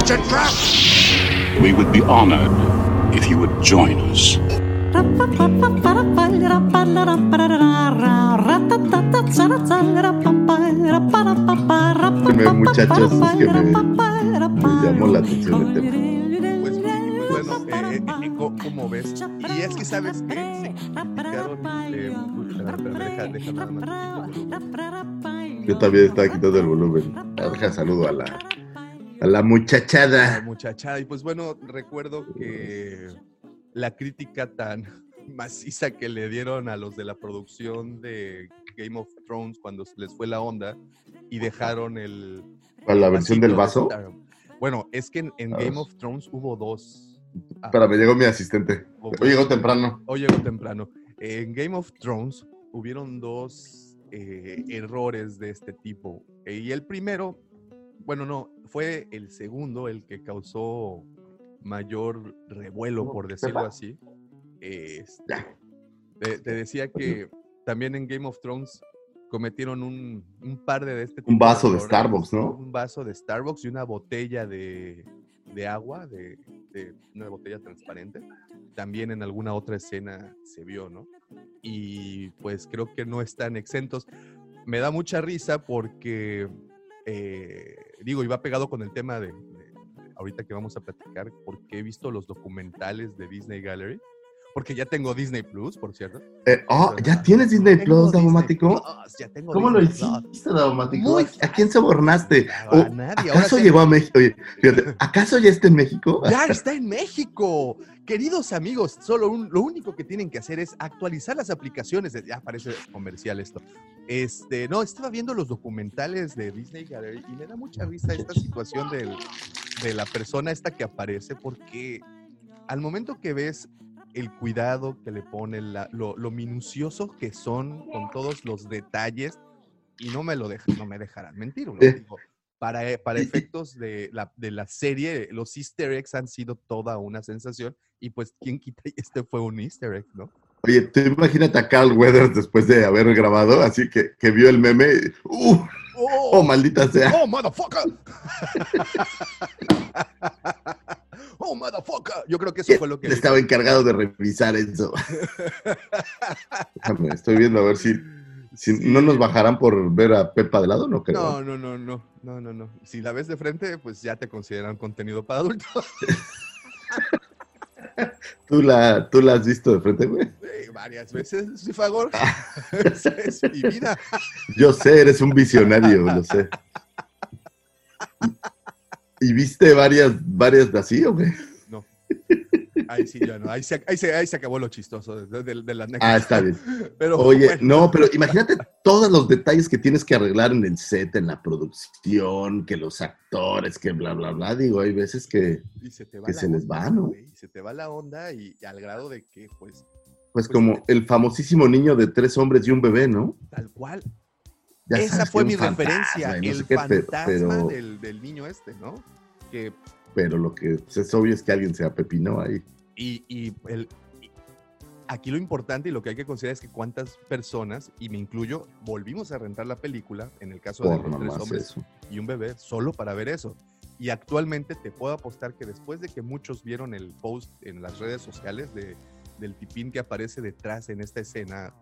It's a trap! We would be honored if you would join us. Me- muchachos, es que me, me llamó la atención el tema. Pues, bueno, eh, eh, ¿cómo ves? Y es que, ¿sabes qué? Se criticaron, eh, deja- deja. Yo también estaba quitando el volumen. Deja saludo a la, a la La muchachada. muchachada. Y pues bueno, recuerdo que la crítica tan maciza que le dieron a los de la producción de Game of Thrones cuando se les fue la onda y dejaron el... ¿Cuál, la versión del vaso? de Bueno, es que en, en Game of Thrones hubo dos. ah, me llegó mi asistente. Hoy llegó temprano. Hoy llegó temprano. En Game of Thrones hubieron dos eh, errores de este tipo. Y el primero, bueno, no, fue el segundo el que causó mayor revuelo, por decirlo así. Este, te, te decía que también en Game of Thrones cometieron un, un par de este tipo Un vaso de. Starbucks, ¿no? Un vaso de Starbucks y una botella de, de agua, de, de una botella transparente. También en alguna otra escena se vio, ¿no? Y pues creo que no están exentos. Me da mucha risa porque, eh, digo, iba pegado con el tema de, de- ahorita que vamos a platicar, porque he visto los documentales de Disney Gallery, porque ya tengo Disney Plus, por cierto. Eh, oh, ¿ya tienes Disney Plus, Daumático? ¿Cómo lo Disney hiciste, Daumático? ¿A quién sobornaste? A ¿O nadie, ¿Acaso llegó a México? Oye, fíjate, ¿acaso ya está en México? Ya está en México. Queridos amigos, solo un- lo único que tienen que hacer es actualizar las aplicaciones. de- ya parece comercial esto. Este, no, estaba viendo los documentales de Disney Gallery y me da mucha risa esta situación del- de la persona esta que aparece porque al momento que ves el cuidado que le ponen, la- lo, lo minucioso que son con todos los detalles y no me lo dejan, no me dejarán mentir. para, eh, para efectos de la, de la serie, los easter eggs han sido toda una sensación y pues, ¿quién quita? Este fue un easter egg, ¿no? Oye, tú imagínate a Carl Weathers después de haber grabado, así que, que vio el meme. ¡Uh! ¡Oh, maldita sea! ¡Oh, motherfucker! ¡Oh, motherfucker! Yo creo que eso fue lo que... Estaba encargado de revisar eso. Estoy viendo a ver si, si no nos bajarán por ver a Pepa de lado, no creo. No, no, no, no, no, no, no. Si la ves de frente, pues ya te consideran contenido para adultos. ¿Tú, la, ¿Tú la has visto de frente, güey? Sí, varias veces, sí, favor. Esa es mi vida. Yo sé, eres un visionario, lo sé. ¿Y viste varias, varias de así, o qué? No. Ahí sí, ya no. Ahí se, ahí se, ahí se acabó lo chistoso de, de- de la anécdota. Ah, está bien. Pero, Oye, bueno, no, pero imagínate todos los detalles que tienes que arreglar en el set, en la producción, que los actores, que bla, bla, bla. Digo, hay veces que, y se que se les va, ¿no? güey, Se te va la onda y, y al grado de que, pues, pues como el famosísimo niño de tres hombres y un bebé, ¿no? tal cual. Ya Esa fue mi fantasma referencia, no el qué, fantasma pero, del, del niño este, ¿no? Que pero lo que es obvio es que alguien se apepinó ahí. Y, y el, y aquí lo importante y lo que hay que considerar es que cuántas personas, y me incluyo, volvimos a rentar la película, en el caso de Por los tres hombres eso. y un bebé, solo para ver eso. Y actualmente te puedo apostar que después de que muchos vieron el post en las redes sociales de, del tipín que aparece detrás en esta escena,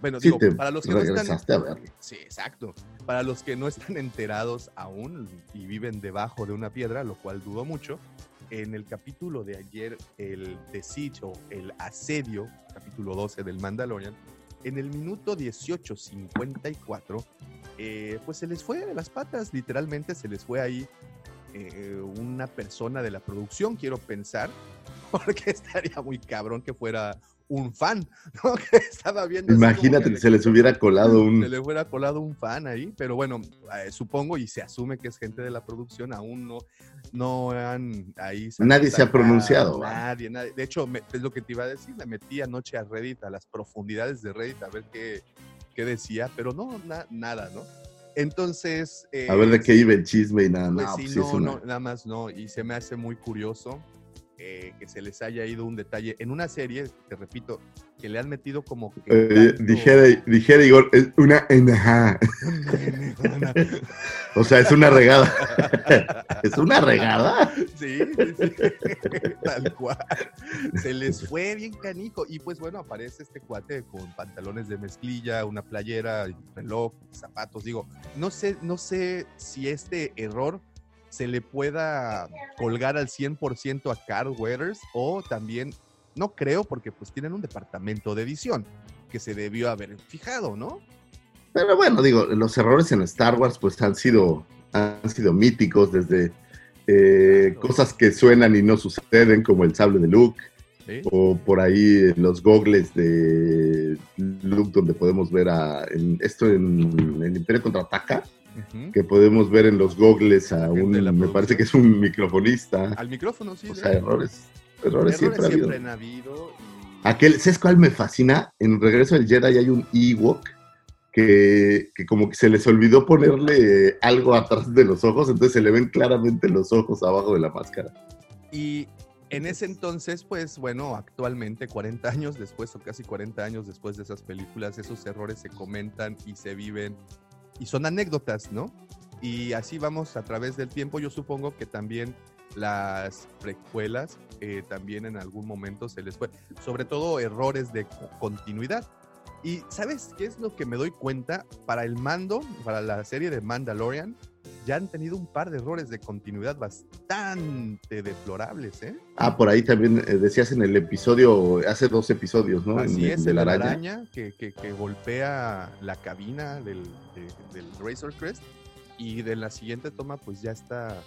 bueno, Sí, digo, para los que no están... a. Sí, exacto. Para los que no están enterados aún y viven debajo de una piedra, lo cual dudo mucho, en el capítulo de ayer, el The Siege o el asedio, capítulo 12 del Mandalorian, en el minuto 18.54, eh, pues se les fue de las patas, literalmente se les fue ahí eh, una persona de la producción, quiero pensar, porque estaría muy cabrón que fuera un fan, ¿no? Que estaba viendo. Imagínate que se les hubiera colado un... se le fuera colado un fan ahí, pero bueno, eh, supongo y se asume que es gente de la producción, aún no. no han ahí Nadie se ha pronunciado. Nadie, nadie. De hecho, me- es lo que te iba a decir. Me metí anoche a Reddit, a las profundidades de Reddit, a ver qué, qué decía, pero no, na- nada, ¿no? Entonces. A ver de eh, qué iba el chisme y nada, pues no, sí, pues sí no, una- no, nada más no. Y se me hace muy curioso eh, que se les haya ido un detalle en una serie, te repito, que le han metido como que. Eh, tanto- dijera, dijera Igor, es una enajá. O sea, es una regada. ¿Es una regada? Sí, sí, sí, tal cual. Se les fue bien canijo. Y pues bueno, aparece este cuate con pantalones de mezclilla, una playera, reloj, zapatos. Digo, no sé, no sé si este error se le pueda colgar al 100% a Carl Weathers o también, no creo, porque pues tienen un departamento de edición que se debió haber fijado, ¿no? Pero bueno, digo, los errores en Star Wars pues han sido, han sido míticos desde eh, Claro. cosas que suenan y no suceden, como el sable de Luke, ¿Sí? o por ahí los gogles de Luke, donde podemos ver a en- esto en el Imperio Contraataca, Que podemos ver en los gogles a un, me parece que es un microfonista. Al micrófono, sí. O sea, errores, errores, Errores siempre ha habido. siempre han habido. y- Aquel, ¿sabes cuál me fascina? En Regreso del Jedi hay un Ewok que, que como que se les olvidó ponerle algo atrás de los ojos, entonces se le ven claramente los ojos abajo de la máscara. Y en ese entonces, pues bueno, actualmente, 40 años después o casi 40 años después de esas películas, esos errores se comentan y se viven y son anécdotas, ¿no? Y así vamos a través del tiempo. Yo supongo que también las precuelas eh, también en algún momento se les fue, sobre todo errores de co- continuidad. Y ¿sabes qué es lo que me doy cuenta? Para el mando, para la serie de Mandalorian, ya han tenido un par de errores de continuidad bastante deplorables, ¿eh? Ah, por ahí también eh, decías en el episodio, hace dos episodios, ¿no? En Así el es, de el la araña. araña que, que- que golpea la cabina del, de- del Razor Crest y de la siguiente toma pues ya está,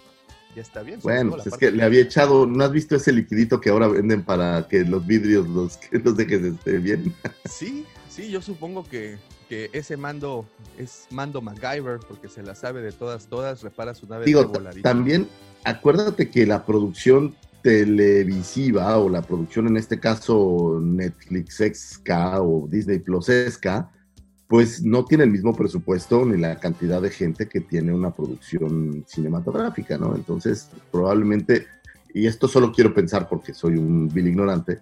ya está bien. Bueno, pues es que le había echado, ¿no has visto ese liquidito que ahora venden para que los vidrios los, que los dejes este, bien? Sí, sí, yo supongo que, que ese mando es mando MacGyver porque se la sabe de todas, todas, repara su nave Digo, de también acuérdate que la producción televisiva o la producción en este caso Netflixesca o Disney Plusesca, pues no tiene el mismo presupuesto ni la cantidad de gente que tiene una producción cinematográfica, ¿no? Entonces, probablemente, y esto solo quiero pensar porque soy un vil ignorante,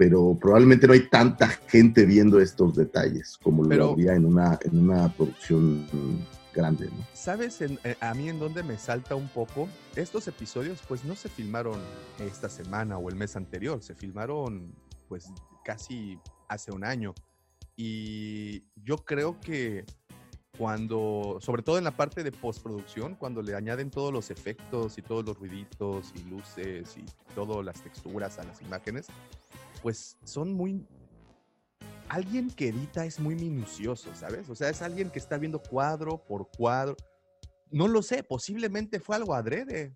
pero probablemente no hay tanta gente viendo estos detalles como Pero- lo habría en una, en una producción grande, ¿no? ¿Sabes en- eh, a mí en dónde me salta un poco? Estos episodios pues no se filmaron esta semana o el mes anterior, se filmaron pues casi hace un año. Y yo creo que cuando, sobre todo en la parte de postproducción, cuando le añaden todos los efectos y todos los ruiditos y luces y todas las texturas a las imágenes, pues son muy... Alguien que edita es muy minucioso, ¿sabes? O sea, es alguien que está viendo cuadro por cuadro. No lo sé, posiblemente fue algo adrede.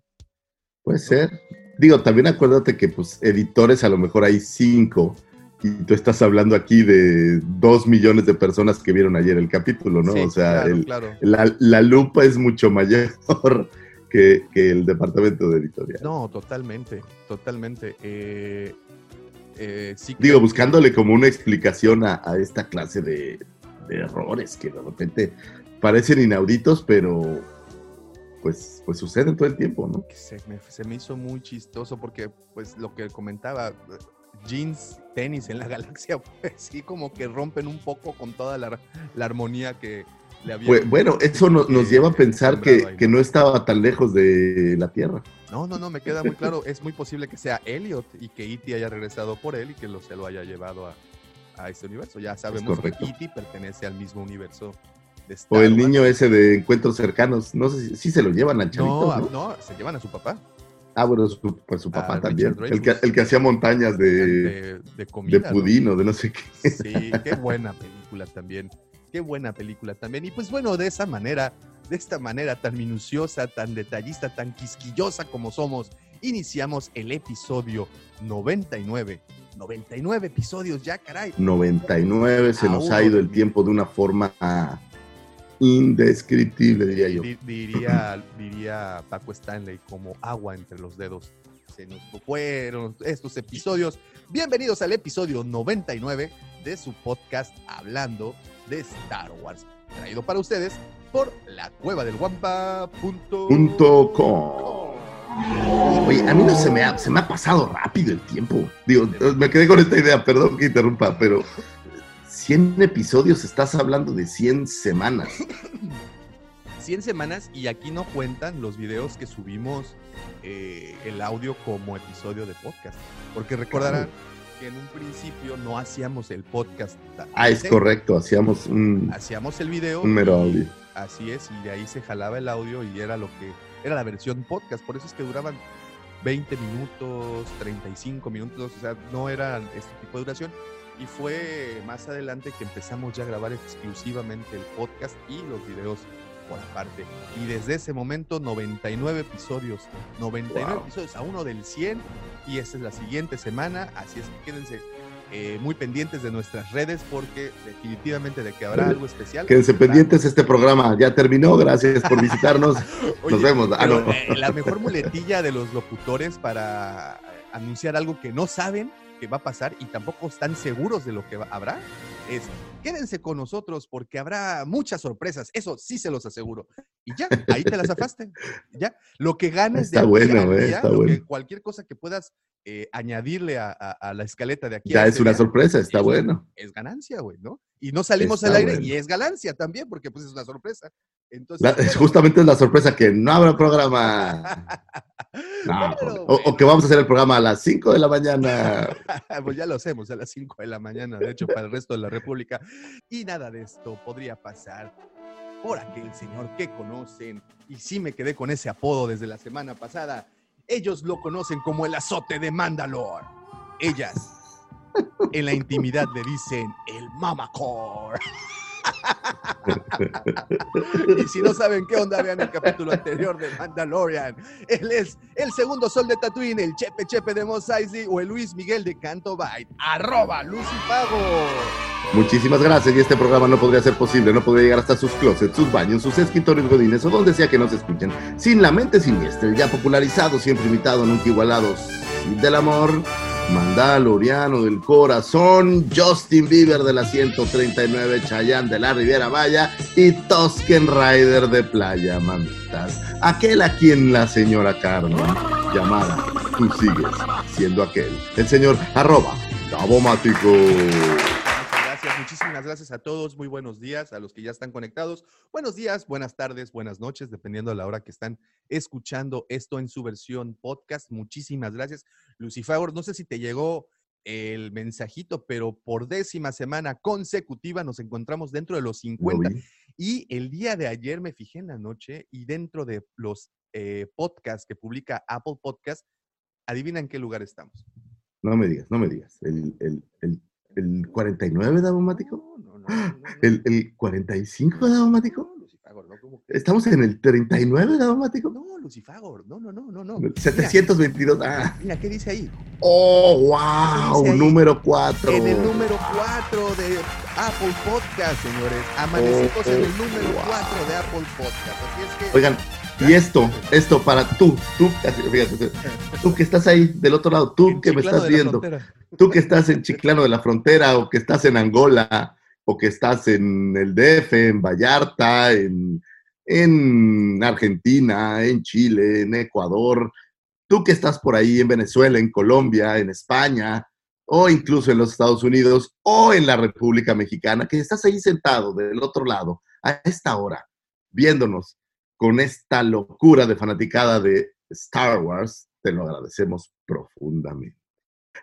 Puede ser. Digo, también acuérdate que pues editores a lo mejor hay cinco y tú estás hablando aquí de dos millones de personas que vieron ayer el capítulo, ¿no? Sí, o sea, claro, el- claro. la, la lupa es mucho mayor que, que el departamento de editorial. No, totalmente, totalmente. Eh, eh, sí Digo, buscándole como una explicación a, a esta clase de, de errores que de repente parecen inauditos, pero pues, pues suceden todo el tiempo, ¿no? se me, se me hizo muy chistoso porque, pues, lo que comentaba, jeans, tenis en la galaxia, pues sí, como que rompen un poco con toda la, la armonía que le había. Pues, bueno, eso no- nos eh, lleva a pensar que, ahí, que no estaba tan lejos de la Tierra. No, no, no, me queda muy claro. Es muy posible que sea Elliot y que E.T. haya regresado por él y que lo, se lo haya llevado a, a este universo. Ya sabemos que. E.T. pertenece al mismo universo de O Star el Wars. niño ese de encuentros cercanos, no sé si, si se lo llevan al chavito, No, ¿no? se llevan a su papá. Ah, bueno, su, pues su A papá también. El que, el que hacía montañas de, de, de comida. de ¿no? pudín o de no sé qué. Sí, qué buena película también. Qué buena película también. Y pues bueno, de esa manera, de esta manera tan minuciosa, tan detallista, tan quisquillosa como somos, iniciamos el episodio 99. 99 episodios ya, caray. 99 se nos ha ido el tiempo de una forma indescriptible, diría yo. Di- Diría, diría Paco Stanley, como agua entre los dedos. Se nos fueron estos episodios. Bienvenidos al episodio 99 de su podcast Hablando de Star Wars. Traído para ustedes por la cueva del Punto com. Oye, a mí no se me, ha, se me ha pasado rápido el tiempo. Digo, me quedé con esta idea, perdón que interrumpa, pero 100 episodios, estás hablando de 100 semanas. 100 semanas y aquí no cuentan los videos que subimos eh, el audio como episodio de podcast. Porque recordarán que en un principio no hacíamos el podcast. Ah, es correcto, hacíamos un, Hacíamos el video. un mero audio. Así es, y de ahí se jalaba el audio y era lo que era la versión podcast. Por eso es que duraban 20 minutos, 35 minutos, o sea, no era este tipo de duración. Y fue más adelante que empezamos ya a grabar exclusivamente el podcast y los videos por aparte. Y desde ese momento, 99 episodios. 99 Wow. episodios a uno del 100. Y esta es la siguiente semana. Así es que quédense eh, muy pendientes de nuestras redes porque definitivamente de que habrá algo especial. Quédense habrá. pendientes, este programa ya terminó, gracias por visitarnos. Oye, Nos vemos. Ah, no. eh, la mejor muletilla de los locutores para eh, anunciar algo que no saben que va a pasar y tampoco están seguros de lo que va- habrá es quédense con nosotros porque habrá muchas sorpresas. Eso sí se los aseguro. Y ya, ahí te las zafaste. Ya, lo que ganes Está de bueno, eh, está lo que- bueno. cualquier cosa que puedas eh, añadirle a, a- a la escaleta de aquí. Ya es una día, sorpresa, está es- bueno. Es ganancia, güey, ¿no? Y no salimos Está al aire bueno. y es ganancia también porque pues es una sorpresa. Entonces, La- bueno. justamente es la sorpresa que no habrá programa. No, Pero, o, o que vamos a hacer el programa a las 5 de la mañana. pues ya lo hacemos a las 5 de la mañana, de hecho, para el resto de la República. Y nada de esto podría pasar por aquel señor que conocen. Y sí me quedé con ese apodo desde la semana pasada. Ellos lo conocen como el azote de Mandalore. Ellas, en la intimidad, le dicen el Mamacore. y si no saben qué onda, vean el capítulo anterior de Mandalorian. Él es el segundo sol de Tatooine, el Chepe Chepe de Mos o el Luis Miguel de Canto Bight. Arroba Lucifago. Muchísimas gracias y este programa no podría ser posible, no podría llegar hasta sus closets, sus baños, sus escritorios godines o donde sea que nos escuchen. Sin la mente siniestra, ya popularizado, siempre imitado, nunca igualado, del amor, Mandaloriano del corazón, Justin Bieber de la 139, Chayanne de la Riviera Maya y Tosken Rider de Playa Mamitas. Aquel a quien la señora Carmen llamada, tú sigues siendo aquel, el señor arroba Cabomático. Gracias, muchísimas gracias a todos. Muy buenos días a los que ya están conectados. Buenos días, buenas tardes, buenas noches, dependiendo de la hora que están escuchando esto en su versión podcast. Muchísimas gracias. Lucifagor, no sé si te llegó el mensajito, pero por décima semana consecutiva nos encontramos dentro de los Lo 50. vi. Y el día de ayer me fijé en la noche y dentro de los eh, podcasts que publica Apple Podcast, adivina en qué lugar estamos. No me digas, no me digas. ¿El, el, el, el 49 de Abomático? No, no, no. ¿El, ¿El 45 de Abomático? Lucifagor, no, ¿cómo que? ¿Estamos en el 39 de Abomático? No, Lucifagor, no, no, no, no, no. 722. Ah. Mira, ¿qué dice ahí? ¡Oh, wow! Número 4. En el número 4 de Apple Podcast, señores. Amanecimos en el número wow. 4 de Apple Podcast. Así es que. Oigan, y esto, esto para tú, tú, fíjate, tú que estás ahí del otro lado, tú en que me estás viendo, tú que estás en Chiclano de la Frontera o que estás en Angola o que estás en el DF, en Vallarta, en, en Argentina, en Chile, en Ecuador, tú que estás por ahí en Venezuela, en Colombia, en España o incluso en los Estados Unidos o en la República Mexicana, que estás ahí sentado del otro lado a esta hora, viéndonos con esta locura de fanaticada de Star Wars, te lo agradecemos profundamente.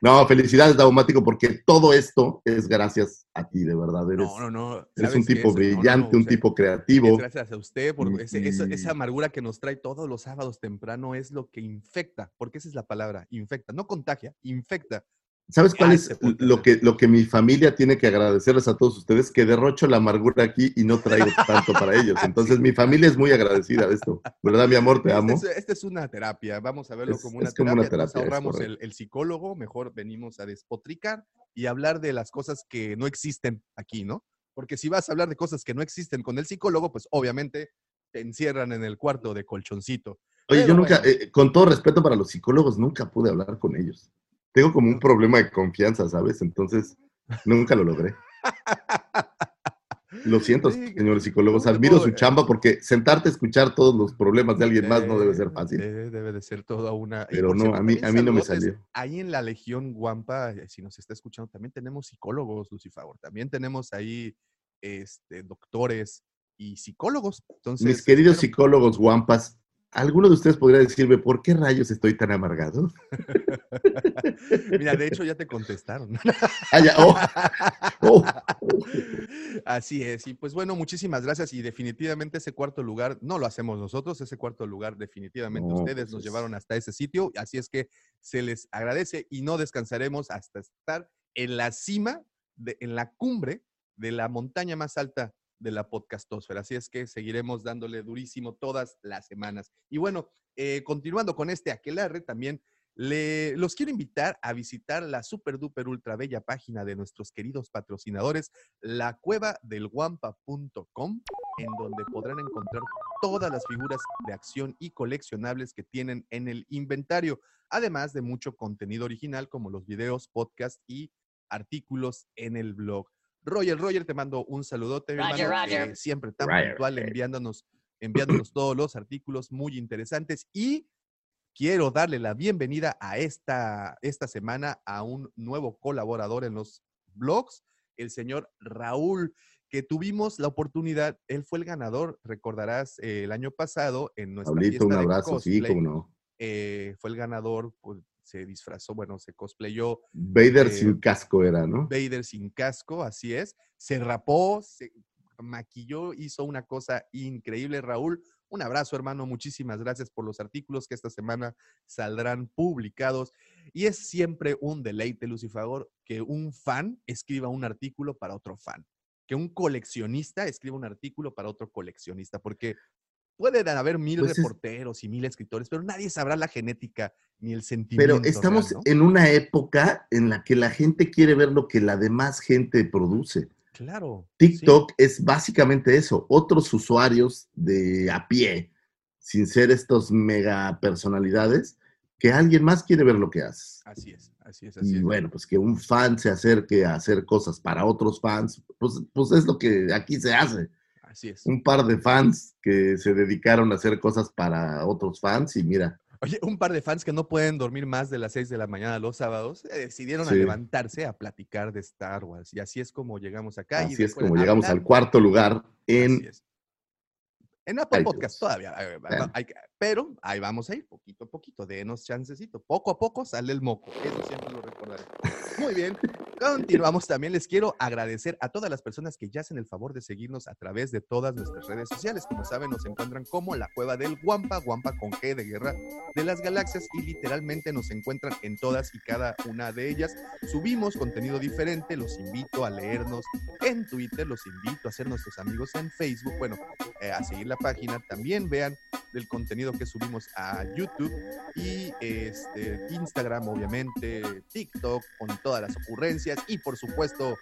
No, felicidades, Daumático, porque todo esto es gracias a ti, de verdad. Eres, No, no, no. eres ¿sabes un tipo no, no, brillante, o un sea, tipo Es creativo. gracias a usted por Y- ese- esa, esa y- amargura que nos trae todos los sábados temprano es lo que infecta, porque esa es la palabra, infecta, no contagia, infecta. ¿Sabes cuál es lo que, lo que mi familia tiene que agradecerles a todos ustedes? Que derrocho la amargura aquí y no traigo tanto para ellos. Entonces, mi familia es muy agradecida de esto. ¿Verdad, mi amor? Te Esta amo. es, esta es una terapia, vamos a verlo Es- como una es como terapia. una Nos terapia, ahorramos el, psicólogo, mejor venimos a despotricar y hablar de las cosas que no existen aquí, ¿no? Porque si vas a hablar de cosas que no existen con el psicólogo, pues obviamente te encierran en el cuarto de colchoncito. Oye, Pero yo nunca, bueno. eh, con todo respeto para los psicólogos, nunca pude hablar con ellos. Tengo como un problema de confianza, ¿sabes? Entonces, nunca lo logré. Lo siento, Sí, señores psicólogos, admiro su chamba porque sentarte a escuchar todos los problemas de alguien más no debe ser fácil. Debe de ser toda una. Pero no, cierto, a mí- a mí no me salió. Ahí en la Legión Guampa, eh, si nos está escuchando, también tenemos psicólogos, Lucifagor. También tenemos ahí este, doctores y psicólogos. Entonces, Mis queridos psicólogos guampas, ¿alguno de ustedes podría decirme por qué rayos estoy tan amargado? Mira, de hecho ya te contestaron. Ah, ya, oh, oh. Así es, y pues bueno, muchísimas gracias. Y definitivamente ese cuarto lugar no lo hacemos nosotros, ese cuarto lugar definitivamente No, ustedes pues nos llevaron hasta ese sitio, así es que se les agradece y no descansaremos hasta estar en la cima, de, en la cumbre de la montaña más alta de la podcastosfera. Así es que seguiremos dándole durísimo todas las semanas. Y bueno, eh, continuando con este aquelarre, también le, los quiero invitar a visitar la super duper ultra bella página de nuestros queridos patrocinadores, la cueva del guampa.com, en donde podrán encontrar todas las figuras de acción y coleccionables que tienen en el inventario, además de mucho contenido original como los videos, podcast y artículos en el blog. Roger, Roger, te mando un saludote, mi Roger, hermano, Roger. eh, siempre tan Roger, puntual, Roger. enviándonos, enviándonos todos los artículos muy interesantes y quiero darle la bienvenida a esta, esta semana a un nuevo colaborador en los blogs, el señor Raúl, que tuvimos la oportunidad, él fue el ganador, recordarás, eh, el año pasado en nuestra Pablito, un fiesta de abrazo, sí, cosplay, cómo no. eh, fue el ganador, pues, se disfrazó, bueno, se cosplayó Vader eh, sin casco era, ¿no? Vader sin casco, así es. Se rapó, se maquilló, hizo una cosa increíble. Raúl, un abrazo, hermano. Muchísimas gracias por los artículos que esta semana saldrán publicados. Y es siempre un deleite, Lucifagor, que un fan escriba un artículo para otro fan. Que un coleccionista escriba un artículo para otro coleccionista, porque pueden haber mil Pues es- reporteros y mil escritores, pero nadie sabrá la genética ni el sentimiento. Pero estamos real, ¿no? en una época en la que la gente quiere ver lo que la demás gente produce. Claro. sí. TikTok es básicamente eso, otros usuarios de a pie, sin ser estos mega personalidades, que alguien más quiere ver lo que haces. Así es, así es, así Y es. bueno, pues que un fan se acerque a hacer cosas para otros fans, pues, pues es lo que aquí se hace. Así es. Un par de fans que se dedicaron a hacer cosas para otros fans y mira, Oye, un par de fans que no pueden dormir más de las 6 de la mañana los sábados eh, decidieron a levantarse a platicar de Star Wars. Y así es como llegamos acá. y así es recuerden, como llegamos al cuarto lugar en es. En Apple. Podcast todavía, eh, Bueno. hay pero ahí vamos a ir poquito a poquito, denos chancecito. Poco a poco sale el moco, eso siempre lo recordaré. Muy bien, continuamos también. Les quiero agradecer a todas las personas que ya hacen el favor de seguirnos a través de todas nuestras redes sociales. Como saben, nos encuentran como la Cueva del Guampa, Guampa con G de Guerra de las Galaxias y literalmente nos encuentran en todas y cada una de ellas. Subimos contenido diferente, los invito a leernos en Twitter, los invito a ser nuestros amigos en Facebook, bueno, eh, a seguir la página, también vean del contenido que subimos a YouTube y este, Instagram, obviamente, TikTok, con todas las ocurrencias y por supuesto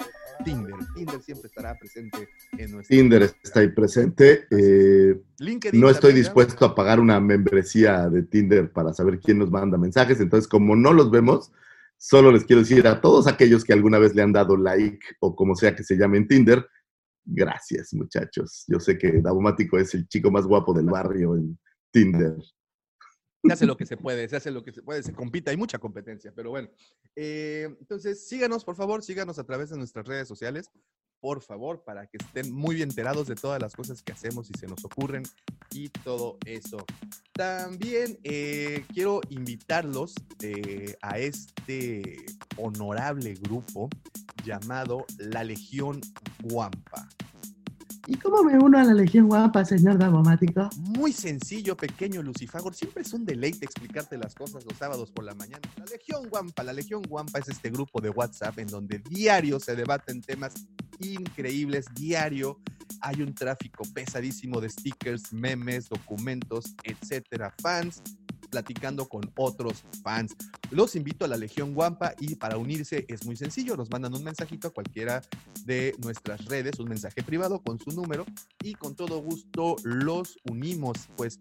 Tinder. Tinder siempre estará presente en nuestro Tinder está ahí presente. eh, LinkedIn. no estoy dispuesto a pagar una membresía de Tinder para saber quién nos manda mensajes. Entonces, como no los vemos, solo les quiero decir a todos aquellos que alguna vez le han dado like o como sea que se llame en Tinder, gracias, muchachos. Yo sé que Daumático es el chico más guapo del barrio en Tinder. Se hace lo que se puede, se hace lo que se puede, se compite, hay mucha competencia, pero bueno. Eh, entonces, síganos, por favor, síganos a través de nuestras redes sociales, por favor, para que estén muy bien enterados de todas las cosas que hacemos y se nos ocurren y todo eso. También eh, quiero invitarlos eh, a este honorable grupo llamado la Legión Guampa. ¿Y cómo me uno a la Legión Guapa, señor Davomático? Muy sencillo, pequeño Lucifagor. Siempre es un deleite explicarte las cosas los sábados por la mañana. La Legión Guampa, la Legión Guampa es este grupo de WhatsApp en donde diario se debaten temas increíbles. Diario hay un tráfico pesadísimo de stickers, memes, documentos, etcétera. Fans platicando con otros fans. Los invito a la Legión Guampa y para unirse es muy sencillo, nos mandan un mensajito a cualquiera de nuestras redes, un mensaje privado con su número y con todo gusto los unimos, pues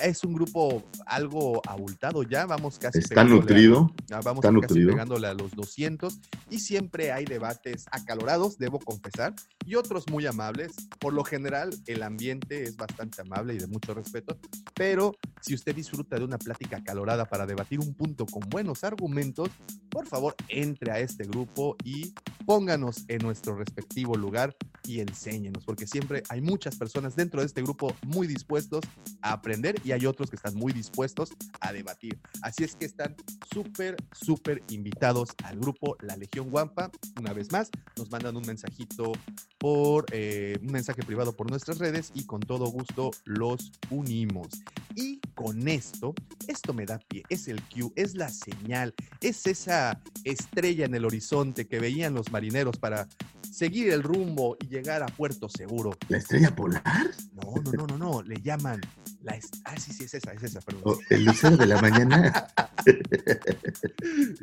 es un grupo algo abultado ya, vamos casi Está a- nutrido. Ah, Vamos Está casi nutrido. pegándole a los 200 y siempre hay debates acalorados, debo confesar, y otros muy amables. Por lo general, el ambiente es bastante amable y de mucho respeto, pero si usted disfruta de una plática acalorada para debatir un punto con buenos argumentos, por favor, entre a este grupo y pónganos en nuestro respectivo lugar y enséñenos, porque siempre hay muchas personas dentro de este grupo muy dispuestos a aprender y hay otros que están muy dispuestos a debatir. Así es que están súper, súper invitados al grupo La Legión Guampa. Una vez más, nos mandan un mensajito por eh, un mensaje privado por nuestras redes y con todo gusto los unimos. Y con esto, esto me da pie, es el cue, es la señal, es esa estrella en el horizonte que veían los marineros para seguir el rumbo y llegar a puerto seguro. ¿La estrella polar? No, no, no, no, no, le llaman la ah, sí, sí, es esa, es esa, perdón. ¿O ¿El lucero de la mañana?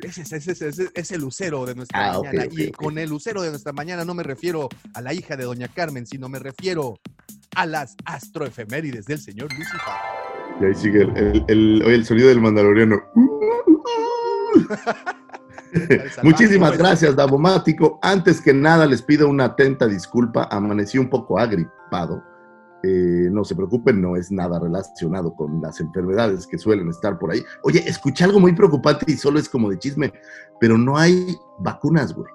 Es, ese, es, ese, es, ese, es el lucero de nuestra Ah, mañana. y con el lucero de nuestra mañana no me refiero a la hija de Doña Carmen, sino me refiero a las astroefemérides del señor Lucifer. Y ahí sigue el, el, el- sonido del mandaloriano. Muchísimas gracias, Davomático. Antes que nada, les pido una atenta disculpa. Amanecí un poco agripado. Eh, no se preocupen, no es nada relacionado con las enfermedades que suelen estar por ahí. Oye, escuché algo muy preocupante y solo es como de chisme, pero no hay vacunas, güey.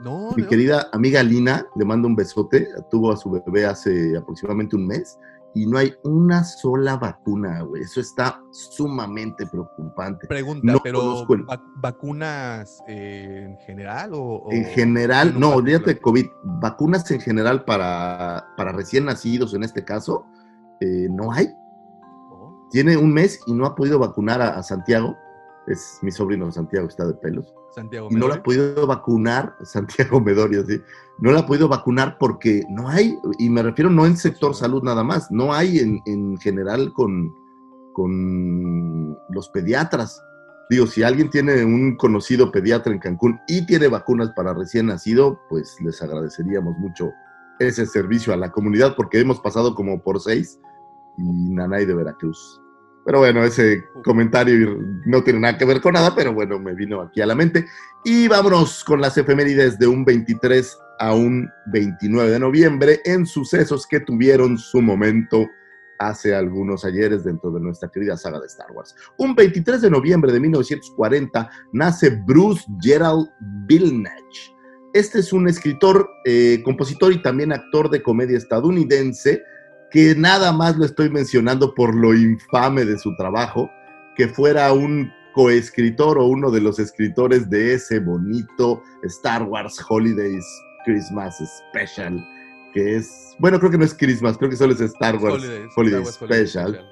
No, Mi no. querida amiga Lina, le mando un besote, tuvo a su bebé hace aproximadamente un mes y no hay una sola vacuna, güey. Eso está sumamente preocupante. Pregunta, no pero conozco el- vac- ¿vacunas eh, en general o, o En general, no, particular? olvídate de COVID. Vacunas en general para, para recién nacidos en este caso, eh, no hay. Oh, Tiene un mes y no ha podido vacunar a, a Santiago. Es mi sobrino Santiago, está de pelos. Santiago Y no la ha podido vacunar, Santiago Medorio, sí. No la ha podido vacunar porque no hay, y me refiero no en sector salud nada más, no hay en, en general con, con los pediatras. Digo, si alguien tiene un conocido pediatra en Cancún y tiene vacunas para recién nacido, pues les agradeceríamos mucho ese servicio a la comunidad porque hemos pasado como por seis y Nanay de Veracruz. Pero bueno, ese comentario no tiene nada que ver con nada, pero bueno, me vino aquí a la mente. Y vámonos con las efemérides de un 23 a un 29 de noviembre en sucesos que tuvieron su momento hace algunos ayeres dentro de nuestra querida saga de Star Wars. Un 23 de noviembre de 1940 nace Bruce Gerald Villeneuve. Este es un escritor, eh, compositor y también actor de comedia estadounidense que nada más lo estoy mencionando por lo infame de su trabajo, que fuera un coescritor o uno de los escritores de ese bonito Star Wars Holidays Christmas Special, que es, bueno, creo que no es Christmas, creo que solo es Star Wars Holidays, Holiday Star Wars Holiday Special,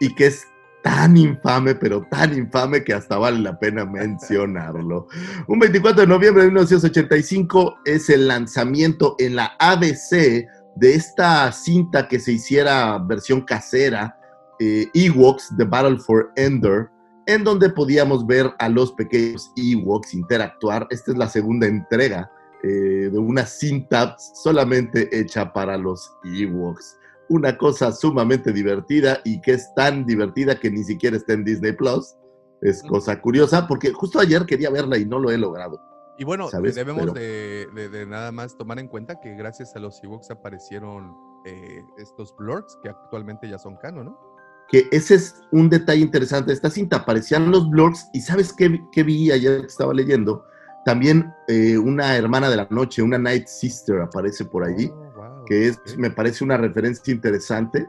y que es tan infame, pero tan infame que hasta vale la pena mencionarlo. Un 24 de noviembre de 1985 es el lanzamiento en la ABC de esta cinta que se hiciera versión casera, eh, Ewoks, The Battle for Endor, en donde podíamos ver a los pequeños Ewoks interactuar. Esta es la segunda entrega eh, de una cinta solamente hecha para los Ewoks. Una cosa sumamente divertida y que es tan divertida que ni siquiera está en Disney Plus. Es cosa curiosa porque justo ayer quería verla y no lo he logrado. Y bueno, ¿sabes? debemos Pero- de, de- de nada más tomar en cuenta que gracias a los Ewoks aparecieron eh, estos blurks que actualmente ya son canon, ¿no? que ese es un detalle interesante de esta cinta. Aparecían los blurks y ¿sabes qué, qué vi ayer que estaba leyendo? También eh, una hermana de la noche, una Night Sister aparece por allí, Oh, wow, que es, me parece una referencia interesante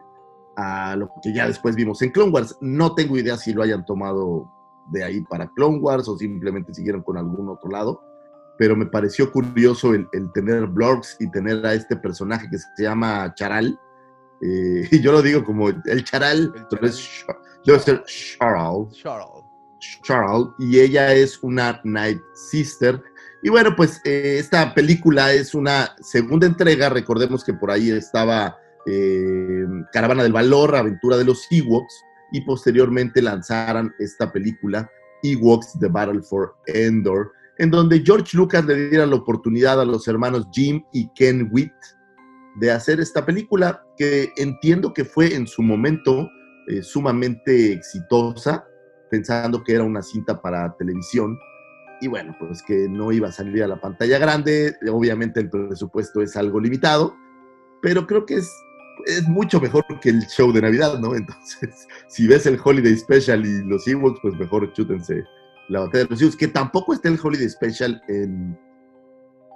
a lo que ya después vimos en Clone Wars. No tengo idea si lo hayan tomado de ahí para Clone Wars o simplemente siguieron con algún otro lado, pero me pareció curioso el, el tener blurks y tener a este personaje que se llama Charal. eh, y yo lo digo como el Charal, El pero es Charal. Debe ser Charal. Charles y ella es una Night Sister. Y bueno, pues eh, esta película es una segunda entrega. Recordemos que por ahí estaba eh, Caravana del Valor, Aventura de los Ewoks. y posteriormente lanzaran esta película Ewoks The Battle for Endor, en donde George Lucas le diera la oportunidad a los hermanos Jim y Ken Witt de hacer esta película que entiendo que fue en su momento eh, sumamente exitosa, pensando que era una cinta para televisión. Y bueno, pues que no iba a salir a la pantalla grande, obviamente el presupuesto es algo limitado, pero creo que es, es mucho mejor que el show de Navidad, ¿no? Entonces, si ves el Holiday Special y los Ewoks, pues mejor chútense la batalla de los Ewoks, que tampoco está el Holiday Special en,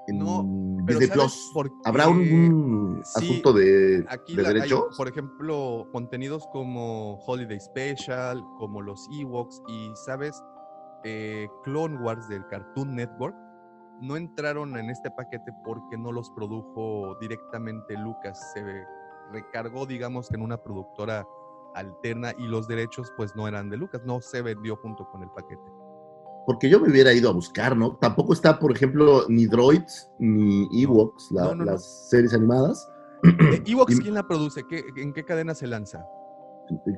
en No, Disney ¿sabes Plus. ¿Habrá un, qué? un Sí, asunto de, Aquí de la- hay, derechos? por ejemplo, contenidos como Holiday Special, como los Ewoks y, ¿sabes? Eh, Clone Wars del Cartoon Network no entraron en este paquete porque no los produjo directamente Lucas. Se recargó, digamos, que en una productora alterna y los derechos pues no eran de Lucas, no se vendió junto con el paquete. Porque yo me hubiera ido a buscar, ¿no? Tampoco está, por ejemplo, ni Droids ni Ewoks, la- No, no, no. las series animadas. Eh, Ewoks, ¿quién la produce? ¿Qué- ¿En qué cadena se lanza?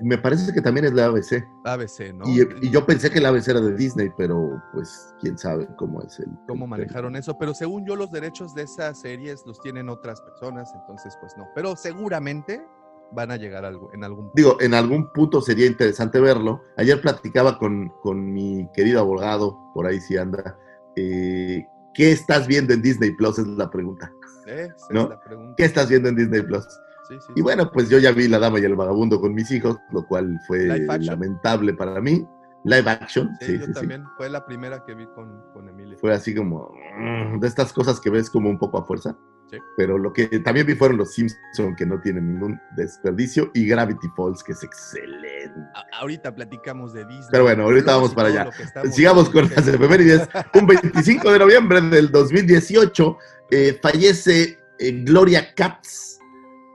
Me parece que también es la ABC. ABC, ¿no? Y, y yo pensé que la ABC era de Disney, pero pues quién sabe cómo es el. cómo el- manejaron eso, pero según yo los derechos de esas series los tienen otras personas, entonces pues no, pero seguramente van a llegar algo en algún Digo, en algún punto sería interesante verlo. Ayer platicaba con, con mi querido abogado, por ahí sí anda. eh, ¿Qué estás viendo en Disney Plus? Es la pregunta. Esa es ¿no? la pregunta. ¿Qué estás viendo en Disney Plus? Sí, sí, Y bueno, pues yo ya vi La Dama y el Vagabundo con mis hijos, lo cual fue lamentable para mí. Live action, Sí, sí, yo sí, sí. también, fue la primera que vi con, con Emilia. Fue así como mm, de estas cosas que ves como un poco a fuerza. Sí. Pero lo que también vi fueron los Simpson que no tienen ningún desperdicio y Gravity Falls que es excelente. A- ahorita platicamos de Disney. Pero bueno, ahorita vamos para allá. Sigamos con las efemérides. Un 25 de noviembre del 2018 eh, fallece eh, Gloria Katz.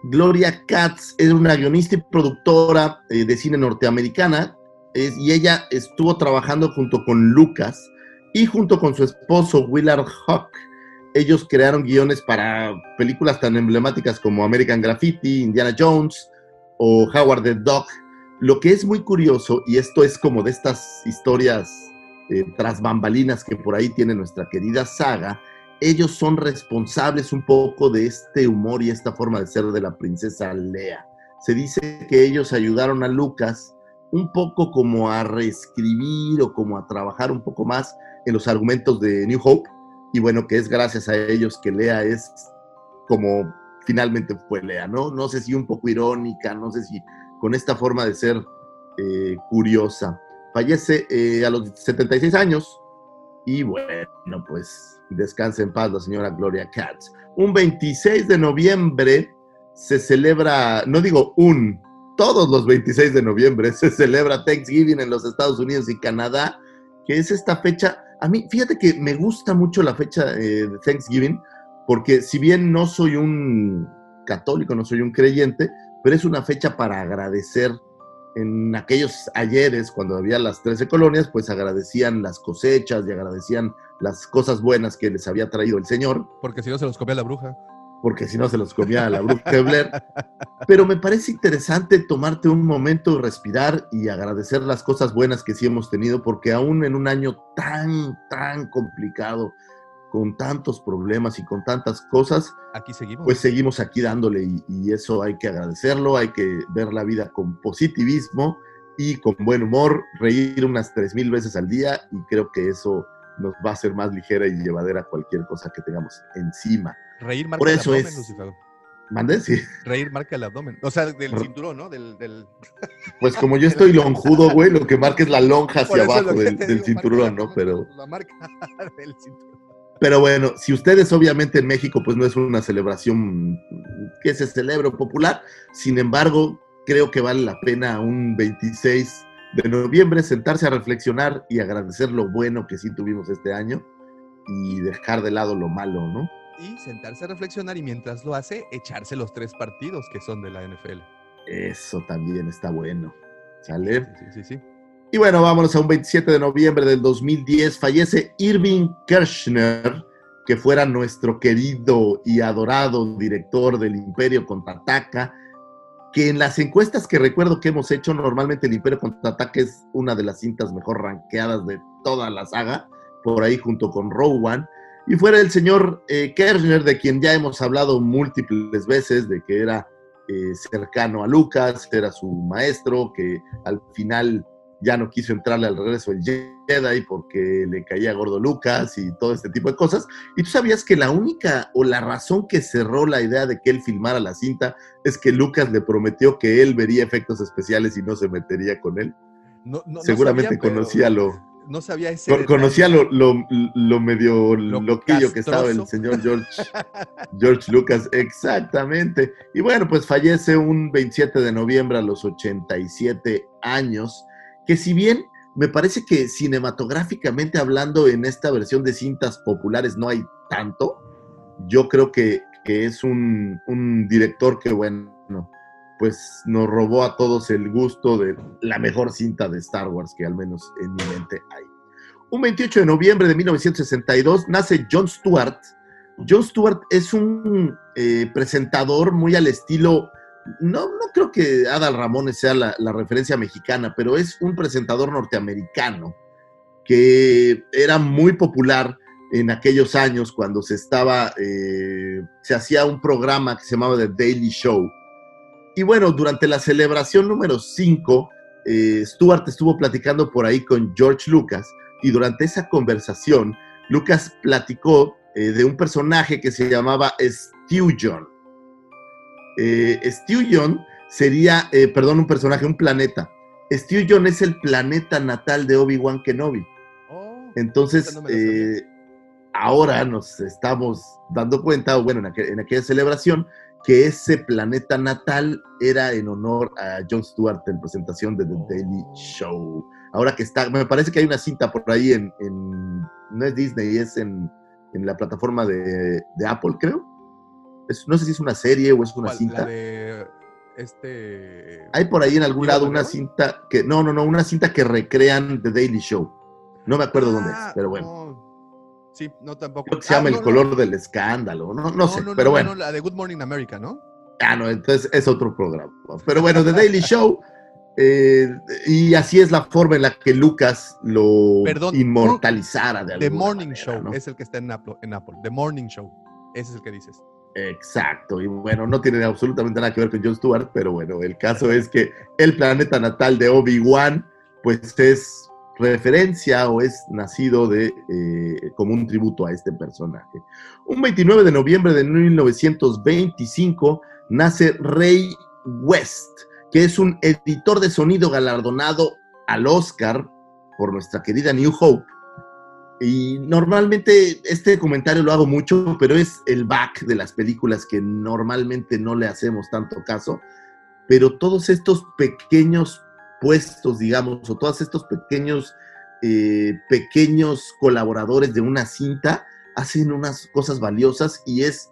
Gloria Katz es una guionista y productora eh, de cine norteamericana es- y ella estuvo trabajando junto con Lucas y junto con su esposo Willard Hawk. Ellos crearon guiones para películas tan emblemáticas como American Graffiti, Indiana Jones o Howard the Duck. Lo que es muy curioso, y esto es como de estas historias eh, tras bambalinas que por ahí tiene nuestra querida saga, ellos son responsables un poco de este humor y esta forma de ser de la princesa Lea. Se dice que ellos ayudaron a Lucas un poco como a reescribir o como a trabajar un poco más en los argumentos de New Hope, y bueno, que es gracias a ellos que Lea es como finalmente fue Lea, ¿no? No sé si un poco irónica, no sé si con esta forma de ser eh, curiosa. Fallece eh, a los 76 años y bueno, pues descanse en paz la señora Gloria Katz. Un 26 de noviembre se celebra, no digo un, todos los 26 de noviembre se celebra Thanksgiving en los Estados Unidos y Canadá, que es esta fecha. A mí, fíjate que me gusta mucho la fecha eh, de Thanksgiving, porque si bien no soy un católico, no soy un creyente, pero es una fecha para agradecer. En aquellos ayeres, cuando había las 13 colonias, pues agradecían las cosechas y agradecían las cosas buenas que les había traído el Señor, Porque si no se los comía la bruja. Porque si no se los comía la bruja de Blair. Pero me parece interesante tomarte un momento, respirar y agradecer las cosas buenas que sí hemos tenido, porque aún en un año tan, tan complicado, con tantos problemas y con tantas cosas, Aquí seguimos. pues seguimos aquí dándole y, y eso hay que agradecerlo, hay que ver la vida con positivismo y con buen humor, reír unas tres mil veces al día y creo que eso nos va a hacer más ligera y llevadera cualquier cosa que tengamos encima. Reír marca por el eso abdomen, es- Lucifer. ¿Mande? Sí. Reír marca el abdomen. O sea, del cinturón, ¿no? Del, del... Pues como yo estoy lonjudo, güey, lo que marca es la lonja hacia abajo del, te del digo, cinturón, ¿no? Pero, La marca del cinturón. pero bueno, si ustedes obviamente en México pues no es una celebración que se celebra popular, sin embargo, creo que vale la pena un 26 de noviembre sentarse a reflexionar y agradecer lo bueno que sí tuvimos este año y dejar de lado lo malo, ¿no? Y sentarse a reflexionar y mientras lo hace, echarse los tres partidos que son de la NFL. Eso también está bueno. ¿Sale? Sí, sí, sí. Y bueno, vámonos a un 27 de noviembre del 2010. Fallece Irving Kirchner, que fuera nuestro querido y adorado director del Imperio Contraataca, que en las encuestas que recuerdo que hemos hecho, normalmente el Imperio Contraataque es una de las cintas mejor rankeadas de toda la saga, por ahí junto con One, y fuera el señor eh, Kershner, de quien ya hemos hablado múltiples veces, de que era eh, cercano a Lucas, era su maestro, que al final ya no quiso entrarle al regreso del Jedi porque le caía gordo Lucas y todo este tipo de cosas. Y tú sabías que la única o la razón que cerró la idea de que él filmara la cinta es que Lucas le prometió que él vería efectos especiales y no se metería con él. No, no- no Seguramente pero conocía lo, No sabía ese. con- conocía lo, lo- lo medio Lo loquillo que estaba el señor George, George Lucas, exactamente. Y bueno, pues fallece un 27 de noviembre a los 87 años, que si bien me parece que cinematográficamente hablando en esta versión de cintas populares no hay tanto, yo creo que, que es un, un director que, bueno, pues nos robó a todos el gusto de la mejor cinta de Star Wars que al menos en mi mente hay. Un 28 de noviembre de 1962 nace Jon Stewart. Jon Stewart es un eh, presentador muy al estilo, no, no creo que Adal Ramones sea la, la referencia mexicana, pero es un presentador norteamericano que era muy popular en aquellos años cuando se estaba, eh, se hacía un programa que se llamaba The Daily Show. Y bueno, durante la celebración número 5, eh, Stewart estuvo platicando por ahí con George Lucas y durante esa conversación, Lucas platicó eh, de un personaje que se llamaba Stu John. Eh, Stu John sería, eh, perdón, un personaje, un planeta. Stu John es el planeta natal de Obi-Wan Kenobi. Oh, Entonces, ahora nos estamos dando cuenta, o bueno, en aquella celebración, que ese planeta natal era en honor a Jon Stewart en presentación de The. Daily Show. Ahora que está, me parece que hay una cinta por ahí en, en- no es Disney, es en, en la plataforma de, de Apple, creo. Es- no sé si es una serie o es una cinta. De este. Hay por ahí en algún ¿Iwan lado una cinta que, no, no, no, una cinta que recrean The Daily Show. No me acuerdo dónde es, Ah, pero bueno. no. Sí, no tampoco. Creo que se Ah, llama no, El no. color del escándalo, no, no, sé, pero bueno. no, la de Good Morning America, ¿no? Ah, no, entonces es otro programa. Pero bueno, The Daily Show, eh, y así es la forma en la que Lucas lo Perdón, inmortalizara de The Morning manera, Show ¿no? es el que está en Apple, en Apple. The Morning Show. Ese es el que dices. Exacto, y bueno, no tiene absolutamente nada que ver con Jon Stewart, pero bueno, el caso es que el planeta natal de Obi-Wan, pues es referencia o es nacido de eh, como un tributo a este personaje. Un 29 de noviembre de 1925 nace Ray West, que es un editor de sonido galardonado al Oscar por nuestra querida New Hope. Y normalmente este comentario lo hago mucho, pero es el back de las películas que normalmente no le hacemos tanto caso. Pero todos estos pequeños puestos, digamos, o todos estos pequeños, eh, pequeños colaboradores de una cinta hacen unas cosas valiosas y es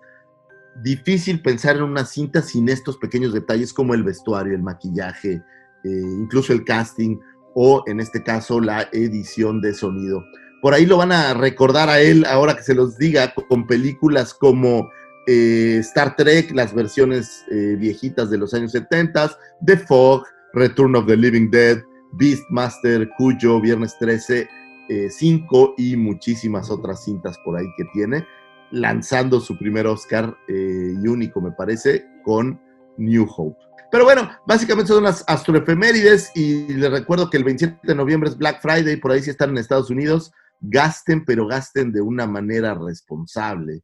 difícil pensar en una cinta sin estos pequeños detalles como el vestuario, el maquillaje, eh, incluso el casting o en este caso la edición de sonido. Por ahí lo van a recordar a él ahora que se los diga con películas como eh, Star Trek, las versiones viejitas de los años 70, The Fog, Return of the Living Dead, Beastmaster, Cuyo, Viernes 13, 5 y muchísimas otras cintas por ahí que tiene, lanzando su primer Oscar eh, y único, me parece, con New Hope. Pero bueno, básicamente son las astroefemérides y les recuerdo que el 27 de noviembre es Black Friday, por ahí si están en Estados Unidos, gasten, pero gasten de una manera responsable.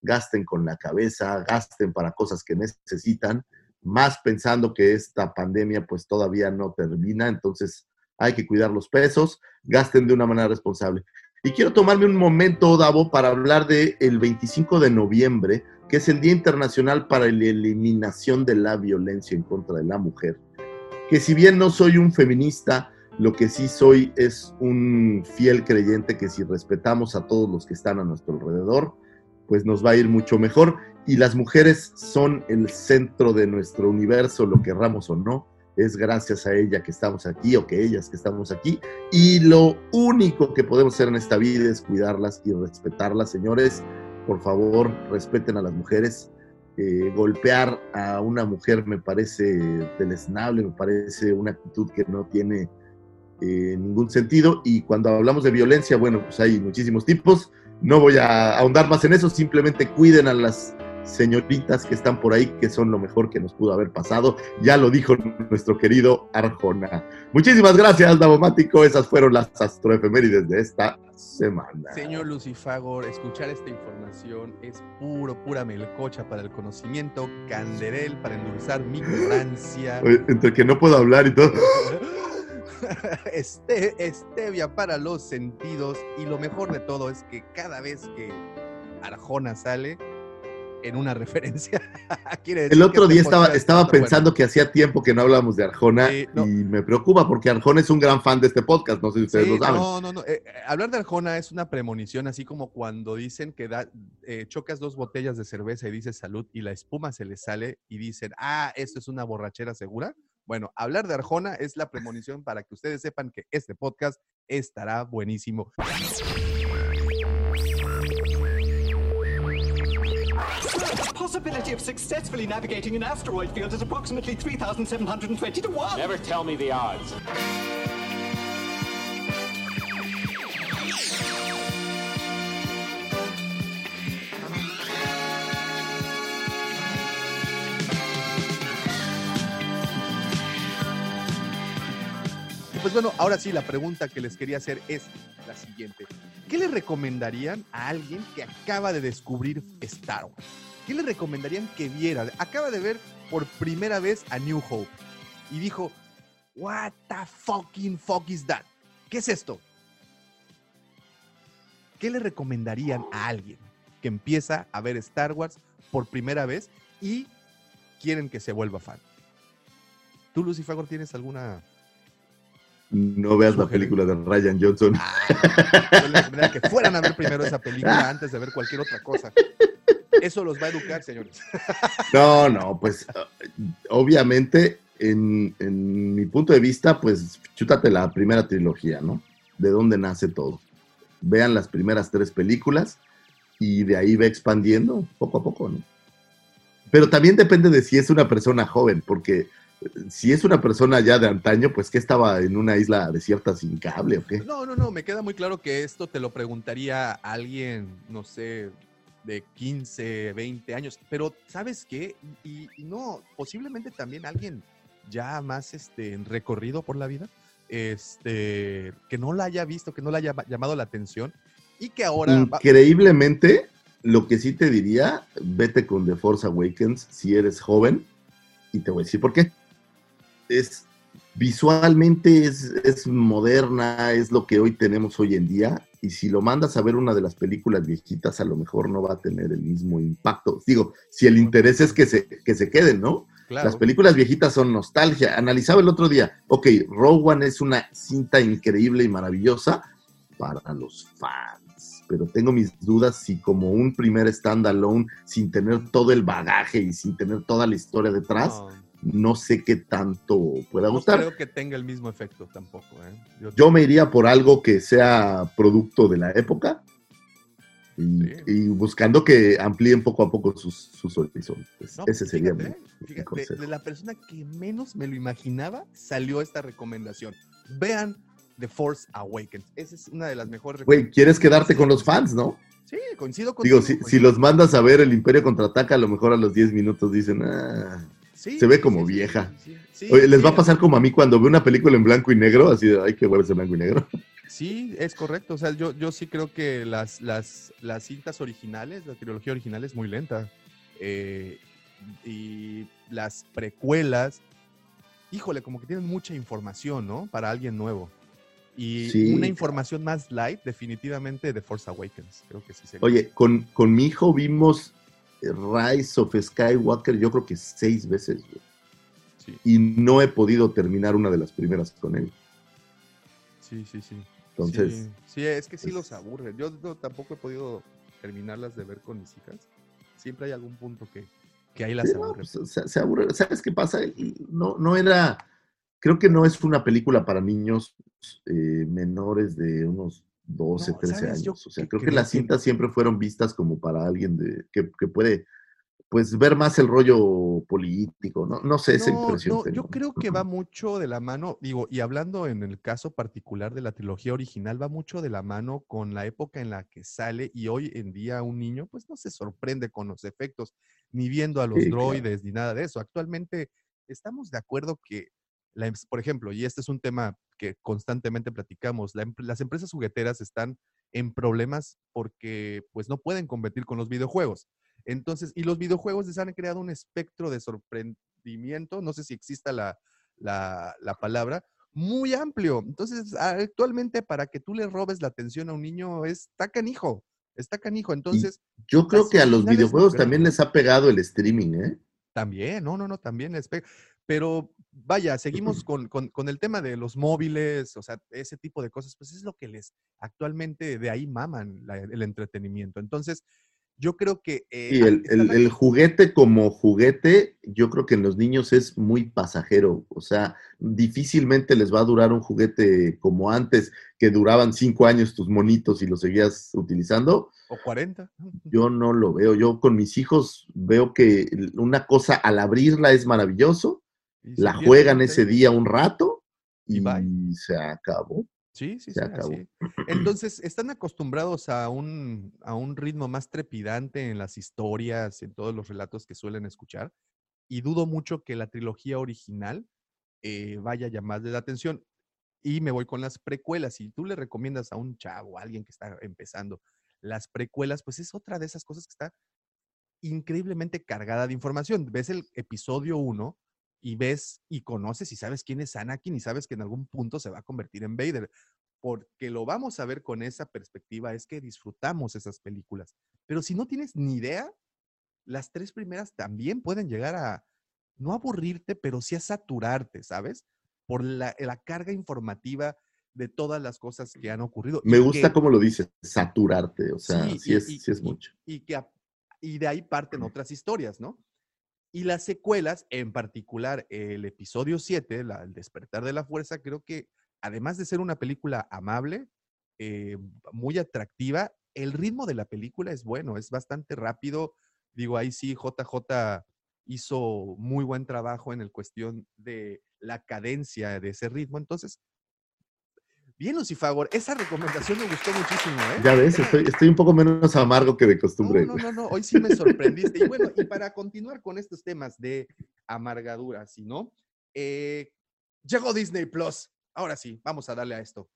Gasten con la cabeza, gasten para cosas que necesitan, más pensando que esta pandemia pues todavía no termina, entonces hay que cuidar los pesos, gasten de una manera responsable. Y quiero tomarme un momento, Davo, para hablar del el 25 de noviembre, que es el Día Internacional para la Eliminación de la Violencia en contra de la Mujer. Que si bien no soy un feminista, lo que sí soy es un fiel creyente que si respetamos a todos los que están a nuestro alrededor, pues nos va a ir mucho mejor. Y las mujeres son el centro de nuestro universo, lo querramos o no. Es gracias a ella que estamos aquí o que ellas que estamos aquí. Y lo único que podemos hacer en esta vida es cuidarlas y respetarlas, señores. Por favor, respeten a las mujeres. eh, golpear a una mujer me parece deleznable, me parece una actitud que no tiene eh, ningún sentido. Y cuando hablamos de violencia, bueno, pues hay muchísimos tipos. No voy a ahondar más en eso, simplemente cuiden a las señoritas que están por ahí, que son lo mejor que nos pudo haber pasado. Ya lo dijo nuestro querido Arjona. Muchísimas gracias, Davomático. Esas fueron las astroefemérides de esta semana. Señor Lucifagor, escuchar esta información es puro, pura melcocha para el conocimiento, canderel para endulzar mi ignorancia. Entre que no puedo hablar y todo. Este, stevia para los sentidos y lo mejor de todo es que cada vez que Arjona sale, en una referencia. el otro día estaba, estaba pensando que hacía tiempo que no hablábamos de Arjona y me preocupa porque Arjona es un gran fan de este podcast, no sé si ustedes lo saben. No, no, no. Eh, eh, hablar de Arjona es una premonición, así como cuando dicen que da, eh, chocas dos botellas de cerveza y dices salud y la espuma se le sale y dicen, ah, esto es una borrachera segura. Bueno, hablar de Arjona es la premonición para que ustedes sepan que este podcast estará buenísimo. Possibility of successfully navigating an asteroid field is approximately 3,720 to 1. Never tell me the odds. pues bueno, ahora sí, la pregunta que les quería hacer es la siguiente. ¿Qué le recomendarían a alguien que acaba de descubrir Star Wars? ¿Qué le recomendarían que viera? Acaba de ver por primera vez a New Hope y dijo, What the fucking fuck is that? ¿Qué es esto? ¿Qué le recomendarían a alguien que empieza a ver Star Wars por primera vez y quieren que se vuelva fan? ¿Tú, Lucifer, tienes alguna no veas la película de Ryan Johnson. Ah, que fueran a ver primero esa película antes de ver cualquier otra cosa. Eso los va a educar, señores. No, no, pues obviamente, en, mi punto de vista, pues chútate la primera trilogía, ¿no? De dónde nace todo. Vean las primeras tres películas y de ahí va expandiendo poco a poco, ¿no? Pero también depende de si es una persona joven, porque si es una persona ya de antaño, pues que estaba en una isla desierta sin cable o qué? No, no, no, me queda muy claro que esto te lo preguntaría alguien, no sé, de 15, 20 años. Pero, ¿sabes qué? Y, no, posiblemente también alguien ya más este, recorrido por la vida, este, que no la haya visto, que no le haya llamado la atención y que ahora... Increíblemente, lo que sí te diría, vete con The Force Awakens si eres joven y te voy a decir por qué. Es visualmente es, es moderna, es lo que hoy tenemos hoy en día y si lo mandas a ver una de las películas viejitas, a lo mejor no va a tener el mismo impacto. Digo, si el interés es que se, que se queden, ¿no? Las películas viejitas son nostalgia. Analizaba el otro día, ok, Rogue One es una cinta increíble y maravillosa para los fans, pero tengo mis dudas si como un primer standalone, sin tener todo el bagaje y sin tener toda la historia detrás, no sé qué tanto pueda gustar. No creo que tenga el mismo efecto tampoco. ¿eh? Yo, me iría por algo que sea producto de la época y, buscando que amplíen poco a poco sus, sus horizontes. Ese sería mi, fíjate, de, la persona que menos me lo imaginaba salió esta recomendación. Vean The Force Awakens. Esa es una de las mejores. Güey, quieres quedarte con los fans, ¿no? Sí, coincido con Digo, si, si, los mandas a ver el Imperio contraataca, a lo mejor a los 10 minutos dicen, ah, se ve como vieja. Oye, les va a pasar como a mí cuando veo una película en blanco y negro, así de, ay, qué bueno ese blanco y negro. Sí, es correcto. O sea, yo, yo sí creo que las, las, las cintas originales, la trilogía original es muy lenta. Eh, y las precuelas, híjole, como que tienen mucha información, ¿no? Para alguien nuevo. Y una información más light, definitivamente, de Force Awakens. Creo que sí sería. Oye, con, con mi hijo vimos Rise of Skywalker, yo creo que seis veces, Y no he podido terminar una de las primeras con él. Sí, sí, sí. Entonces. Sí, es que sí los aburre. Yo tampoco he podido terminarlas de ver con mis hijas. Siempre hay algún punto que, que ahí las aburre. Pues, se, aburre. ¿Sabes qué pasa? No, no era. Creo que no es una película para niños eh, menores de unos 12, 13 años. o sea, creo que las cintas siempre fueron vistas como para alguien de, que, puede pues ver más el rollo político, no, no sé, esa No, impresión. no, yo creo que va mucho de la mano, digo, y hablando en el caso particular de la trilogía original, va mucho de la mano con la época en la que sale y hoy en día un niño pues no se sorprende con los efectos, ni viendo a los Sí, claro. droides, ni nada de eso. Actualmente estamos de acuerdo que, la por ejemplo, y este es un tema que constantemente platicamos, la las empresas jugueteras están en problemas porque pues no pueden competir con los videojuegos. Entonces, y los videojuegos les han creado un espectro de sorprendimiento, no sé si exista la, la, la palabra, muy amplio. Entonces, actualmente para que tú le robes la atención a un niño está canijo, está canijo. Entonces, Yo creo que a los videojuegos también les ha pegado el streaming, ¿eh? También, no, no, no, también les pega. Pero vaya, seguimos con, con- con el tema de los móviles, o sea, ese tipo de cosas, pues es lo que les actualmente de ahí maman la- el entretenimiento. Entonces, yo creo que... eh, a- el, el- el juguete como juguete, yo creo que en los niños es muy pasajero. O sea, difícilmente les va a durar un juguete como antes, que duraban cinco años tus monitos y los seguías utilizando. O 40. Yo no lo veo. Yo con mis hijos veo que una cosa al abrirla es maravilloso, la juegan ese día un rato Y y se acabó. Sí, sí, Se sí, acabó. así. Entonces, están acostumbrados a un, a un ritmo más trepidante en las historias, en todos los relatos que suelen escuchar, y dudo mucho que la trilogía original eh, vaya a llamarle la atención. Y me voy con las precuelas. Si tú le recomiendas a un chavo, a alguien que está empezando, las precuelas, pues es otra de esas cosas que está increíblemente cargada de información. Ves el episodio 1 y ves y conoces y sabes quién es Anakin y sabes que en algún punto se va a convertir en Vader. Porque lo vamos a ver con esa perspectiva, es que disfrutamos esas películas. Pero si no tienes ni idea, las tres primeras también pueden llegar a no aburrirte, pero sí a saturarte, ¿sabes? Por la, la carga informativa de todas las cosas que han ocurrido. Me y gusta que- cómo lo dices, saturarte. O sea, sí, y- es, y- sí es mucho. Y, que, y de ahí parten otras historias, ¿no? Y las secuelas, en particular el episodio 7, la, El despertar de la fuerza, creo que además de ser una película amable, eh, muy atractiva, el ritmo de la película es bueno, es bastante rápido. Digo, ahí sí, JJ hizo muy buen trabajo en el cuestión de la cadencia de ese ritmo. Entonces, bien, Lucifagor, esa recomendación me gustó muchísimo, ¿eh? Ya ves, estoy, estoy un poco menos amargo que de costumbre. no, no, no, no, hoy sí me sorprendiste. Y bueno, y para continuar con estos temas de amargadura, ¿sí no? Eh, llegó Disney Plus. Ahora sí, vamos a darle a esto.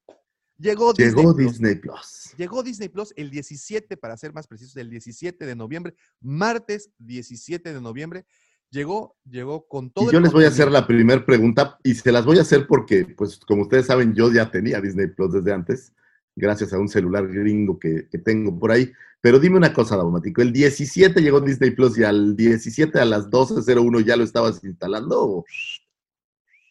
Llegó, Llegó Disney Plus. Disney Plus. Llegó Disney Plus el 17, para ser más precisos, el 17 de noviembre, martes 17 de noviembre. Llegó, llegó con todo Y el yo les voy a hacer la primera pregunta y se las voy a hacer porque, pues, como ustedes saben, yo ya tenía Disney Plus desde antes, gracias a un celular gringo que, que tengo por ahí. Pero dime una cosa, Daumático, ¿el 17 llegó Disney Plus y al 17 a las 12.01 ya lo estabas instalando? ¿O,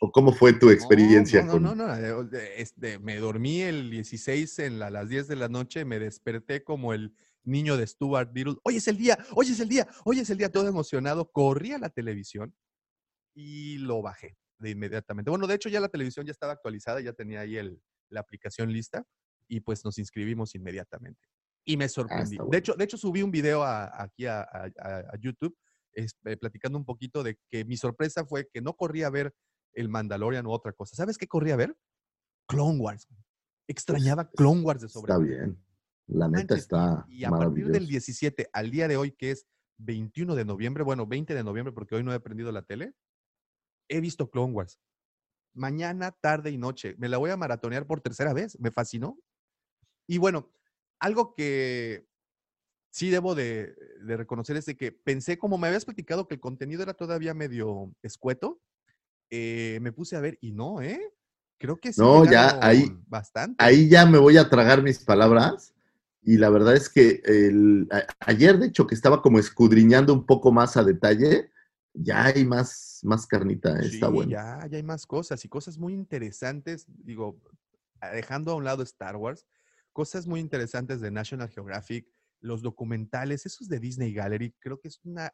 o cómo fue tu experiencia? No, no, con... no, no, eh, eh, este, me dormí el 16 en la- las 10 de la noche, me desperté como el niño de Stuart Little. Hoy es el día, hoy es el día, hoy es el día, todo emocionado. Corrí a la televisión y lo bajé de inmediatamente. Bueno, de hecho ya la televisión ya estaba actualizada, ya tenía ahí el, la aplicación lista y pues nos inscribimos inmediatamente. Y me sorprendí. está De hecho, de hecho subí un video a- aquí a, a- a- a YouTube es, eh, platicando un poquito de que mi sorpresa fue que no corrí a ver el Mandalorian u otra cosa. ¿Sabes qué corrí a ver? Clone Wars. Extrañaba Clone Wars de sobre. Está bien. La neta Manches, y- está Y, a partir del maravilloso. 17 al día de hoy, que es 21 de noviembre, bueno, 20 de noviembre, porque hoy no he prendido la tele, he visto Clone Wars. Mañana, tarde y noche. Me la voy a maratonear por tercera vez. Me fascinó. Y bueno, algo que sí debo de, de reconocer es de que pensé, como me habías platicado que el contenido era todavía medio escueto, eh, me puse a ver y no, ¿eh? Creo que sí. No, ya, ahí- Bastante. Ahí ya me voy a tragar mis palabras. Y la verdad es que el, a- ayer, de hecho, que estaba como escudriñando un poco más a detalle, ya hay más, más carnita, ¿eh? está Sí, bueno. ya, ya hay más cosas y cosas muy interesantes, digo, dejando a un lado Star Wars, cosas muy interesantes de National Geographic, los documentales, esos de Disney Gallery, creo que es una,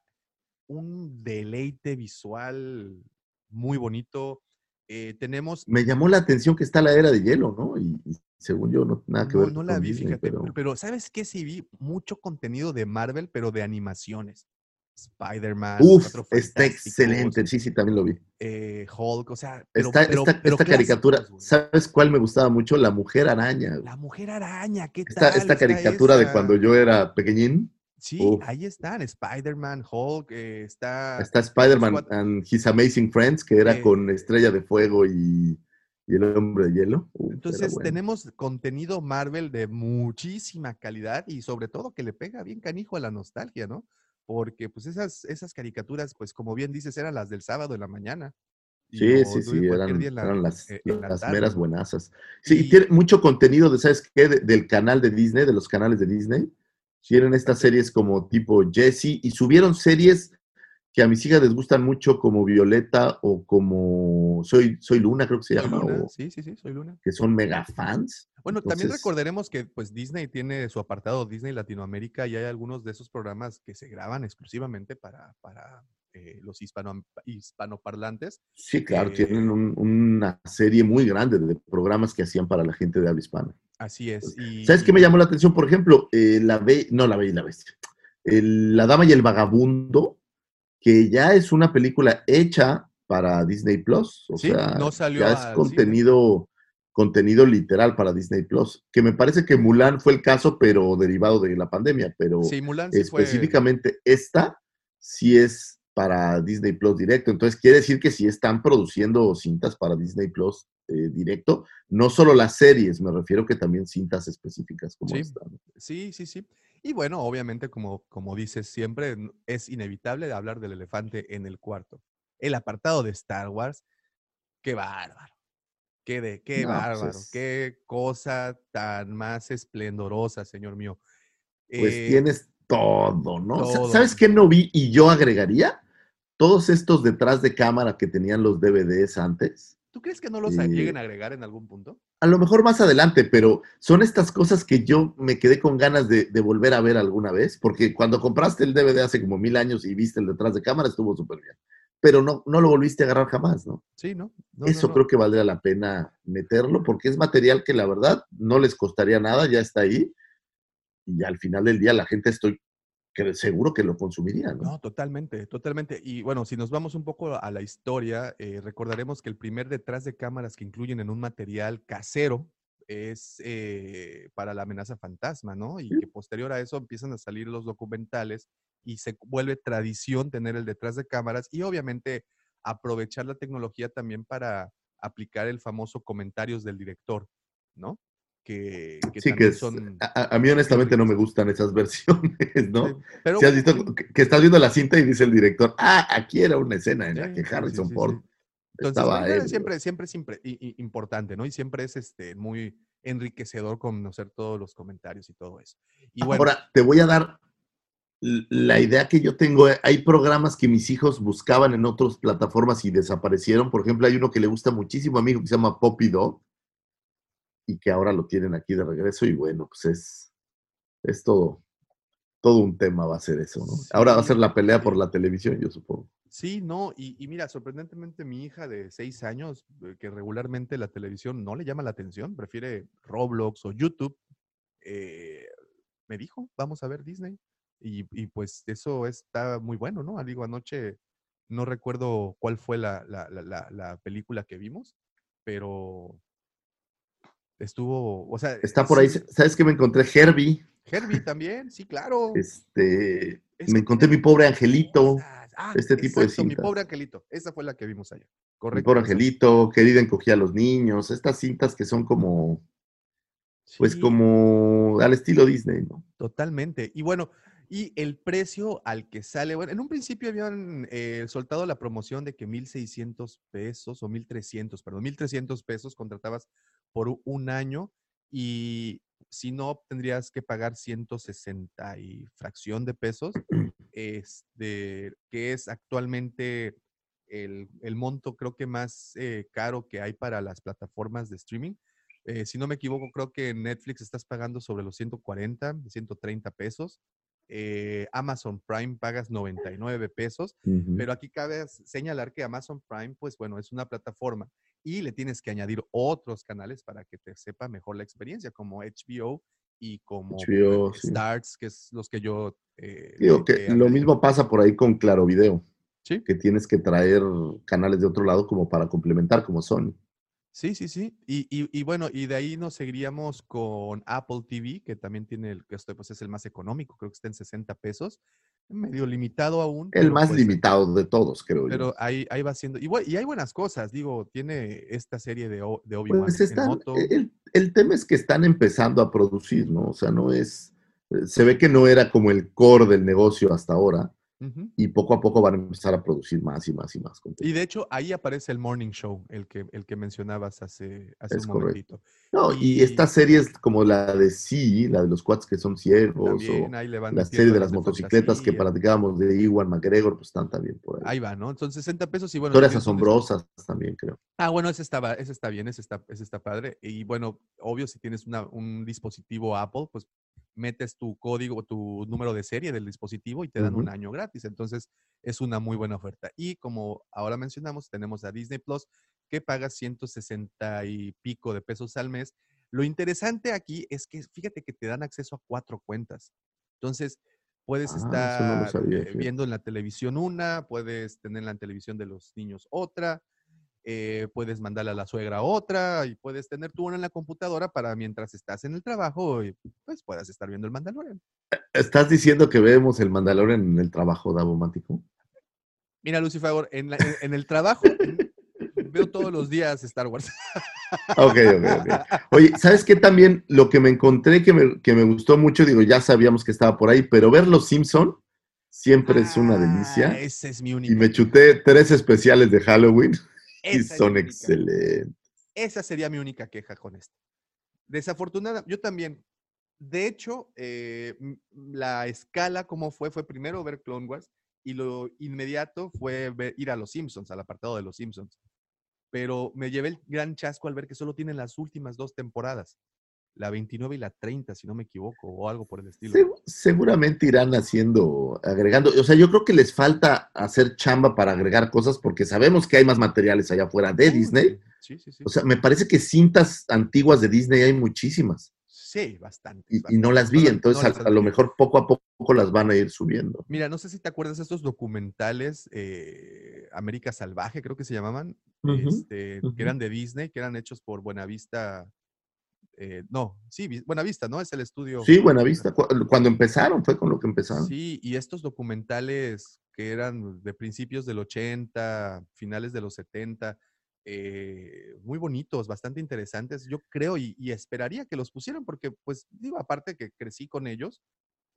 un deleite visual muy bonito. Eh, tenemos, Me llamó la atención que está la era de hielo, ¿no? Y, y según yo, no nada que no, ver no la con vi, Disney, fíjate, pero pero ¿sabes qué? Sí vi mucho contenido de Marvel, pero de animaciones. Spider-Man. Uf, está excelente. Sí, sí, también lo vi. eh, Hulk, o sea, pero, Esta, pero- esta, pero esta caricatura, clásicos. ¿sabes cuál me gustaba mucho? La Mujer Araña. güey. La Mujer Araña, ¿qué Esta, tal? esta caricatura de cuando yo era pequeñín. Sí, Uf. ahí están, Spider-Man, Hulk, eh, está... Está Spider-Man and His Amazing Friends, que era Eh, con Estrella de Fuego y, y el Hombre de Hielo. Uf, era Entonces bueno. tenemos contenido Marvel de muchísima calidad y sobre todo que le pega bien canijo a la nostalgia, ¿no? Porque pues esas, esas caricaturas, pues como bien dices, eran las del sábado en la mañana. y Sí, sí, sí, eran, la- eran las, eh, las meras. Sí, y Y- tiene mucho contenido de, ¿sabes qué? De- del canal de Disney, de los canales de Disney. Tienen estas series como tipo Jessie y subieron series que a mis hijas les gustan mucho como Violeta o como Soy, Soy Luna, creo que se llama, Luna, o sí, sí, sí, soy Luna. que son mega fans. Bueno, también recordaremos que pues Disney tiene su apartado Disney Latinoamérica y hay algunos de esos programas que se graban exclusivamente para, para eh, los hispano, hispanoparlantes. Sí, claro, Eh, tienen un- una serie muy grande de programas que hacían para la gente de habla hispana. Así es. Y, ¿Sabes qué me llamó la atención? Por ejemplo, eh, la be no la Bella y la Bestia, El- La Dama y el Vagabundo, que ya es una película hecha para Disney Plus, o Sí, sea, no salió ya es contenido, contenido literal para Disney Plus, que me parece que Mulan fue el caso, pero derivado de la pandemia, pero Sí, Mulan fue- específicamente esta sí es para Disney Plus directo. Entonces quiere decir que sí están produciendo cintas para Disney Plus eh, directo, no solo las series, me refiero que también cintas específicas como esta. ¿no? Sí, sí, sí. Y bueno, obviamente, como, como dices siempre, es inevitable hablar del elefante en el cuarto. El apartado de Star Wars, qué bárbaro. Qué, de, qué No, pues bárbaro. Qué cosa tan más esplendorosa, señor mío. Pues Eh, tienes todo, ¿no? Todo. ¿Sabes qué no vi y yo agregaría? Todos estos detrás de cámara que tenían los DVDs antes. ¿Tú crees que no los eh, lleguen a agregar en algún punto? A lo mejor más adelante, pero son estas cosas que yo me quedé con ganas de, de volver a ver alguna vez, porque cuando compraste el DVD hace como mil años y viste el detrás de cámara, estuvo súper bien. Pero no, no lo volviste a agarrar jamás, ¿no? Sí, ¿no? Eso no. creo que valdría la pena meterlo, porque es material que la verdad no les costaría nada, ya está ahí, y al final del día la gente estoy cre- seguro que lo consumiría, ¿no? No, totalmente, totalmente. Y bueno, si nos vamos un poco a la historia, eh, recordaremos que el primer detrás de cámaras que incluyen en un material casero es eh, para la amenaza fantasma, ¿no? Y Sí. que posterior a eso empiezan a salir los documentales y se vuelve tradición tener el detrás de cámaras y obviamente aprovechar la tecnología también para aplicar el famoso comentarios del director, ¿no? Que, que Sí, que es- son... a, a- mí honestamente no me gustan esas versiones, ¿no? Sí, pero Si has visto que, que estás viendo la cinta y dice el director, ah, aquí era una escena en la que Harrison Ford. Entonces, estaba ebrio. siempre, siempre es importante, ¿no? Y siempre es este, muy enriquecedor conocer todos los comentarios y todo eso. Y bueno, Ahora, te voy a dar la idea que yo tengo. eh, Hay programas que mis hijos buscaban en otras plataformas y desaparecieron. Por ejemplo, hay uno que le gusta muchísimo a mi hijo que se llama Poppy Dog y que ahora lo tienen aquí de regreso. Y bueno, pues es, es todo, todo un tema va a ser eso, ¿no? Ahora va a ser la pelea por la televisión, yo supongo. sí, no, y, y mira, sorprendentemente mi hija de seis años, eh, que regularmente la televisión no le llama la atención, prefiere Roblox o YouTube, eh, me dijo, vamos a ver Disney. Y, y pues eso está muy bueno, ¿no? Digo, anoche no recuerdo cuál fue la- la- la película que vimos, pero estuvo, o sea, Está por ahí, ¿sabes qué me encontré? Herbie. Herbie también, sí, claro. Este, Es me que encontré mi pobre angelito. Ah, este tipo de exacto, Mi cintas. pobre angelito. Esa fue la que vimos allá. Mi Correcto. pobre esa. angelito, querida encogía a los niños, estas cintas que son como, pues como al estilo Disney, ¿no? Totalmente. Y bueno, y el precio al que sale, bueno, en un principio habían eh, soltado la promoción de que 1.600 pesos o 1.300, perdón, 1.300 pesos contratabas por un año y si no, tendrías que pagar 160 y fracción de pesos, este, que es actualmente el, el monto creo que más eh, caro que hay para las plataformas de streaming. Eh, si no me equivoco, creo que en Netflix estás pagando sobre los 140, 130 pesos. Eh, Amazon Prime pagas 99 pesos, Ujú. pero aquí cabe señalar que Amazon Prime, pues bueno, es una plataforma y le tienes que añadir otros canales para que te sepa mejor la experiencia, como HBO y como HBO, sí. Starts, que es los que yo... eh, Digo que lo mismo pasa por ahí con Claro Video, Sí, que tienes que traer canales de otro lado como para complementar, como Sony. sí, sí, sí. Y, y- y bueno, y de ahí nos seguiríamos con Apple TV, que también tiene el, que esto pues es el más económico, creo que está en 60 pesos, medio limitado aún. El pero, más pues, limitado de todos, creo yo. Pero ahí, ahí va siendo. Y, y hay buenas cosas, digo, tiene esta serie de, de Obi-Wan Pues en están, moto. el, el tema es que están empezando a producir, ¿no? O sea, no es, se ve que no era como el core del negocio hasta ahora Y poco a poco van a empezar a producir más y más y más Y contenido. de hecho, ahí aparece el Morning Show, el que, el que mencionabas hace, hace Es un correcto. momentito. No, y y- estas series como la de Sí, la de los cuads que son ciegos, También o la serie de las motocicletas que platicábamos de Iwan McGregor, pues están también por ahí. Ahí va, ¿no? Entonces, 60 pesos y bueno. Historias son asombrosas también, creo. Ah, bueno, ese está, ese está bien, ese está, ese está padre. Y bueno, obvio, si tienes una- un dispositivo Apple, pues metes tu código, tu número de serie del dispositivo y te dan un año gratis. Entonces, es una muy buena oferta. Y como ahora mencionamos, tenemos a Disney Plus, que paga 160 y pico de pesos al mes. Lo interesante aquí es que fíjate que te dan acceso a cuatro cuentas. Entonces, puedes Ah, no estar sabía, eh, viendo en la televisión una, puedes tener en la televisión de los niños otra, eh, puedes mandarle a la suegra otra y puedes tener tú una en la computadora para mientras estás en el trabajo y pues puedas estar viendo el Mandalorian. ¿Estás diciendo que vemos el Mandalorian en el trabajo, Davo Mántico? Mira, Lucy Favor, en, la- en- en el trabajo en- veo todos los días Star Wars. Ok, ok, ok. Oye, ¿sabes qué también? Lo que me encontré que me, que me gustó mucho, digo, ya sabíamos que estaba por ahí, pero ver Los Simpson siempre es una Ah, delicia. Esa es mi única. Y me chuté tres especiales de Halloween y esa son excelentes. Esa sería mi única queja con esto. Desafortunada, yo también. De hecho, eh, la escala como fue, fue primero ver Clone Wars y lo inmediato fue ver- ir a Los Simpsons, al apartado de Los Simpsons. Pero me llevé el gran chasco al ver que solo tienen las últimas dos temporadas, la 29 y la 30, si no me equivoco, o algo por el estilo. Segu- seguramente irán haciendo, agregando. O sea, yo creo que les falta hacer chamba para agregar cosas porque sabemos que hay más materiales allá afuera de Uh, Disney. Sí, sí, sí. O sea, me parece que cintas antiguas de Disney hay muchísimas sí, bastante. y, y no las vi, entonces a, a lo mejor poco a poco las van a ir subiendo. Mira, no sé si te acuerdas de estos documentales, eh, América Salvaje, creo que se llamaban, este, que eran de Disney, que eran hechos por Buenavista. Eh, no, sí, Vi- Buenavista, ¿no? Es el estudio. Sí, buena vista. Cu- Cuando empezaron fue con lo que empezaron. Sí, y estos documentales que eran de principios del 80, finales de los 70, eh, muy bonitos, bastante interesantes. Yo creo y, y esperaría que los pusieran porque, pues, digo, aparte que crecí con ellos,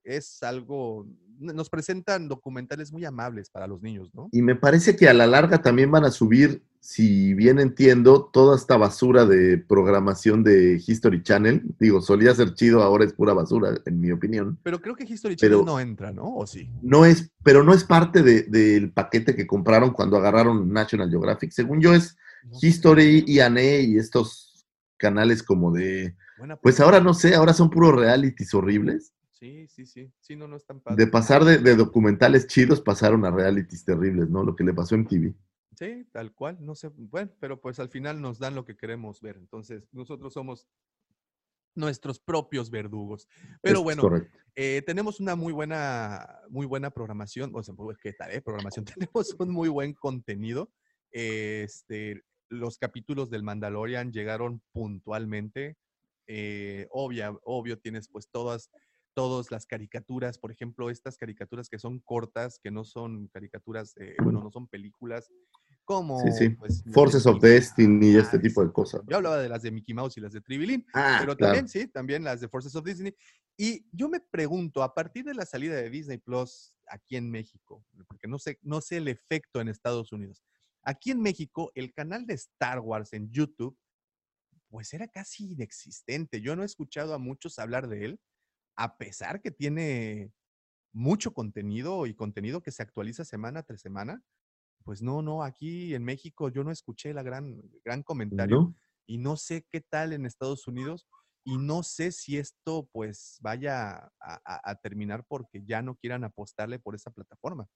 es algo, nos presentan documentales muy amables para los niños, ¿no? Y me parece que a la larga también van a subir, si bien entiendo, toda esta basura de programación de History Channel. Digo, solía ser chido, ahora es pura basura, en mi opinión. Pero creo que History Pero- Channel no entra, ¿no? ¿O sí? No es, pero no es parte de- del paquete que compraron cuando agarraron National Geographic. Según yo, es No. History, IANE y estos canales como de. Pues ahora no sé, ahora son puros realities horribles. Sí, sí, sí. Sí, no, no es tan De padre. pasar de, de documentales chidos, pasaron a realities terribles, ¿no? Lo que le pasó en TV. Sí, tal cual, no sé. Bueno, pero pues al final nos dan lo que queremos ver. Entonces, nosotros somos nuestros propios verdugos. Pero Es bueno, eh, tenemos una muy buena, muy buena programación. O sea, pues, ¿qué tal, eh? Programación. Tenemos un muy buen contenido. Este, los capítulos del Mandalorian llegaron puntualmente. Eh, obvia, obvio, tienes pues todas, todas las caricaturas, por ejemplo, estas caricaturas que son cortas, que no son caricaturas, eh, bueno, no son películas, como Sí, sí. pues, de Forces of Destiny y este Ah, tipo de cosas. Yo hablaba de las de Mickey Mouse y las de Tribilín, Ah, pero claro. también, sí, también las de Forces of Disney. Y yo me pregunto, a partir de la salida de Disney Plus aquí en México, porque no sé, no sé el efecto en Estados Unidos, aquí en México el canal de Star Wars en YouTube, pues era casi inexistente. Yo no he escuchado a muchos hablar de él, a pesar que tiene mucho contenido y contenido que se actualiza semana tras semana. Pues no, no, aquí en México yo no escuché la gran, gran comentario ¿No? y no sé qué tal en Estados Unidos y no sé si esto pues vaya a, a- a terminar porque ya no quieran apostarle por esa plataforma.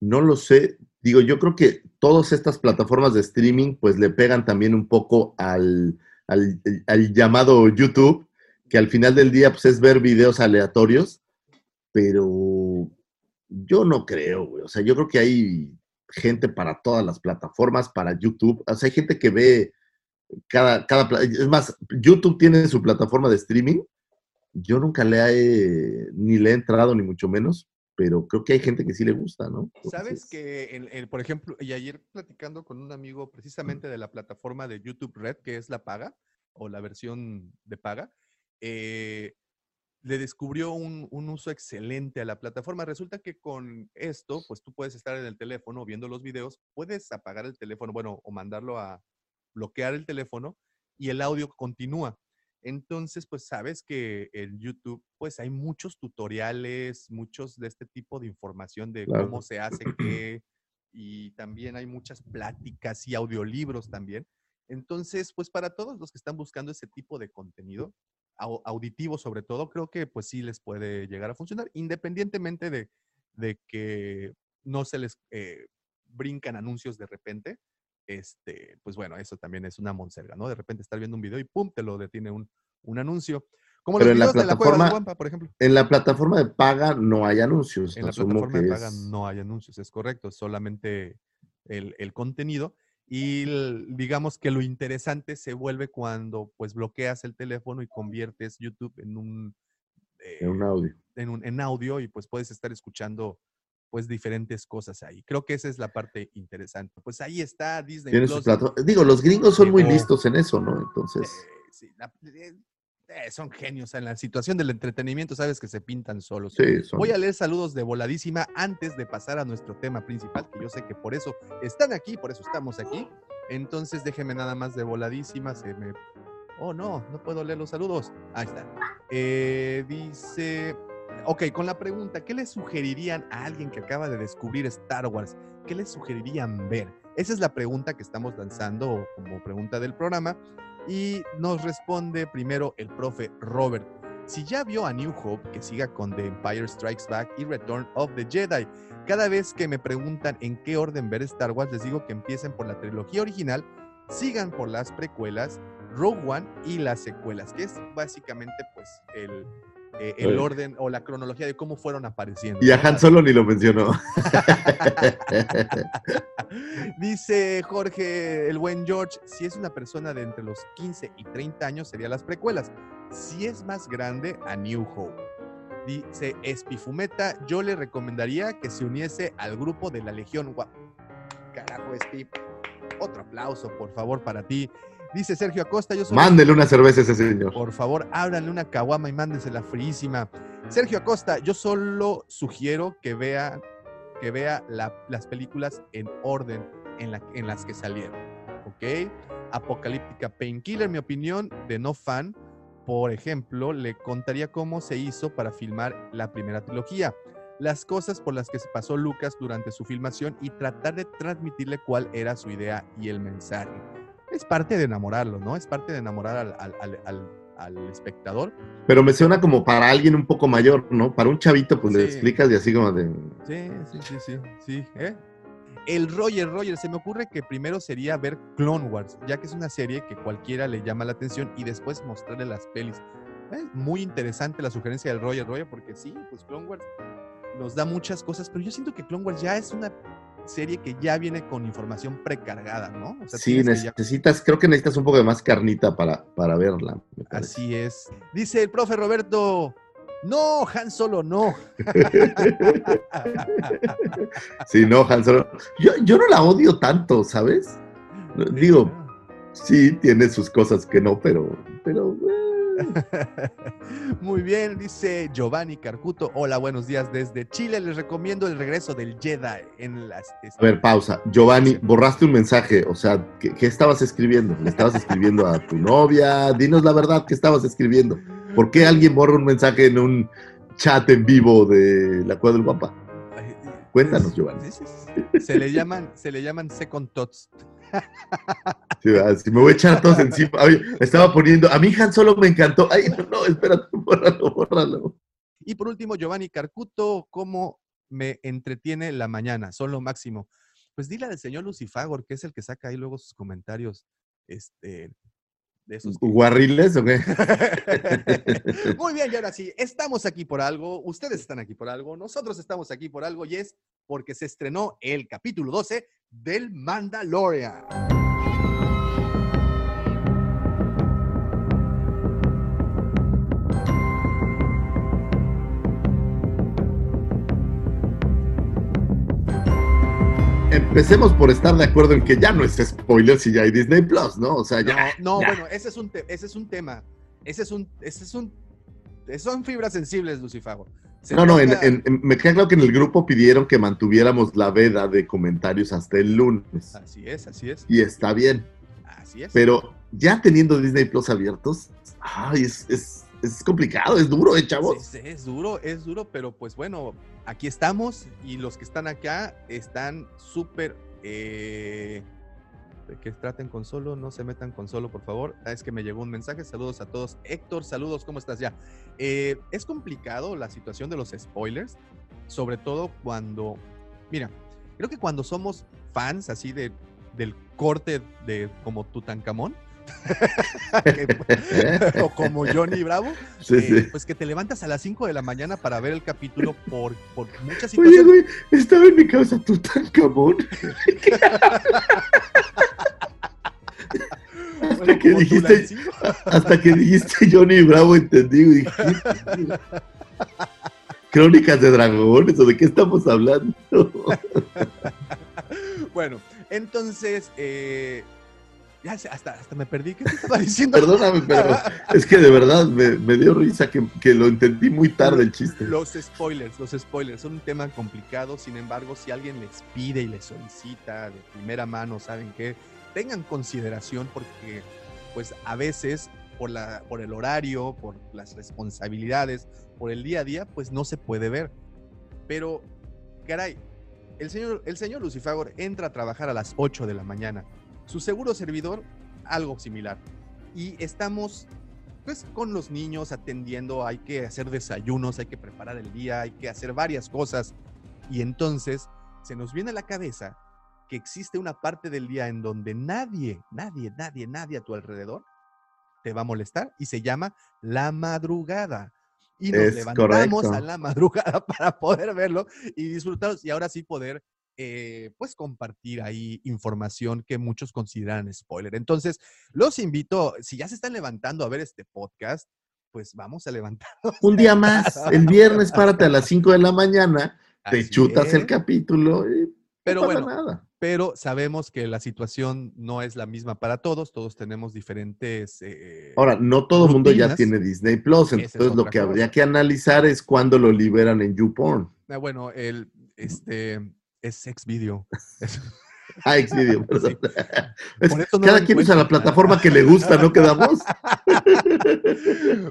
No lo sé. Digo, yo creo que todas estas plataformas de streaming pues le pegan también un poco al, al- al llamado YouTube que al final del día pues, es ver videos aleatorios, pero yo no creo, güey. O sea, yo creo que hay gente para todas las plataformas, para YouTube. O sea, hay gente que ve cada, cada, es más, YouTube tiene su plataforma de streaming. Yo nunca le he, ni le he entrado, ni mucho menos, pero creo que hay gente que sí le gusta, ¿no? Sabes que, por ejemplo, y ayer platicando con un amigo precisamente de la plataforma de YouTube Red, que es la paga o la versión de paga, eh, le descubrió un, un uso excelente a la plataforma. Resulta que con esto, pues tú puedes estar en el teléfono viendo los videos, puedes apagar el teléfono, bueno, o mandarlo a bloquear el teléfono y el audio continúa. Entonces, pues sabes que en YouTube, pues hay muchos tutoriales, muchos de este tipo de información de Claro. cómo se hace qué, y también hay muchas pláticas y audiolibros también. Entonces, pues para todos los que están buscando ese tipo de contenido, auditivo sobre todo, creo que pues sí les puede llegar a funcionar, independientemente de, de que no se les eh, brincan anuncios de repente. Este, pues bueno, eso también es una monserga, ¿no? De repente estar viendo un video y pum, te lo detiene un, un anuncio. Como Pero los en la videos de la de plataforma- por ejemplo. en la plataforma de paga no hay anuncios. En la plataforma de paga es- no hay anuncios, es correcto, solamente el, el contenido. Y digamos que lo interesante se vuelve cuando pues bloqueas el teléfono y conviertes YouTube en un, en un eh, audio. en, un- en audio y pues puedes estar escuchando pues diferentes cosas ahí. Creo que esa es la parte interesante. Pues ahí está Disney Plus. Digo, los gringos son muy listos en eso, ¿no? Entonces, Eh, sí, la- eh, son genios en la situación del entretenimiento, sabes que se pintan solos. sí, son. Voy a leer saludos de voladísima antes de pasar a nuestro tema principal, que yo sé que por eso están aquí, por eso estamos aquí. Entonces déjenme nada más de voladísima, se me... Oh, no, no puedo leer los saludos. Ahí está. Eh, dice... Ok, con la pregunta, ¿qué le sugerirían a alguien que acaba de descubrir Star Wars? ¿Qué le sugerirían ver? Esa es la pregunta que estamos lanzando como pregunta del programa. Y nos responde primero el profe Robert. Si ya vio a New Hope, que siga con The Empire Strikes Back y Return of the Jedi. Cada vez que me preguntan en qué orden ver Star Wars, les digo que empiecen por la trilogía original, sigan por las precuelas, Rogue One y las secuelas, que es básicamente pues el, eh, el orden o la cronología de cómo fueron apareciendo. Y a. Han Solo ni lo mencionó. Dice Jorge, el buen George, si es una persona de entre los 15 y 30 años, serían las precuelas. Si es más grande, a New Hope. Dice Espifumeta, yo le recomendaría que se uniese al grupo de la Legión Guap. Carajo, Espi. Otro aplauso, por favor, para ti. Dice Sergio Acosta, yo soy... Mándele una cerveza a ese señor. Por favor, ábranle una caguama y mándensela fríísima. Sergio Acosta, yo solo sugiero que vea, que vea la- las películas en orden en, la- en las que salieron. ¿Ok? Apocalíptica Painkiller, mi opinión de no fan, por ejemplo, le contaría cómo se hizo para filmar la primera trilogía, las cosas por las que se pasó Lucas durante su filmación y tratar de transmitirle cuál era su idea y el mensaje. Es parte de enamorarlo, ¿no? Es parte de enamorar al- al espectador. Pero me suena como para alguien un poco mayor, ¿no? Para un chavito, pues le explicas y así como de. Sí, sí, sí, sí, sí. ¿eh? El Roger, Roger, se me ocurre que primero sería ver Clone Wars, ya que es una serie que cualquiera le llama la atención y después mostrarle las pelis. Es muy interesante la sugerencia del Roger, Roger, porque sí, pues Clone Wars nos da muchas cosas, pero yo siento que Clone Wars ya es una serie que ya viene con información precargada, ¿no? O sea, Sí, ya- necesitas, creo que necesitas un poco de más carnita para, para verla. Así es. Dice el profe Roberto, no, Han Solo, no. Sí, no, Han Solo. Yo, yo no la odio tanto, ¿sabes? Digo, sí, tiene sus cosas que no, pero. pero eh, Muy bien, dice Giovanni Carcuto. Hola, buenos días desde Chile. Les recomiendo el regreso del Jedi en las. A ver, pausa. Giovanni, borraste un mensaje. O sea, ¿qué, qué estabas escribiendo? ¿Le estabas escribiendo a tu novia? Dinos la verdad, ¿qué estabas escribiendo? ¿Por qué alguien borra un mensaje en un chat en vivo de la Cueva del Guapa? Cuéntanos, Giovanni. Se le llaman, se le llaman second thoughts. Sí, me voy a echar todos encima. Estaba poniendo. A mí Han Solo me encantó. Ay, no, no, espérate, bórralo, bórralo. Y por último, Giovanni Carcuto, ¿cómo me entretiene la mañana? Son lo máximo. Pues dile al señor Lucifagor, que es el que saca ahí luego sus comentarios. Este, De esos que- ¿Guarriles o qué? Muy bien, y ahora sí, estamos aquí por algo, ustedes están aquí por algo, nosotros estamos aquí por algo y es porque se estrenó el capítulo 12 del Mandalorian. Empecemos por estar de acuerdo en que ya no es spoiler si ya hay Disney Plus, ¿no? O sea, ya. No, no, ya. bueno, ese es un, ese es un tema, ese es un, ese es un, son fibras sensibles, Lucifago. Se No, no, en- en- me queda claro que en el grupo pidieron que mantuviéramos la veda de comentarios hasta el lunes. Así es, así es, Y está bien. así es. Pero ya teniendo Disney Plus abiertos, ay, es, es, es complicado, es duro, ¿eh, chavos? Es, duro, es duro, pero pues bueno, aquí estamos y los que están acá están súper... eh, que traten con solo, no se metan con solo, por favor. Ah, es que me llegó un mensaje. Saludos a todos. Héctor, saludos, ¿cómo estás ya? Eh, es complicado la situación de los spoilers, sobre todo cuando, mira, creo que cuando somos fans así de, del corte de como Tutankamón, que- o como Johnny Bravo, Sí, eh, sí. pues que te levantas a las 5 de la mañana para ver el capítulo por, por muchas Oye, situaciones. güey, estaba en mi casa Tutankamón. Bueno, Hasta que dijiste, hasta que dijiste Johnny Bravo, entendí. dije. Crónicas de dragones, ¿o de qué estamos hablando? Bueno, entonces, eh, ya hasta, hasta me perdí. ¿Qué te estaba diciendo? Perdóname, pero es que de verdad me, me dio risa que, que lo entendí muy tarde el chiste. Los spoilers, los spoilers son un tema complicado, sin embargo, si alguien les pide y les solicita de primera mano, ¿saben qué? Tengan consideración porque, pues, a veces, por, la, por el horario, por las responsabilidades, por el día a día, pues no se puede ver. Pero, caray, el señor, el señor Lucifagor entra a trabajar a las 8 de la mañana. Su seguro servidor, algo similar. Y estamos pues con los niños atendiendo, hay que hacer desayunos, hay que preparar el día, hay que hacer varias cosas. Y entonces se nos viene a la cabeza que existe una parte del día en donde nadie, nadie, nadie, nadie a tu alrededor te va a molestar y se llama la madrugada. Y nos Es levantamos correcto. a la madrugada para poder verlo y disfrutarlo y ahora sí poder eh, pues compartir ahí información que muchos consideran spoiler. Entonces, los invito, si ya se están levantando a ver este podcast, pues vamos a levantarnos. Un día más, el viernes, párate a las 5 de la mañana, te Así chutas el capítulo y Pero no pasa bueno, nada. pero sabemos que la situación no es la misma para todos, todos tenemos diferentes... eh, Ahora, no todo el mundo ya tiene Disney Plus, es entonces lo que cosa. habría que analizar es cuándo lo liberan en YouPorn. ah, bueno, el, este, es sex video. Ah, Xvideo, perdón. Es- Por eso no cada quien usa la plataforma que le gusta, ¿no quedamos?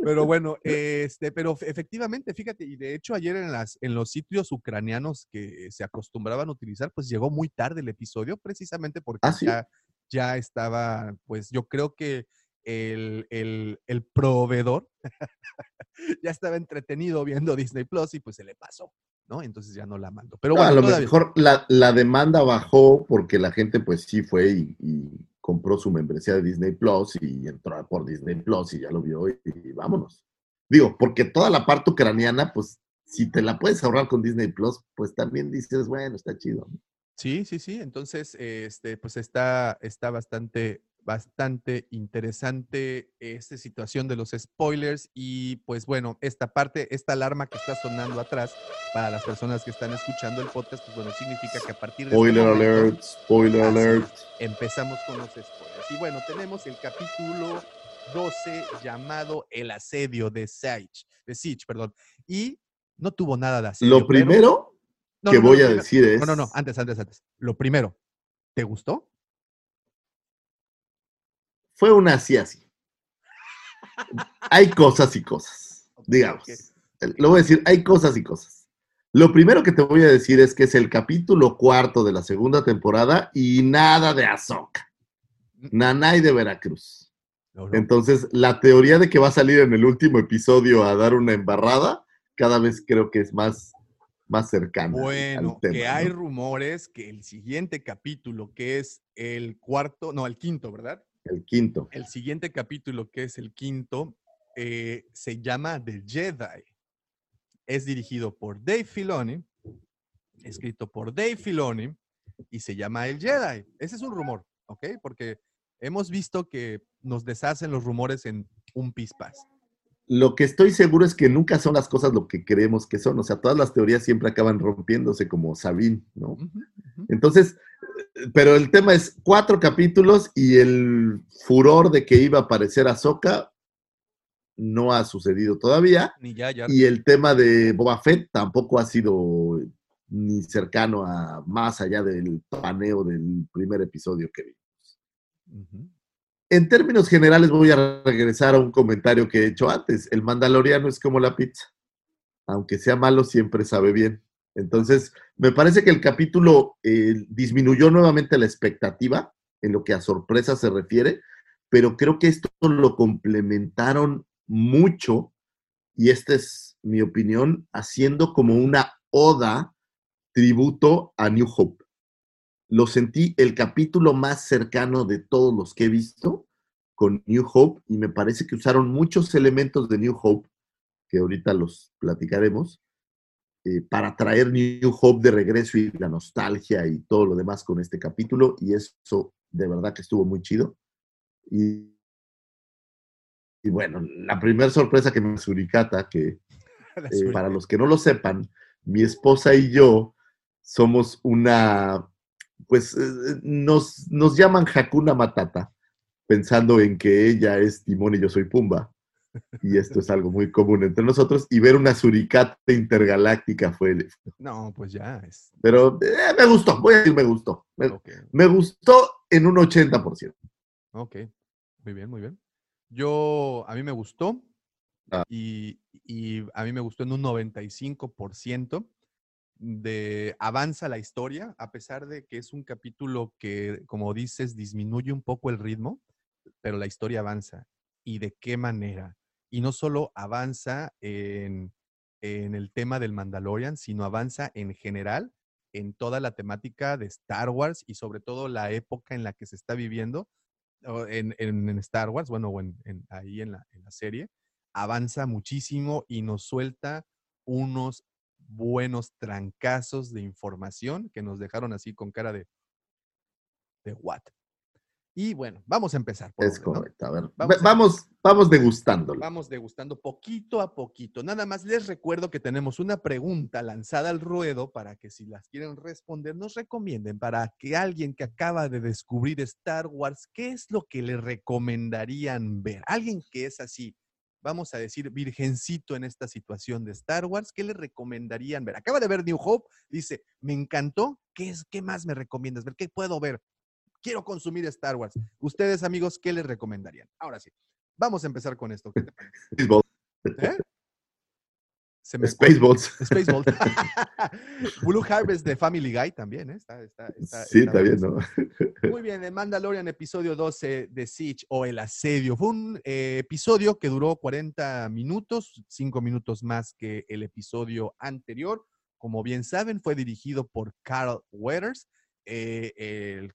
Pero bueno, este, pero fe- efectivamente, fíjate, y de hecho ayer en las, en los sitios ucranianos que se acostumbraban a utilizar, pues llegó muy tarde el episodio, precisamente porque ¿Ah, sí? ya, ya estaba, pues yo creo que el, el, el proveedor ya estaba entretenido viendo Disney Plus y pues se le pasó, ¿no? Entonces ya no la mandó. Pero No, bueno, a lo todavía- mejor la, la demanda bajó porque la gente pues sí fue y, y compró su membresía de Disney Plus y entró por Disney Plus y ya lo vio y, y vámonos. Digo, porque toda la parte ucraniana, pues si te la puedes ahorrar con Disney Plus, pues también dices, bueno, está chido. Sí, sí, sí. Entonces, este, pues está, está bastante, bastante interesante esta situación de los spoilers. Y pues bueno, esta parte, esta alarma que está sonando atrás, para las personas que están escuchando el podcast, pues bueno, significa que a partir de este Spoiler momento alert, spoiler alert. empezamos con los spoilers. Y bueno, tenemos el capítulo 12 llamado El asedio de Siege, de Siege, perdón. Y no tuvo nada de asedio. Lo pero- primero No, que no, voy a decir es... no, no, no, antes, antes, antes. Lo primero, ¿te gustó? Fue una así así. Hay cosas y cosas, digamos. Lo voy a decir, hay cosas y cosas. Lo primero que te voy a decir es que es el capítulo cuarto de la segunda temporada y nada de Azoka. Nanay de Veracruz. Entonces, la teoría de que va a salir en el último episodio a dar una embarrada, cada vez creo que es más, más cercana. Bueno, al tema, que hay ¿no? rumores que el siguiente capítulo, que es el cuarto, no, el quinto, ¿verdad? El quinto. El siguiente capítulo, que es el quinto, eh, se llama The Jedi. Es dirigido por Dave Filoni, escrito por Dave Filoni, y se llama El Jedi. Ese es un rumor, ¿ok? Porque hemos visto que nos deshacen los rumores en un pispás. Lo que estoy seguro es que nunca son las cosas lo que creemos que son. O sea, todas las teorías siempre acaban rompiéndose como Sabine, ¿no? Entonces, pero el tema es cuatro capítulos y el furor de que iba a aparecer Ahsoka no ha sucedido todavía. Ni ya, ya. Y el tema de Boba Fett tampoco ha sido ni cercano a más allá del paneo del primer episodio que vi. Ujú. En términos generales voy a regresar a un comentario que he hecho antes. El mandaloriano es como la pizza. Aunque sea malo, siempre sabe bien. Entonces, me parece que el capítulo eh, disminuyó nuevamente la expectativa en lo que a sorpresa se refiere, pero creo que esto lo complementaron mucho, y esta es mi opinión, haciendo como una oda, tributo a New Hope. Lo sentí el capítulo más cercano de todos los que he visto con New Hope y me parece que usaron muchos elementos de New Hope, que ahorita los platicaremos, eh, para traer New Hope de regreso y la nostalgia y todo lo demás con este capítulo y eso de verdad que estuvo muy chido. Y, y bueno, la primera sorpresa que me suricata, que eh, para los que no lo sepan, mi esposa y yo somos una, pues eh, nos, nos llaman Hakuna Matata, pensando en que ella es Timón y yo soy Pumba. Y esto es algo muy común entre nosotros. Y ver una suricata intergaláctica fue... No, pues ya es. Pero eh, me gustó, voy a decir me gustó. Me gustó en un 80%. ok. Muy bien, muy bien. Yo, a mí me gustó. Ah. Y, y a mí me gustó en un 95% de avanza la historia, a pesar de que es un capítulo que, como dices, disminuye un poco el ritmo, pero la historia avanza. ¿Y de qué manera? Y no solo avanza en, en el tema del Mandalorian, sino avanza en general en toda la temática de Star Wars y sobre todo la época en la que se está viviendo en, en- Star Wars, bueno, en, ahí en la, en la serie, avanza muchísimo y nos suelta unos buenos trancazos de información que nos dejaron así con cara de, de what. Y bueno, vamos a empezar. por Es correcto. A ver, Vamos ve- a- vamos, vamos degustándolo. Vamos degustando poquito a poquito. Nada más les recuerdo que tenemos una pregunta lanzada al ruedo para que si las quieren responder nos recomienden para que alguien que acaba de descubrir Star Wars, ¿qué es lo que le recomendarían ver? Alguien que es así, vamos a decir, virgencito en esta situación de Star Wars, ¿qué le recomendarían ver? Acaba de ver New Hope, dice, me encantó, ¿qué, es, qué más me recomiendas ver? ¿Qué puedo ver? Quiero consumir Star Wars. Ustedes, amigos, ¿qué les recomendarían? Ahora sí, vamos a empezar con esto. ¿Qué te parece? ¿Eh? Se me Spaceballs. Spaceball. Blue Harvest de Family Guy también, ¿eh? Está, está, está- Sí, está bien. ¿no? Muy bien, The Mandalorian, episodio 12 de Siege o El Asedio. Fue un eh, episodio que duró 40 minutos, 5 minutos más que el episodio anterior. Como bien saben, fue dirigido por Carl Weathers, eh, el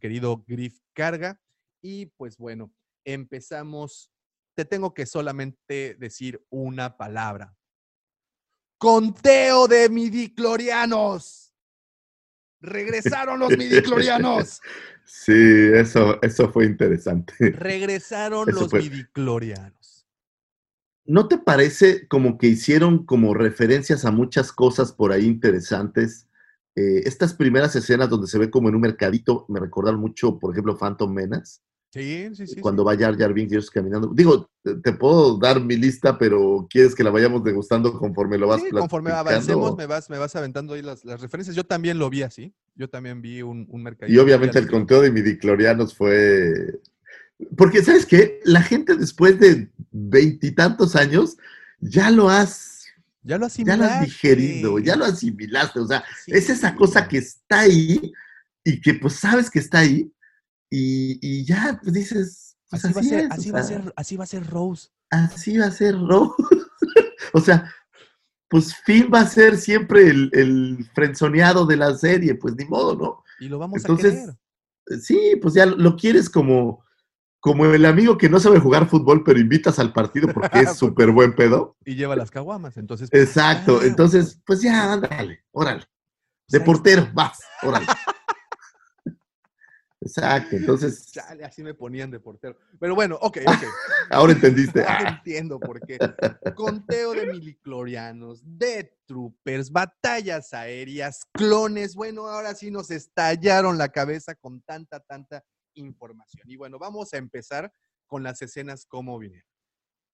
querido Griff Carga. Y pues bueno, empezamos. Te tengo que solamente decir una palabra. Conteo de midiclorianos. Regresaron los midiclorianos. Sí, eso, eso fue interesante. Regresaron Eso los fue- midiclorianos. ¿No te parece como que hicieron como referencias a muchas cosas por ahí interesantes? Eh, estas primeras escenas donde se ve como en un mercadito me recordaron mucho, por ejemplo, Phantom Menace, Sí, sí, sí. cuando sí. va Jar Jar Binks y ellos caminando. Digo, te, te puedo dar mi lista, pero ¿quieres que la vayamos degustando conforme lo vas Sí, conforme avancemos, me vas, me vas aventando ahí las, las referencias. Yo también lo vi así. Yo también vi un, un mercadito. Y obviamente el conteo de midiclorianos fue... Porque, ¿sabes qué? La gente después de veintitantos años ya lo has, Ya lo ya lo has asimilaste. digerido, ya lo asimilaste. O sea, es esa cosa que está ahí y que pues sabes que está ahí y, y ya pues dices, pues Así, va a ser, es, así va a ser, así va a ser Rose. así va a ser Rose. o sea, pues Finn va a ser siempre el, el frenzoneado de la serie, pues ni modo, ¿no? Y lo vamos a Entonces, querer. sí, pues ya lo, lo quieres como, como el amigo que no sabe jugar fútbol, pero invitas al partido porque es súper buen pedo. Y lleva las caguamas, entonces. pues, Exacto. ah, Entonces, pues ya, ándale, órale. De portero, vas, órale. Exacto. Entonces, Chale, así me ponían de portero. Pero bueno, ok, ok. ahora entendiste. Ahora Ah, entiendo por qué. Conteo de miliclorianos, de troopers, batallas aéreas, clones. Bueno, ahora sí nos estallaron la cabeza con tanta, tanta información. Y bueno, vamos a empezar con las escenas como vinieron.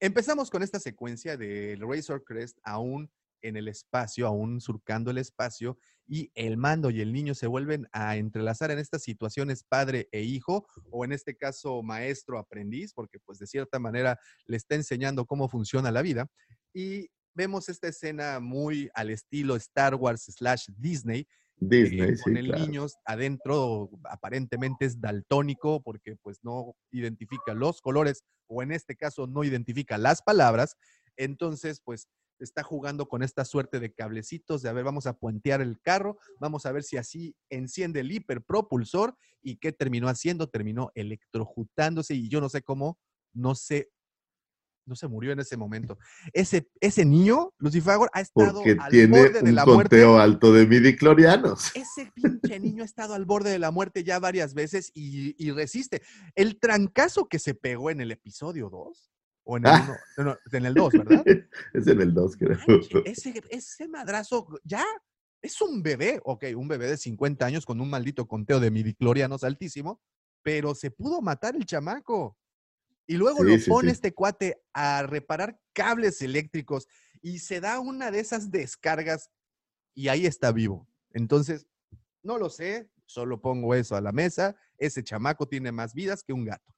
Empezamos con esta secuencia del Razor Crest aún en el espacio, aún surcando el espacio, y el mando y el niño se vuelven a entrelazar en estas situaciones padre e hijo, o en este caso maestro aprendiz, porque pues de cierta manera le está enseñando cómo funciona la vida. Y vemos esta escena muy al estilo Star Wars slash Disney, Disney, eh, sí, con el claro. niño adentro aparentemente es daltónico porque pues no identifica los colores o en este caso no identifica las palabras. Entonces pues está jugando con esta suerte de cablecitos de a ver, vamos a puentear el carro, vamos a ver si así enciende el hiperpropulsor y qué terminó haciendo, terminó electrocutándose y yo no sé cómo, no sé, no se murió en ese momento. Ese, ese niño, Lucifagor, ha estado Porque al tiene borde de un la muerte conteo alto de midiclorianos. ese pinche niño ha estado al borde de la muerte ya varias veces y, y resiste. El trancazo que se pegó en el episodio 2, o en el, Ah. uno- no, no, en el 2, ¿verdad? Es en el 2, creo. Manche, ese, ese madrazo ya es un bebé, ok, un bebé de 50 años con un maldito conteo de midiclorianos altísimo, pero se pudo matar el chamaco. Y luego Sí, lo pone sí. este cuate a reparar cables eléctricos y se da una de esas descargas y ahí está vivo. Entonces, no lo sé, solo pongo eso a la mesa. Ese chamaco tiene más vidas que un gato.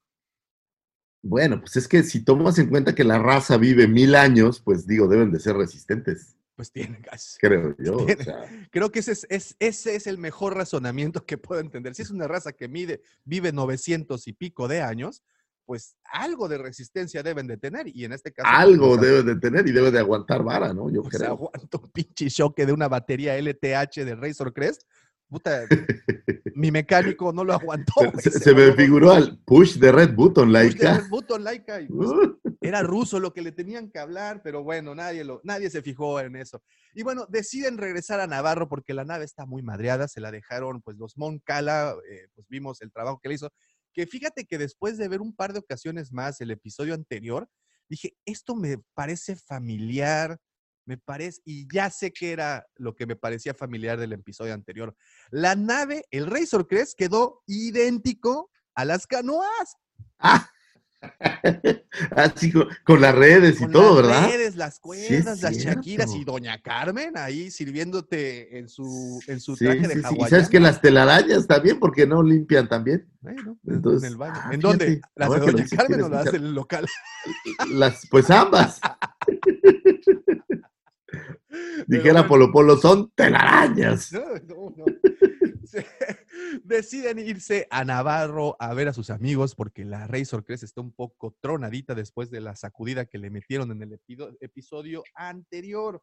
Bueno, pues es que si tomas en cuenta que la raza vive mil años, pues digo, deben de ser resistentes, Pues tiene gas. creo yo. o Tiene- sea, Creo que ese es, es- ese es el mejor razonamiento que puedo entender. Si es una raza que mide, vive 900 y pico de años, pues algo de resistencia deben de tener. Y en este caso... pues, algo nos- debe de tener y debe de aguantar vara, ¿no? Yo pues, creo. aguanta un pinche choque de una batería LTH de Razor Crest. Puta, mi mecánico no lo aguantó. Se, se- se me figuró al push de Red Button, Push the laica. red button, Laika, y pues, Uh, era ruso lo que le tenían que hablar, pero bueno, nadie, lo, nadie se fijó en eso. Y bueno, deciden regresar a Navarro porque la nave está muy madreada, se la dejaron pues los Moncala, eh, pues vimos el trabajo que le hizo, que fíjate que después de ver un par de ocasiones más el episodio anterior, dije, esto me parece familiar, me parece, y ya sé que era lo que me parecía familiar del episodio anterior. La nave, el Razor Crest, quedó idéntico a las canoas. ah. Así con, con las redes y todo, las ¿verdad? redes, las Sí, es cuerdas, las Shakiras y cierto. Doña Carmen ahí sirviéndote en su, en su Sí, traje sí, de sí. Y sabes que las telarañas también, porque no limpian también. Bueno, en- Entonces, en el baño. ah, ¿En dónde? ¿Las de Doña dices, Carmen o las del local? Las, pues ambas, dijera bueno, Polo Polo, son telarañas. No, no, no. Deciden irse a Navarro a ver a sus amigos porque la Razor Crest está un poco tronadita después de la sacudida que le metieron en el episodio anterior.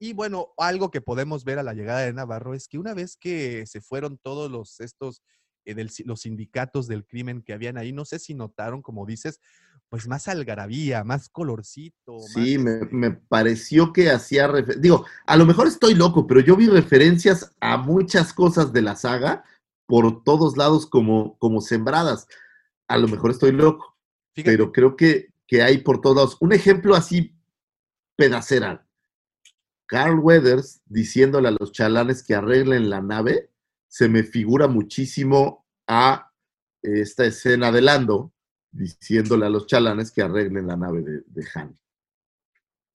Y bueno, algo que podemos ver a la llegada de Navarro es que una vez que se fueron todos los estos eh, del los sindicatos del crimen que habían ahí, no sé si notaron, como dices, pues más algarabía, más colorcito. Sí, más, me, este, me pareció que hacía refer- Digo, a lo mejor estoy loco, pero yo vi referencias a muchas cosas de la saga por todos lados como, como sembradas. A lo mejor estoy loco, fíjate, pero creo que, que hay por todos lados. Un ejemplo así pedacera. Carl Weathers diciéndole a los chalanes que arreglen la nave, se me figura muchísimo a esta escena de Lando diciéndole a los chalanes que arreglen la nave de, de Han.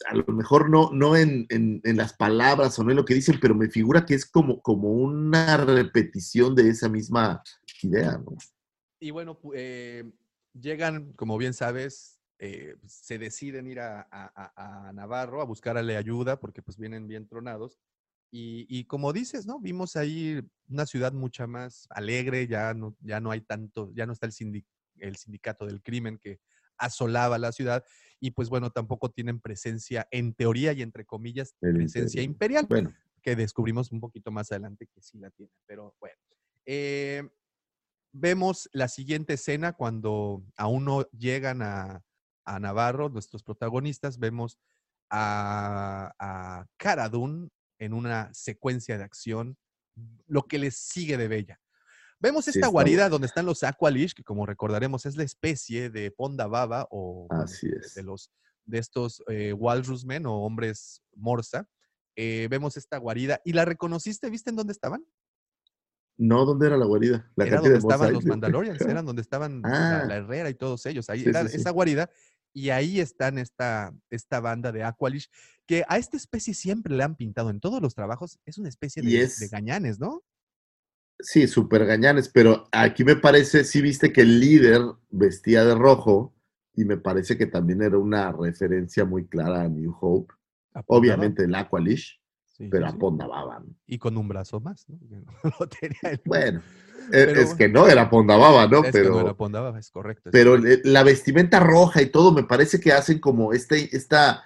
A lo mejor no, no en, en- las palabras o no en lo que dicen, pero me figura que es como, como una repetición de esa misma idea. Y bueno, eh, llegan, como bien sabes, eh, se deciden ir a, a- a- Navarro a buscarle ayuda porque pues vienen bien tronados. Y, y como dices, ¿no? Vimos ahí una ciudad mucha más alegre, ya no, ya no hay tanto, ya no está el, sindi- el sindicato del crimen que asolaba la ciudad y pues bueno, tampoco tienen presencia en teoría y entre comillas, El presencia imperial Bueno, que descubrimos un poquito más adelante que sí la tiene. Pero bueno, eh, vemos la siguiente escena cuando aún no llegan a, a Navarro, nuestros protagonistas, vemos a, a Cara Dune en una secuencia de acción, lo que les sigue de Bella. Vemos esta guarida donde están los Aqualish, que como recordaremos es la especie de Ponda Baba o bueno, Así es. de los de estos eh, Walrusmen o hombres morsa. Eh, vemos esta guarida y la reconociste, ¿viste en dónde estaban? No, ¿dónde era la guarida? La era donde estaban los. Mandalorians, eran donde estaban la, Ah. la Herrera y todos ellos. Ahí Sí, era sí, esa guarida y ahí están esta, esta banda de Aqualish, que a esta especie siempre le han pintado en todos los trabajos. Es una especie de, es- de gañanes, ¿no? Sí, súper gañanes, pero aquí me parece, sí viste que el líder vestía de rojo y me parece que también era una referencia muy clara a New Hope. Obviamente el Aqualish. Sí, pero sí, a sí. Ponda Baba. ¿no? Y con un brazo más, ¿no? Que tenía el- Bueno, Pero- es que no era Ponda Baba, ¿no? es que pero no era Ponda Baba, es correcto. es pero correcto. la vestimenta roja y todo me parece que hacen como este, esta,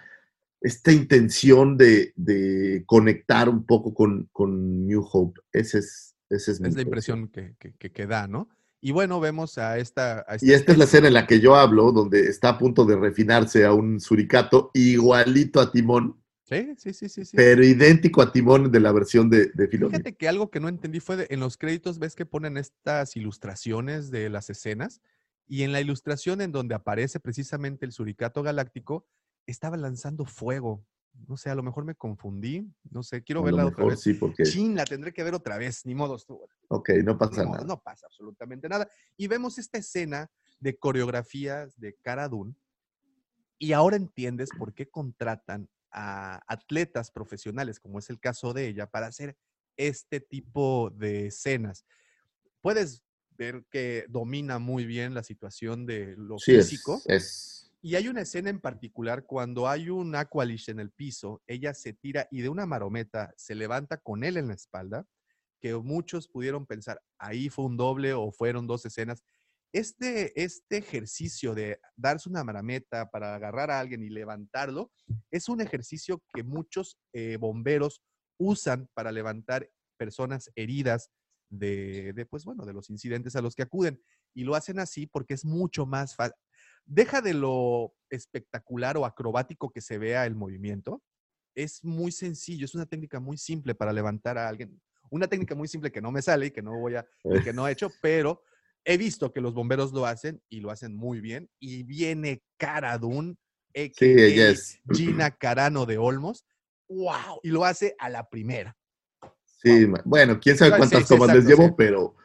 esta intención de, de conectar un poco con, con New Hope. Ese es, ese es, mi es la impresión que, que, que- que da, ¿no? Y bueno, vemos a esta... a Y esta es la escena en la que yo hablo, donde está a punto de refinarse a un suricato igualito a Timón, Sí, sí, sí, sí. sí. pero idéntico a Timón de la versión de, de Filoni. Fíjate que algo que no entendí fue de- en los créditos ves que ponen estas ilustraciones de las escenas y en la ilustración en donde aparece precisamente el suricato galáctico estaba lanzando fuego. No sé, a lo mejor me confundí, no sé, quiero A verla otra vez. sí, porque. Chin, la tendré que ver otra vez, ni modo. estuvo- Ok, no pasa modo, nada. no pasa absolutamente nada. Y vemos esta escena de coreografías de Cara Dune y ahora entiendes por qué contratan a atletas profesionales, como es el caso de ella, para hacer este tipo de escenas. Puedes ver que domina muy bien la situación de lo Sí, es, físico. es. Y hay una escena en particular cuando hay un Aqualish en el piso, ella se tira y de una marometa se levanta con él en la espalda, que muchos pudieron pensar, ahí fue un doble o fueron dos escenas. Este, este ejercicio de darse una marometa para agarrar a alguien y levantarlo es un ejercicio que muchos eh, bomberos usan para levantar personas heridas de, de, pues bueno, de los incidentes a los que acuden. Y lo hacen así porque es mucho más fácil deja de lo espectacular o acrobático que se vea el movimiento. Es muy sencillo, es una técnica muy simple para levantar a alguien. Una técnica muy simple que no me sale y que no voy a, que no he hecho, pero he visto que los bomberos lo hacen y lo hacen muy bien. Y viene Cara Dune, Sí, ella es. Gina Carano de Olmos. ¡Wow! Y lo hace a la primera. Sí, bueno, quién sabe cuántas sí, tomas les llevo, sí. pero,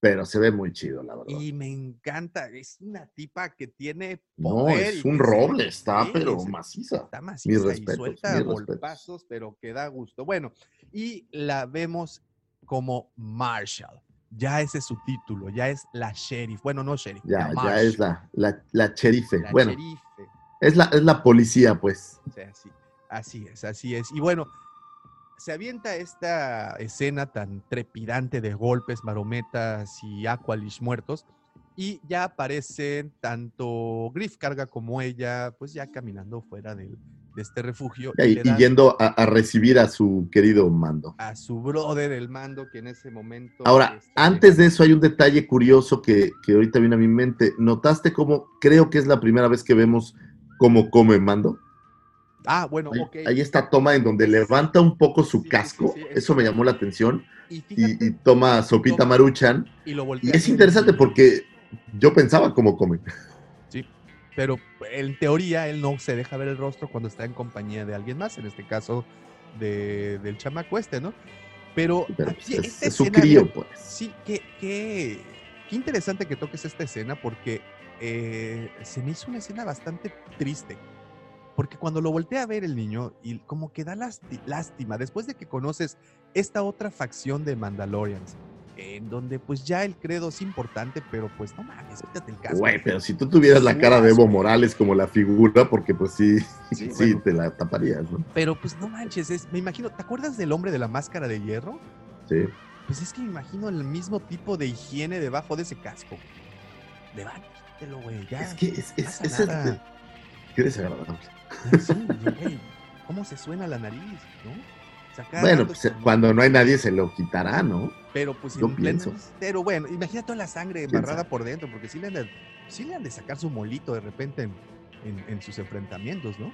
pero se ve muy chido, la verdad. Y me encanta, es una tipa que tiene No, es y un se- roble, está, sí, pero maciza. Está maciza y respetos, suelta mis respetos. golpazos, pero que da gusto. Bueno, y la vemos como Marshall. Ya ese es su título, ya es la sheriff. Bueno, no sheriff. Ya, ya es la, la, la sherife. la bueno, sheriff. es la, es la policía, pues. O sea, sí, así es, así es. Y bueno, se avienta esta escena tan trepidante de golpes, marometas y Aqualish muertos. Y ya aparecen tanto Griff Carga como ella, pues ya caminando fuera del- de este refugio. Y, yendo a, a recibir a su querido mando. a su brother, el mando, que en ese momento. Ahora, antes de eso hay un detalle curioso que, que ahorita viene a mi mente. ¿Notaste cómo creo que es la primera vez que vemos cómo come mando? Ah, bueno, Hay, ok. hay esta toma en donde levanta un poco su Sí, casco. sí, sí, Eso me llamó la atención. Y Y, fíjate, y toma sopita toma- maruchan. y lo Y es interesante porque yo pensaba cómo come. Sí, pero en teoría él no se deja ver el rostro cuando está en compañía de alguien más, en este caso de- del chamaco este, ¿no? Pero, Pero, aquí pues, es, esta es su crío, pues. Sí, qué, qué, qué interesante que toques esta escena porque eh, se me hizo una escena bastante triste. Porque cuando lo voltea a ver el niño y como que da lástima, después de que conoces esta otra facción de Mandalorians, en donde pues ya el credo es importante, pero pues no mames, quítate el casco. Güey, pero si tú tuvieras la cara de Evo. Morales como la figura, porque pues sí, sí, Sí, bueno. te la taparías, ¿no? Pero pues no manches, es- me imagino, ¿te acuerdas del hombre de la máscara de hierro? Sí. Pues es que me imagino el mismo tipo de higiene debajo de ese casco. Levántelo, güey, ya. Es que es, es. Qué desagradable. Sí, güey, ¿Cómo se suena la nariz? ¿no? sea, cada Bueno, pues es como- cuando no hay nadie se lo quitará, ¿no? Pero pues yo pleno pienso. Pero bueno, imagina toda la sangre ¿Quién embarrada por dentro, porque sí le han de, sí le han de sacar su molito de repente en, en- en sus enfrentamientos, ¿no?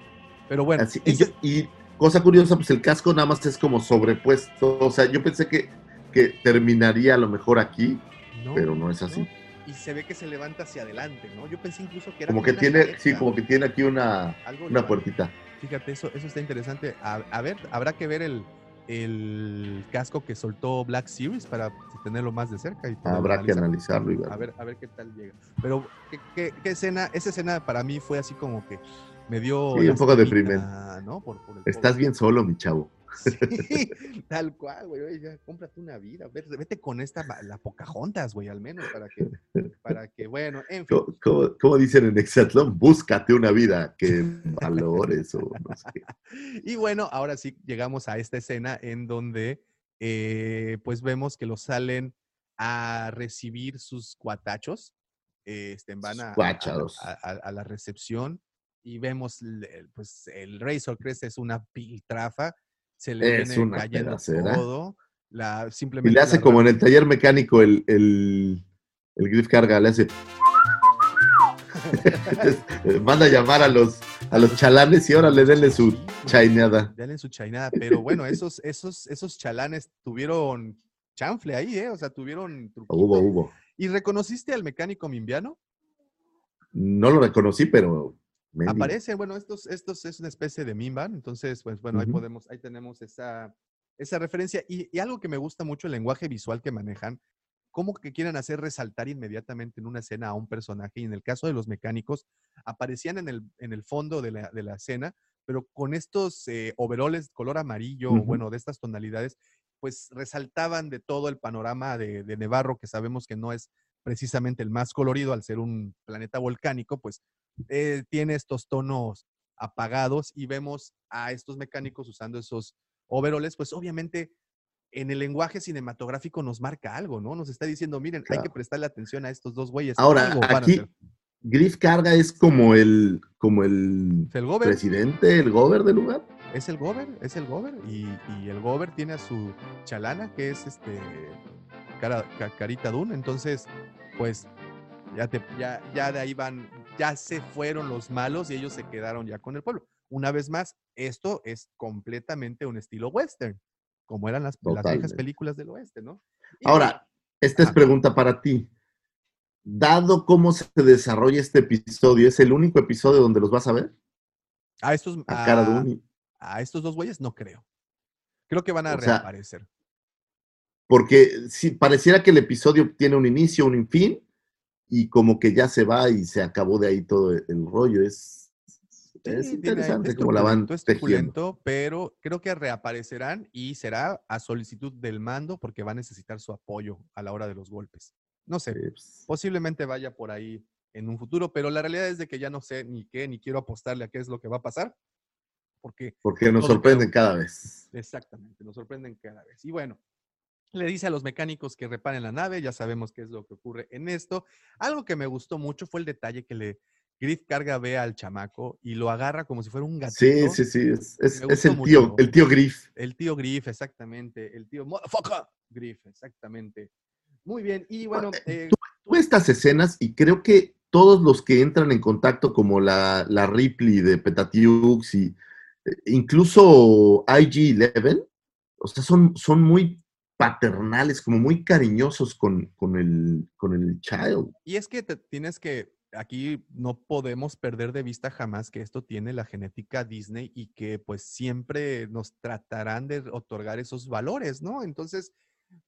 Pero bueno, Así- y, ese- yo- y cosa curiosa, pues el casco nada más es como sobrepuesto. O sea, yo pensé que, que terminaría a lo mejor aquí, no, pero no es así. no. Y se ve que se levanta hacia adelante, ¿no? Yo pensé incluso que era Como que tiene, sí, como que tiene aquí una, algo una puertita. Fíjate, eso, eso está interesante. A, a ver, habrá que ver el, el casco que soltó Black Series para tenerlo más de cerca. Y Habrá que analizar. analizarlo y ver. A ver, a ver qué tal llega. Pero, ¿qué, qué- qué escena? Esa escena para mí fue así como que me dio. Sí, un poco deprimente. ¿no? Por, por el Estás bien solo, mi chavo. Sí, tal cual, güey. ya, cómprate una vida. Vete, vete con esta, la Pocahontas, güey, al menos, para que, para que, bueno, en fin. ¿Cómo, cómo- cómo dicen en Exatlón? Búscate una vida que valores o no sé. Y bueno, ahora sí llegamos a esta escena en donde eh, pues vemos que los salen a recibir sus cuatachos. Este, van a, a- a- a- la recepción y vemos pues el Razor Crest es una piltrafa, se le Es viene una cayendo pedacera. todo. La, Y simplemente le hace como en el taller mecánico el, el, el grip carga, le hace. Manda a llamar a los, a los chalanes y ahora le denle su. Dale en su chainada, pero bueno, esos, esos, esos chalanes tuvieron chanfle ahí, ¿eh? O sea, tuvieron truquito. Hubo, hubo. ¿Y reconociste al mecánico mimbiano? No lo reconocí, pero. Mendigo. Aparece, bueno, estos, estos es una especie de Mimban, entonces, pues bueno, ahí Ujú. podemos, ahí tenemos esa, esa referencia. Y, y algo que me gusta mucho, el lenguaje visual que manejan, cómo que quieren hacer resaltar inmediatamente en una escena a un personaje. Y en el caso de los mecánicos, aparecían en el, en el fondo de la, de la escena, pero con estos eh, overoles color amarillo, Ujú. bueno, de estas tonalidades, pues resaltaban de todo el panorama de, de Nevarro, que sabemos que no es precisamente el más colorido al ser un planeta volcánico, pues eh, tiene estos tonos apagados y vemos a estos mecánicos usando esos overoles, pues obviamente en el lenguaje cinematográfico nos marca algo, ¿no? Nos está diciendo, miren, hay que prestarle atención a estos dos güeyes. Ahora, algo aquí, hacer". Griff Carga es como el, como el Es el Gober, presidente, el gober del lugar. es el Gober, es el Gober, y, y el Gober tiene a su chalana, que es este cara, Carita Dune, entonces, pues, ya, te, ya, ya de ahí van, ya se fueron los malos y ellos se quedaron ya con el pueblo. Una vez más, esto es completamente un estilo western, como eran las, las viejas películas del oeste, ¿no? Y Ahora, esta es pregunta para ti. Dado cómo se desarrolla este episodio, ¿es el único episodio donde los vas a ver? a estos, A cara de a- estos dos güeyes no creo. Creo que van a O sea, reaparecer. Porque si pareciera que el episodio tiene un inicio, un fin, y como que ya se va y se acabó de ahí todo el, el rollo. Es, es Sí, interesante es cómo la van tejiendo. pero creo que reaparecerán y será a solicitud del mando porque va a necesitar su apoyo a la hora de los golpes. No sé, Eh, pues, posiblemente vaya por ahí en un futuro, pero la realidad es de que ya no sé ni qué, ni quiero apostarle a qué es lo que va a pasar, porque porque nos sorprenden cada vez. Exactamente, nos sorprenden cada vez. Y bueno, le dice a los mecánicos que reparen la nave, ya sabemos qué es lo que ocurre en esto. Algo que me gustó mucho fue el detalle que le Griff carga ve al chamaco y lo agarra como si fuera un gatito. Sí, sí, sí. Es, es- el tío, el tío Griff. El tío Griff, exactamente. El tío Motherfucker Griff, exactamente. Muy bien. Y bueno, eh, Tuve estas escenas y creo que todos los que entran en contacto, como la, la Ripley de Petatiux y eh, incluso IG-11, o sea, son, son muy paternales, como muy cariñosos con, con, el, con el child. y es que te- tienes que, aquí no podemos perder de vista jamás que esto tiene la genética Disney y que pues siempre nos tratarán de otorgar esos valores, ¿no? Entonces,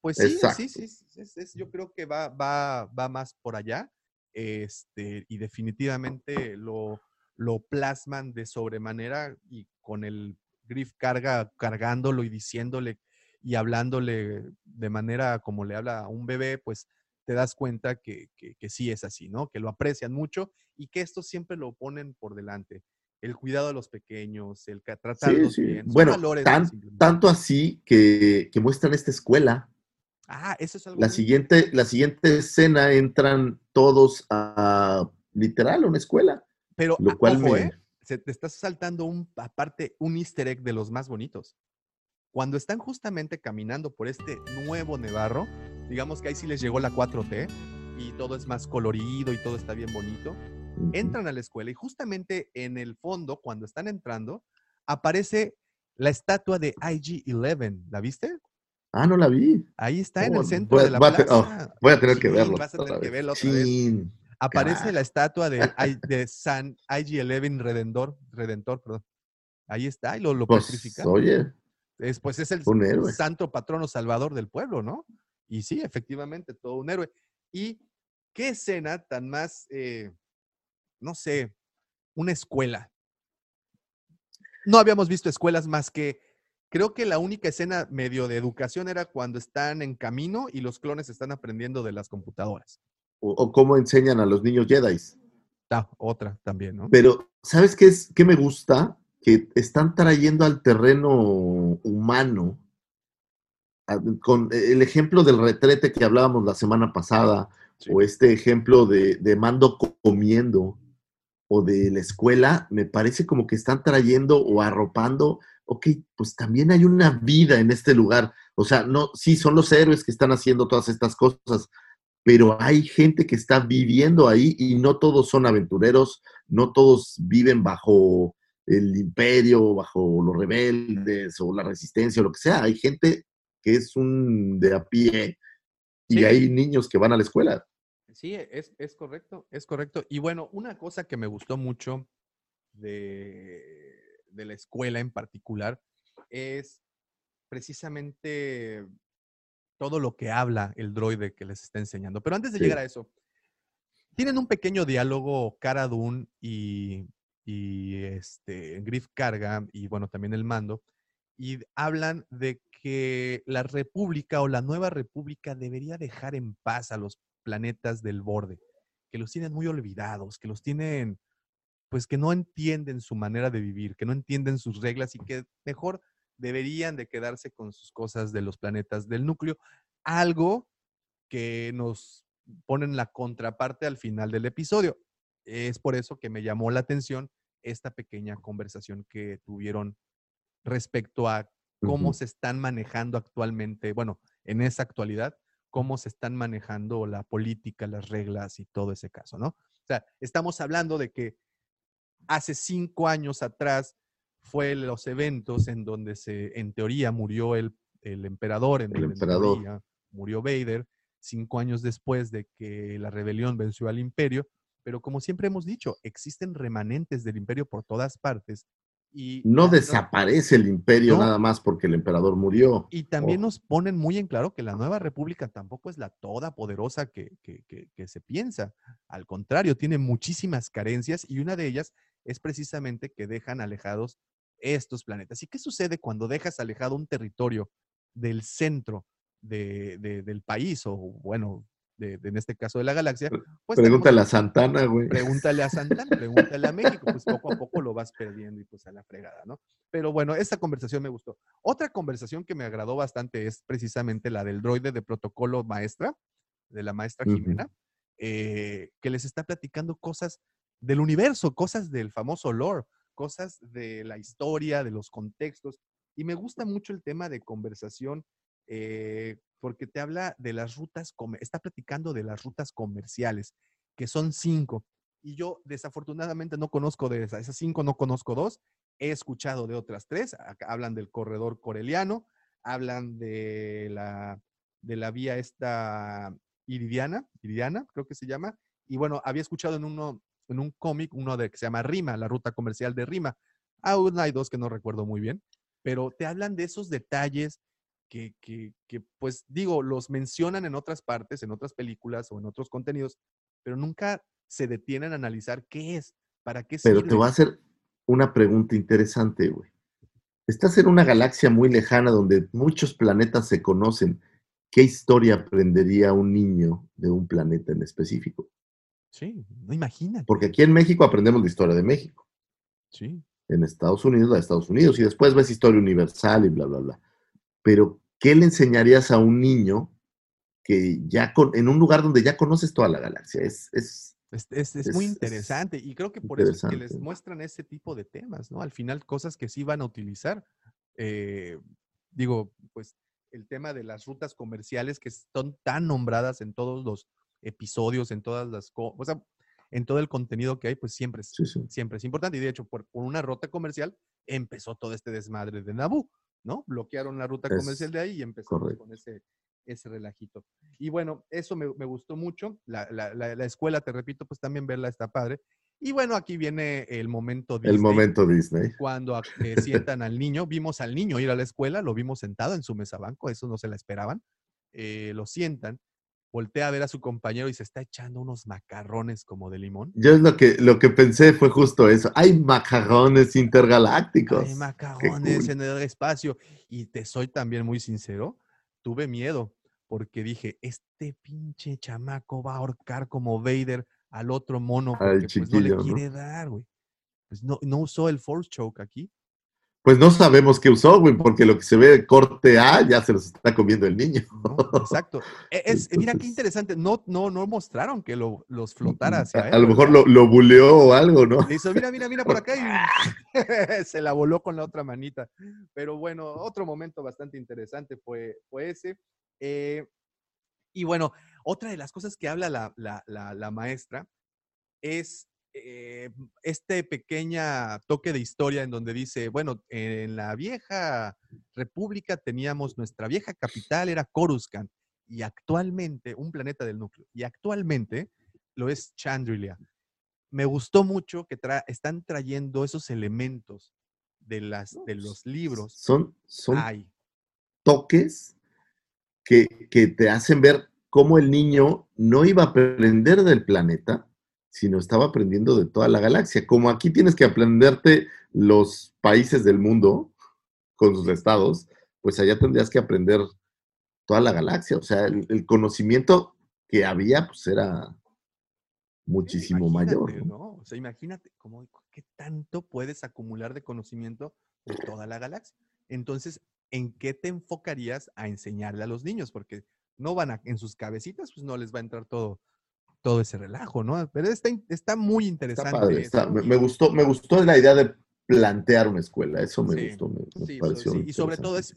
pues sí, sí, Exacto. sí, sí, es- es- yo creo que va, va, va más por allá. Este, y definitivamente lo, lo plasman de sobremanera y con el Griff carga, cargándolo y diciéndole y hablándole de manera como le habla a un bebé, pues te das cuenta que, que- que sí es así, ¿no? Que lo aprecian mucho y que esto siempre lo ponen por delante. El cuidado de los pequeños, el tratarlos Sí, sí. bien. son Bueno, tan- tanto así que, que muestran esta escuela. Ah, eso es algo La siguiente, la siguiente escena entran todos a literal a una escuela, Pero lo cual ojo, me- ¿eh? Se te estás saltando un, aparte, un easter egg de los más bonitos. Cuando están justamente caminando por este nuevo Nevarro, digamos que ahí sí les llegó la 4T y todo es más colorido y todo está bien bonito, entran a la escuela y justamente en el fondo, cuando están entrando, aparece la estatua de IG-11. ¿La viste? Ah, no la vi. Ahí está en Oh, el centro voy a- de la voy a oh, plaza. Voy a tener que Sí, verlo. vas a tener que verlo otra vez. Aparece la estatua de, San IG-11 Redentor, Redentor, perdón. Ahí está, y lo, lo Pues, oye, Es, pues es el santo patrono salvador del pueblo, ¿no? Y sí, efectivamente, todo un héroe. Y qué escena tan más, eh, no sé, una escuela. No habíamos visto escuelas más que, creo que la única escena medio de educación era cuando están en camino y los clones están aprendiendo de las computadoras. o, o cómo enseñan a los niños Jedi. Ah, otra también, ¿no? Pero, ¿sabes qué es qué me gusta? Que están trayendo al terreno humano con el ejemplo del retrete que hablábamos la semana pasada, Sí. o este ejemplo de, de Mando comiendo, o de la escuela, me parece como que están trayendo o arropando, ok, pues también hay una vida en este lugar. O sea, no, sí, son los héroes que están haciendo todas estas cosas, pero hay gente que está viviendo ahí y no todos son aventureros, no todos viven bajo el imperio, bajo los rebeldes o la resistencia o lo que sea. Hay gente que es un de a pie y Sí. hay niños que van a la escuela. Sí, es, es correcto, es correcto. Y bueno, una cosa que me gustó mucho de, de la escuela en particular es precisamente todo lo que habla el droide que les está enseñando. Pero antes de Sí. llegar a eso, tienen un pequeño diálogo Cara Dune y, y este, Griff Carga y bueno, también el mando, y hablan de que la república o la nueva república debería dejar en paz a los planetas del borde, que los tienen muy olvidados, que los tienen, pues que no entienden su manera de vivir, que no entienden sus reglas y que mejor deberían de quedarse con sus cosas de los planetas del núcleo, algo que nos ponen la contraparte al final del episodio. Es por eso que me llamó la atención esta pequeña conversación que tuvieron respecto a cómo se están manejando actualmente, bueno, en esa actualidad, cómo se están manejando la política, las reglas y todo ese caso, ¿no? O sea, estamos hablando de que hace cinco años atrás fue los eventos en donde se, en teoría, murió el, el emperador, en El donde en emperador. teoría murió Vader, cinco años después de que la rebelión venció al imperio, pero como siempre hemos dicho, existen remanentes del imperio por todas partes. Y No desaparece el imperio No. nada más porque el emperador murió. y también nos ponen muy en claro que la nueva república tampoco es la toda poderosa que, que- que- que se piensa. Al contrario, tiene muchísimas carencias y una de ellas es precisamente que dejan alejados estos planetas. ¿Y qué sucede cuando dejas alejado un territorio del centro de- de- del país o, bueno, de- de- en este caso de la galaxia? Pues Pregúntale a Santana, güey. Pregúntale a Santana, pregúntale a México, pues poco a poco lo vas perdiendo y pues a la fregada, ¿no? Pero bueno, esta conversación me gustó. Otra conversación que me agradó bastante es precisamente la del droide de protocolo maestra, de la maestra. Jimena, eh, que les está platicando cosas del universo, cosas del famoso lore, cosas de la historia, de los contextos. Y me gusta mucho el tema de conversación eh, porque te habla de las rutas, está platicando de las rutas comerciales, que son cinco. Y yo desafortunadamente no conozco de esas, cinco no conozco dos, he escuchado de otras tres, hablan del corredor coreliano, hablan de la, de la vía esta iridiana, iridiana creo que se llama, y bueno, había escuchado en uno, en un cómic, uno de que se llama Rima, la ruta comercial de Rima. Aún hay dos que no recuerdo muy bien, pero te hablan de esos detalles que, que, que, pues digo, los mencionan en otras partes, en otras películas o en otros contenidos, pero nunca se detienen a analizar qué es, para qué Pero sirve. te voy a hacer una pregunta interesante, güey. Estás en una galaxia muy lejana donde muchos planetas se conocen. ¿Qué historia aprendería un niño de un planeta en específico? Sí, no imagínate. Porque aquí en México aprendemos la historia de México. Sí, En Estados Unidos, la de Estados Unidos. Y después ves historia universal y bla, bla, bla. Pero, ¿qué le enseñarías a un niño que ya con, en un lugar donde ya conoces toda la galaxia? Es, es es, es- es muy Es- es interesante y creo que por eso es que les muestran ese tipo de temas, ¿no? Al final cosas que sí van a utilizar. eh, digo, pues el tema de las rutas comerciales que son tan nombradas en todos los episodios, en todas las cosas, o sea, en todo el contenido que hay, pues siempre es, Sí, sí. siempre es importante. Y de hecho, por, por una ruta comercial empezó todo este desmadre de Naboo, ¿no? Bloquearon la ruta Es comercial de ahí y empezamos correcto. con ese, ese relajito. Y bueno, eso me, me gustó mucho. La, la- la- la escuela, te repito, pues también verla está padre. Y bueno, aquí viene el momento El Disney, momento Disney. Cuando eh, sientan al niño, vimos al niño ir a la escuela, lo vimos sentado en su mesa banco, eso no se la esperaban. eh, lo sientan, voltea a ver a su compañero y se está echando unos macarrones como de limón. Yo es lo que, lo que pensé fue justo eso. Hay macarrones intergalácticos. Hay macarrones cool. en el espacio. Y te soy también muy sincero, tuve miedo porque dije, este pinche chamaco va a ahorcar como Vader al otro mono porque pues no le quiere dar, güey. Pues no, no usó el Force Choke aquí. Pues no sabemos qué usó, güey, porque lo que se ve corte A ya se los está comiendo el niño. ¿no? Exacto. E- Es, mira qué interesante. No, no, no mostraron que lo, los flotara hacia A, él. a lo mejor lo, lo buleó o algo, ¿no? Le hizo, mira, mira, mira por acá y se la voló con la otra manita. Pero bueno, otro momento bastante interesante fue, fue ese. Eh, y bueno, otra de las cosas que habla la, la- la- la maestra es eh, este pequeña toque de historia en donde dice, bueno, en la vieja república teníamos nuestra vieja capital, era Coruscant, y actualmente, un planeta del núcleo, y actualmente lo es Chandrilia me gustó mucho que tra- están trayendo esos elementos de, las, de los libros. Son, son Ay, toques que, que te hacen ver cómo el niño no iba a aprender del planeta, sino estaba aprendiendo de toda la galaxia. Como aquí tienes que aprenderte los países del mundo con sus estados, pues allá tendrías que aprender toda la galaxia. O sea, el, el conocimiento que había, pues era muchísimo mayor. imagínate, ¿no? ¿no? O sea, imagínate cómo, qué tanto puedes acumular de conocimiento de toda la galaxia. Entonces, ¿en qué te enfocarías a enseñarle a los niños? Porque no van a, en sus cabecitas, pues no les va a entrar todo, todo ese relajo, ¿no? Pero está, está muy Está interesante. padre, está- me, gustó, me gustó la idea de plantear una escuela, eso me Sí, gustó, me, Sí, pareció. sí, Y sobre todo es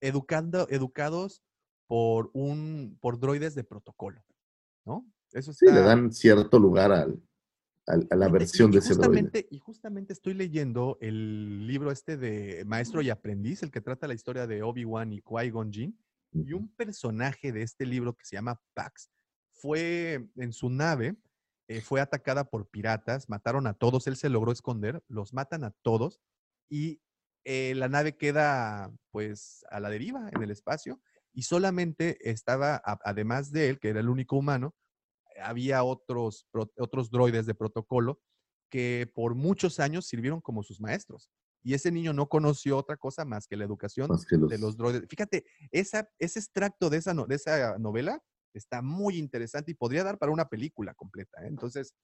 educando, educados por un, por droides de protocolo, ¿no? Eso Sí, le dan cierto lugar al, al- a la versión y- de y ese droide. Y justamente estoy leyendo el libro este de Maestro y Aprendiz, el que trata la historia de Obi-Wan y Qui-Gon Jinn. Y un personaje de este libro que se llama Pax fue en su nave, eh, fue atacada por piratas, mataron a todos, él se logró esconder, los matan a todos y eh, la nave queda pues a la deriva en el espacio y solamente estaba, a- además de él, que era el único humano, había otros, pro- otros droides de protocolo que por muchos años sirvieron como sus maestros. Y ese niño no conoció otra cosa más que la educación que los- de los droides. Fíjate, esa, ese extracto de esa, no- de esa novela está muy interesante y podría dar para una película completa. ¿eh? Entonces,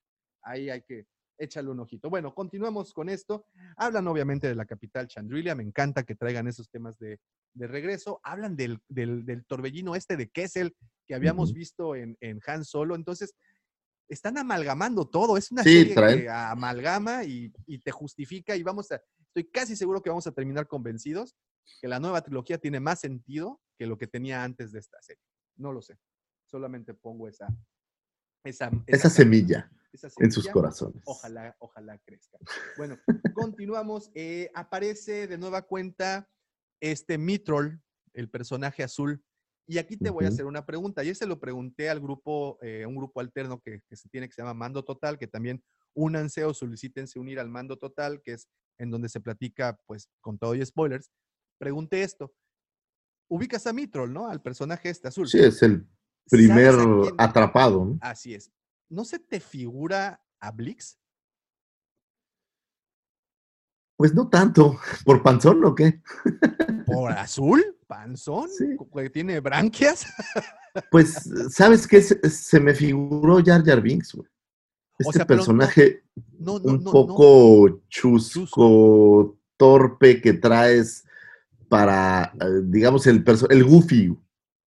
ahí hay que echarle un ojito. Bueno, continuamos con esto. Hablan obviamente de la capital Chandrilia. Me encanta que traigan esos temas de, de regreso. Hablan del, del, del torbellino este de Kessel que habíamos visto en, en Han Solo. Entonces, están amalgamando todo. Es una Sí, serie que amalgama y, y te justifica y vamos a, estoy casi seguro que vamos a terminar convencidos que la nueva trilogía tiene más sentido que lo que tenía antes de esta serie. No lo sé. Solamente pongo esa, esa, Esa semilla esa en sus corazones. Ojalá, ojalá crezca. Bueno, continuamos. Eh, aparece de nueva cuenta este Mitrol, el personaje azul. Y aquí te voy a hacer una pregunta. Ayer se lo pregunté al grupo, eh, un grupo alterno que, que se tiene que se llama Mando Total, que también únanse o solicítense unir al Mando Total, que es en donde se platica, pues, con todo y spoilers. Pregunté esto. Ubicas a Mitrol, ¿no? Al personaje este azul. Sí, es el ¿Sabes primer atrapado. ¿no? Así es. ¿No se te figura a Blix? Pues no tanto. ¿Por panzón o qué? ¿Por azul? ¿Panzón? Sí. ¿Tiene branquias? Pues, ¿sabes qué? Se, se me figuró Jar Jar Binks, güey. Este sea, personaje No, no, un no, poco chusco, torpe que traes para, eh, digamos, el, el Goofy,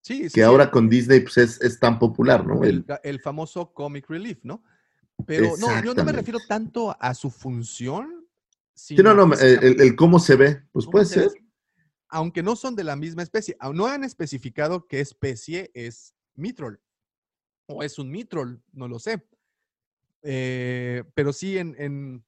Sí, sí, que ahora con Disney pues, es, es tan popular, ¿no? el, El- famoso comic relief, ¿no? Pero no, yo no me refiero tanto a su función. sí, no, no, sino el, cómo se ve, pues ¿Cómo puede se ve? ser. aunque no son de la misma especie, no han especificado qué especie es Mitrol. O es un Mitrol, no lo sé. Eh, pero sí en, en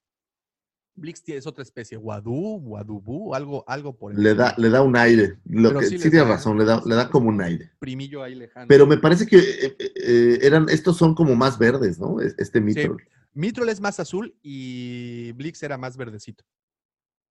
Blix tie- es otra especie, Wadu, Wadubu, algo, algo por el Le da, le da un aire. Lo Pero que, sí da- razón, le da, le da como un aire. primillo ahí lejano. Pero me parece que eh, eh, eh, eran, estos son como más verdes, ¿no? Es- Este Mitrol. Mitrol es más azul y Blix era más verdecito.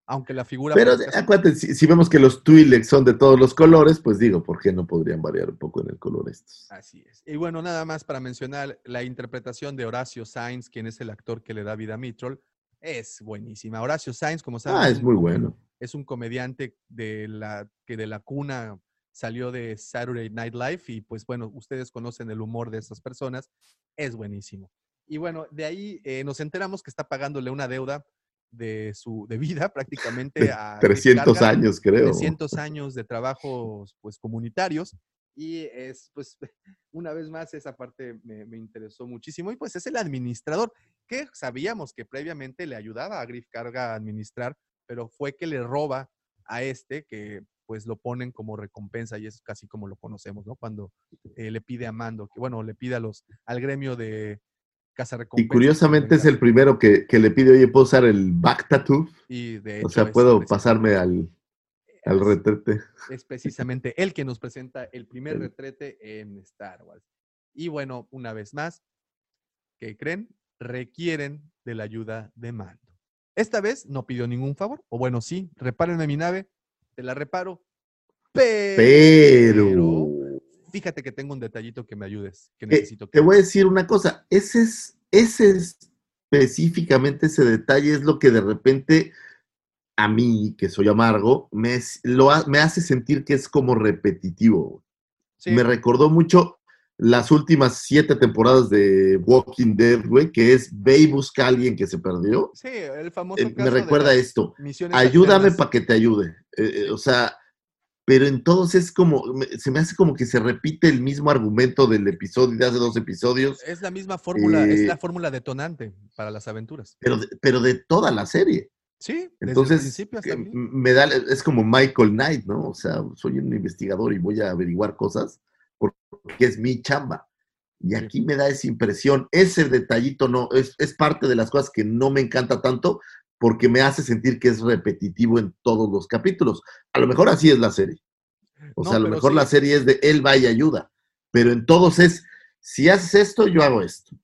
Aunque la figura. Pero azul. acuérdate, si, si vemos que los Twi'leks son de todos los colores, pues digo, ¿por qué no podrían variar un poco en el color estos? Así es. Y bueno, nada más para mencionar la interpretación de Horacio Sainz, quien es el actor que le da vida a Mitrol, es buenísima. Horacio Sainz, como saben, Ah, es un muy bueno. Es un comediante de la, que de la cuna salió de Saturday Night Live y pues bueno, ustedes conocen el humor de esas personas, es buenísimo. Y bueno, de ahí eh, nos enteramos que está pagándole una deuda de su de vida prácticamente a Griff 300 Karga, años, creo. 300 años de trabajos pues comunitarios y es pues una vez más esa parte me, me interesó muchísimo y pues es el administrador que sabíamos que previamente le ayudaba a Griff Carga a administrar, pero fue que le roba a este que pues lo ponen como recompensa y es casi como lo conocemos, ¿no? Cuando eh, le pide a Mando, que bueno, le pide a los, al gremio de Casa Y curiosamente es el primero que, que le pide, oye, ¿puedo usar el back tattoo? Y de O hecho sea, es ¿puedo pasarme al, al es- retrete? es precisamente él que nos presenta el primer retrete en Star Wars. Y bueno, una vez más, ¿qué creen? Requieren de la ayuda de Mando. Esta vez no pidió ningún favor, o bueno, sí, repárenme mi nave, te la reparo, pero, Pero... fíjate que tengo un detallito que me ayudes, que Eh, necesito que te voy a decir una cosa, ese es, ese es específicamente ese detalle es lo que de repente a mí, que soy amargo, me, lo me hace sentir que es como repetitivo. Sí, Me recordó mucho las últimas siete temporadas de Walking Dead, güey, que es ve y busca a alguien que se perdió. sí, el famoso Eh, me caso de recuerda las esto. Ayúdame para que te ayude. Eh, eh, o sea, pero entonces como, se me hace como que se repite el mismo argumento del episodio de hace dos episodios, Es la misma fórmula, es Eh, la fórmula detonante para las aventuras. pero de, pero de toda la serie. Sí, desde el Entonces, principio hasta me da, es como Michael Knight, ¿no? O sea, soy un investigador y voy a averiguar cosas porque es mi chamba. Y aquí me da esa impresión, ese detallito no, es, es parte de las cosas que no me encanta tanto porque me hace sentir que es repetitivo en todos los capítulos. A lo mejor así es la serie. O No, sea, a lo mejor sí. la serie es de él va y ayuda, pero en todos es, si haces esto, yo hago esto.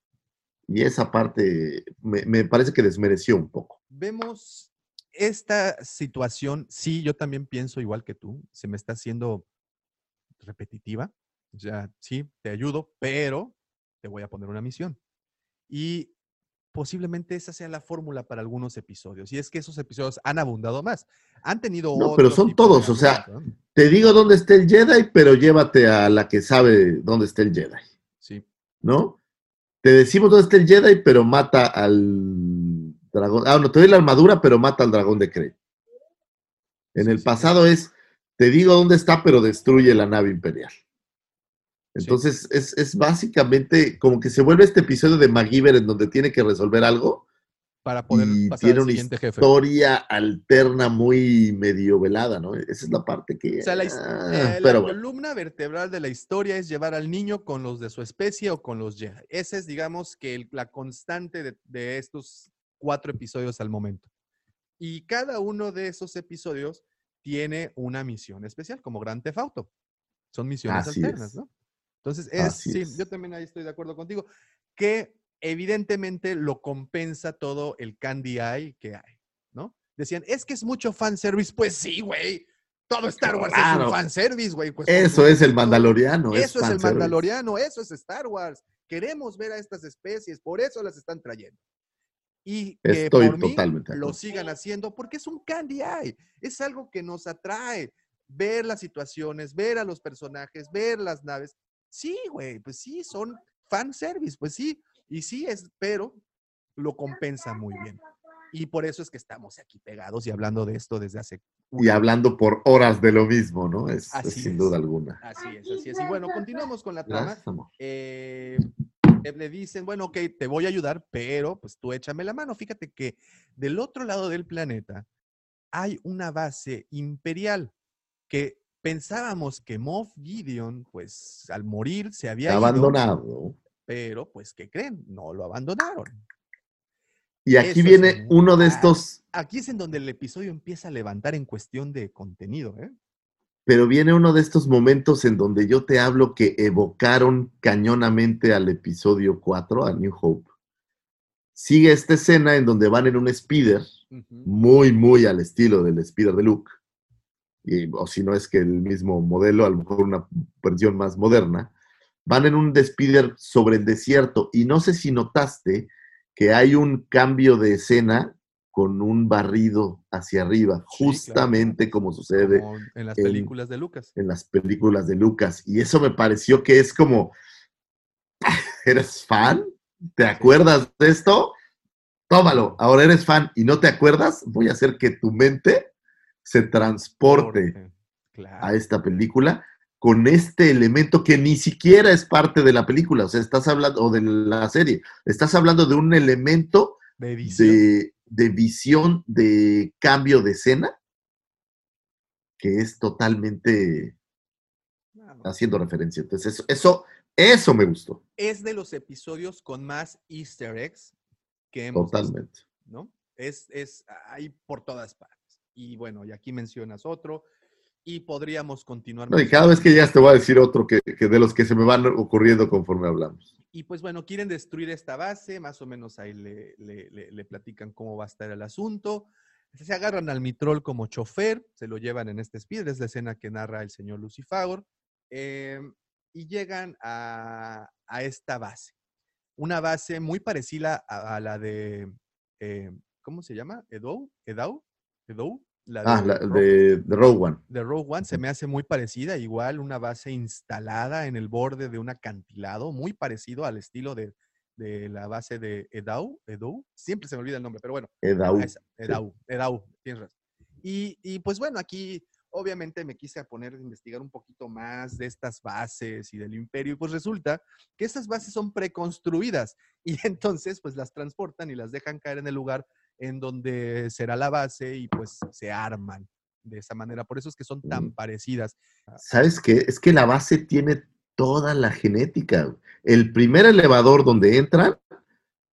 Y esa parte me, me parece que desmereció un poco. Vemos esta situación, sí, yo también pienso igual que tú, se me está haciendo repetitiva. O sea, sí, te ayudo, pero te voy a poner una misión. Y posiblemente esa sea la fórmula para algunos episodios. Y es que esos episodios han abundado más. Han tenido No, pero son todos, o sea. Te digo dónde está el Jedi, pero llévate a la que sabe dónde está el Jedi, Sí, ¿no? Te decimos dónde está el Jedi, pero mata al dragón. Ah, no, te doy la armadura, pero mata al dragón de Kree. En Sí, el sí, pasado es, te digo dónde está, pero destruye la nave imperial. Entonces, es, es básicamente como que se vuelve este episodio de MacGyver en donde tiene que resolver algo para poder y pasar tiene al una siguiente jefe. historia alterna muy medio velada, ¿no? Esa es la parte que... O sea, la, ah, eh, la pero bueno. columna vertebral de la historia es llevar al niño con los de su especie o con los Jedi. Esa es, digamos, que el- la constante de, de estos cuatro episodios al momento. Y cada uno de esos episodios tiene una misión especial, como Gran Theft Auto. Son misiones Así alternas, es. ¿no? Entonces, es, Así sí, es. yo también ahí estoy de acuerdo contigo, que evidentemente lo compensa todo el candy eye que hay, ¿no? Decían, es que es mucho fanservice. Pues sí, güey. Todo Star Wars es un fanservice, güey. Pues, Eso es el. Mandaloriano. Eso es el. Mandaloriano, eso es Star Wars. Queremos ver a estas especies, por eso las están trayendo. Y que Estoy por mí totalmente lo sigan haciendo porque es un candy eye. Es algo que nos atrae. Ver las situaciones, ver a los personajes, ver las naves. Sí, güey, pues sí, son fanservice, pues sí. Y sí es, pero lo compensa muy bien. Y por eso es que estamos aquí pegados y hablando de esto desde hace Y hablando por horas de lo mismo, ¿no? Es, es Así sin es. duda alguna. Así es, así es. Y bueno, continuamos con la trama. Eh, eh, le dicen, bueno, ok, te voy a ayudar, pero pues tú échame la mano. Fíjate que del otro lado del planeta hay una base imperial. que pensábamos que Moff Gideon, pues al morir se había ido, Abandonado. pero pues, ¿qué creen? No lo abandonaron. Y aquí Eso viene uno de estos, Aquí es en donde el episodio empieza a levantar en cuestión de contenido, ¿eh? pero viene uno de estos momentos en donde yo te hablo que evocaron cañonamente al episodio 4, a New Hope. Sigue esta escena en donde van en un speeder, muy, muy al estilo del speeder de Luke. Y, o si no es que el mismo modelo, a lo mejor una versión más moderna. Van en un speeder sobre el desierto. Y no sé si notaste que hay un cambio de escena con un barrido hacia arriba, Sí, claro. justamente como sucede Como en las en- películas de Lucas. en las películas de Lucas. Y eso me pareció que es como, ¿eres fan? ¿Te acuerdas de esto? Tómalo, ahora eres fan y no te acuerdas, voy a hacer que tu mente se transporte Claro. a esta película con este elemento que ni siquiera es parte de la película, o sea, estás hablando, o de la serie, estás hablando de un elemento de edición. de, de visión de cambio de escena que es totalmente haciendo referencia. Entonces, eso, eso, eso me gustó, Es de los episodios con más easter eggs que hemos visto, totalmente. ¿no? Es, es ahí por todas partes. Y bueno, y aquí mencionas otro. Y podríamos continuar. No, y cada vez que llegas te voy a decir otro que, que de los que se me van ocurriendo conforme hablamos. Y pues bueno, quieren destruir esta base, más o menos ahí le, le- le- le platican cómo va a estar el asunto. Se agarran al Mitrol como chofer, se lo llevan en este speed, es la escena que narra el señor Lucifagor, em, y llegan a, a esta base. Una base muy parecida a, a la de, eh, ¿cómo se llama? ¿Edou? ¿Edau? La Ah, la, Ro- de, de Rogue One. de Rogue One se me hace muy parecida, igual una base instalada en el borde de un acantilado, muy parecido al estilo de, de la base de Edau, Edou, siempre se me olvida el nombre, pero bueno, Edaú. a esa, Edau, Edau, tienes razón. Y, y pues bueno, aquí obviamente me quise poner a investigar un poquito más de estas bases y del imperio, y pues resulta que estas bases son preconstruidas y entonces pues las transportan y las dejan caer en el lugar en donde será la base y pues se arman de esa manera. Por eso es que son tan Mm. parecidas. ¿Sabes qué? Es que la base tiene toda la genética. El primer elevador donde entran,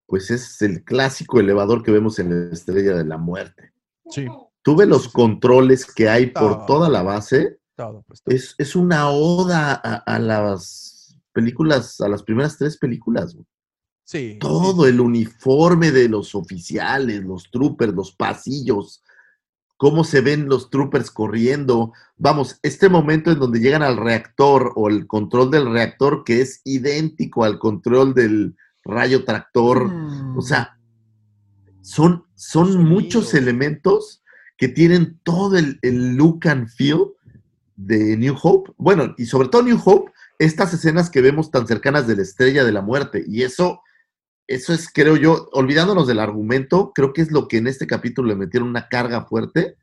pues es el clásico elevador que vemos en la Estrella de la Muerte. Sí. Tú ves Sí, los sí, controles que hay por toda la base, Todo, pues todo. es, es una oda a, a las películas, a las primeras tres películas. güey. Sí, Todo sí. el uniforme de los oficiales, los troopers, los pasillos, cómo se ven los troopers corriendo. Vamos, este momento en donde llegan al reactor o el control del reactor que es idéntico al control del rayo tractor. O sea, son, son muchos elementos que tienen todo el, el look and feel de New Hope. Bueno, y sobre todo New Hope, estas escenas que vemos tan cercanas de la estrella de la muerte. Y eso, eso es, creo yo, olvidándonos del argumento, creo que es lo que en este capítulo le metieron una carga fuerte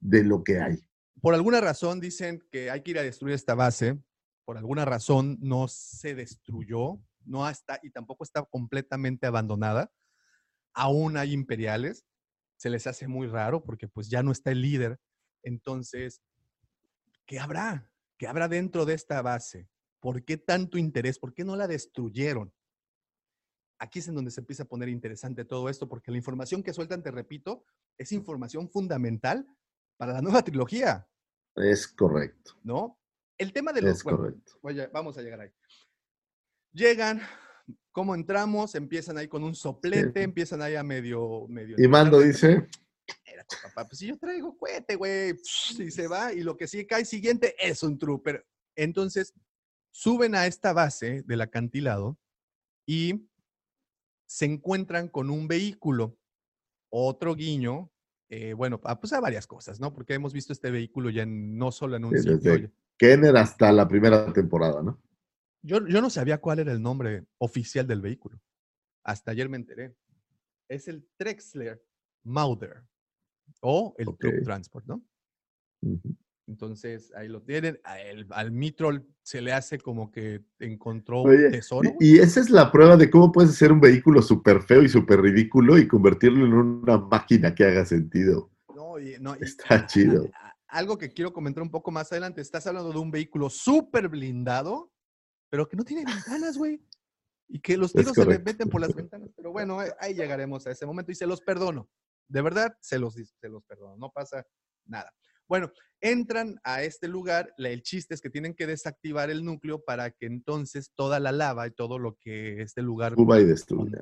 de lo que hay. Por alguna razón dicen que hay que ir a destruir esta base. Por alguna razón no se destruyó, no está y tampoco está completamente abandonada. Aún hay imperiales. Se les hace muy raro porque pues ya no está el líder. Entonces, ¿qué habrá? ¿Qué habrá dentro de esta base? ¿Por qué tanto interés? ¿Por qué no la destruyeron? Aquí es en donde se empieza a poner interesante todo esto, porque la información que sueltan, te repito, es información fundamental para la nueva trilogía. Es correcto, ¿no? El tema de los... es bueno, correcto. vamos a llegar ahí. Llegan, ¿cómo entramos? Empiezan ahí con un soplete, Sí. empiezan ahí a medio... medio Y Mando dice, Espérate, papá, pues si yo traigo cohete, güey. Y se va, y lo que sí cae siguiente es un trooper. Entonces, suben a esta base del acantilado y se encuentran con un vehículo. Otro guiño, eh, bueno, ah, pues a varias cosas, ¿no? Porque hemos visto este vehículo ya en- no solo en un Sí, sitio. desde- Kenner hasta la primera temporada, ¿no? Yo, yo no sabía cuál era el nombre oficial del vehículo. Hasta ayer me enteré. Es el Trexler Mauder o el Troop Ok. Transport, ¿no? Ujú. Entonces ahí lo tienen. El- al Mitrol se le hace como que encontró Oye, un tesoro. Y, y esa es la prueba de cómo puedes hacer un vehículo súper feo y súper ridículo y convertirlo en una máquina que haga sentido. No, y- no, Está chido. algo que quiero comentar un poco más adelante. Estás hablando de un vehículo súper blindado, pero que no tiene ventanas, güey. Y que los tiros se le meten por las ventanas. Pero bueno, ahí- llegaremos a ese momento y se los perdono. De verdad, se los, se los perdono. No pasa nada. Bueno, entran a este lugar. El chiste es que tienen que desactivar el núcleo para que entonces toda la lava y todo lo que este lugar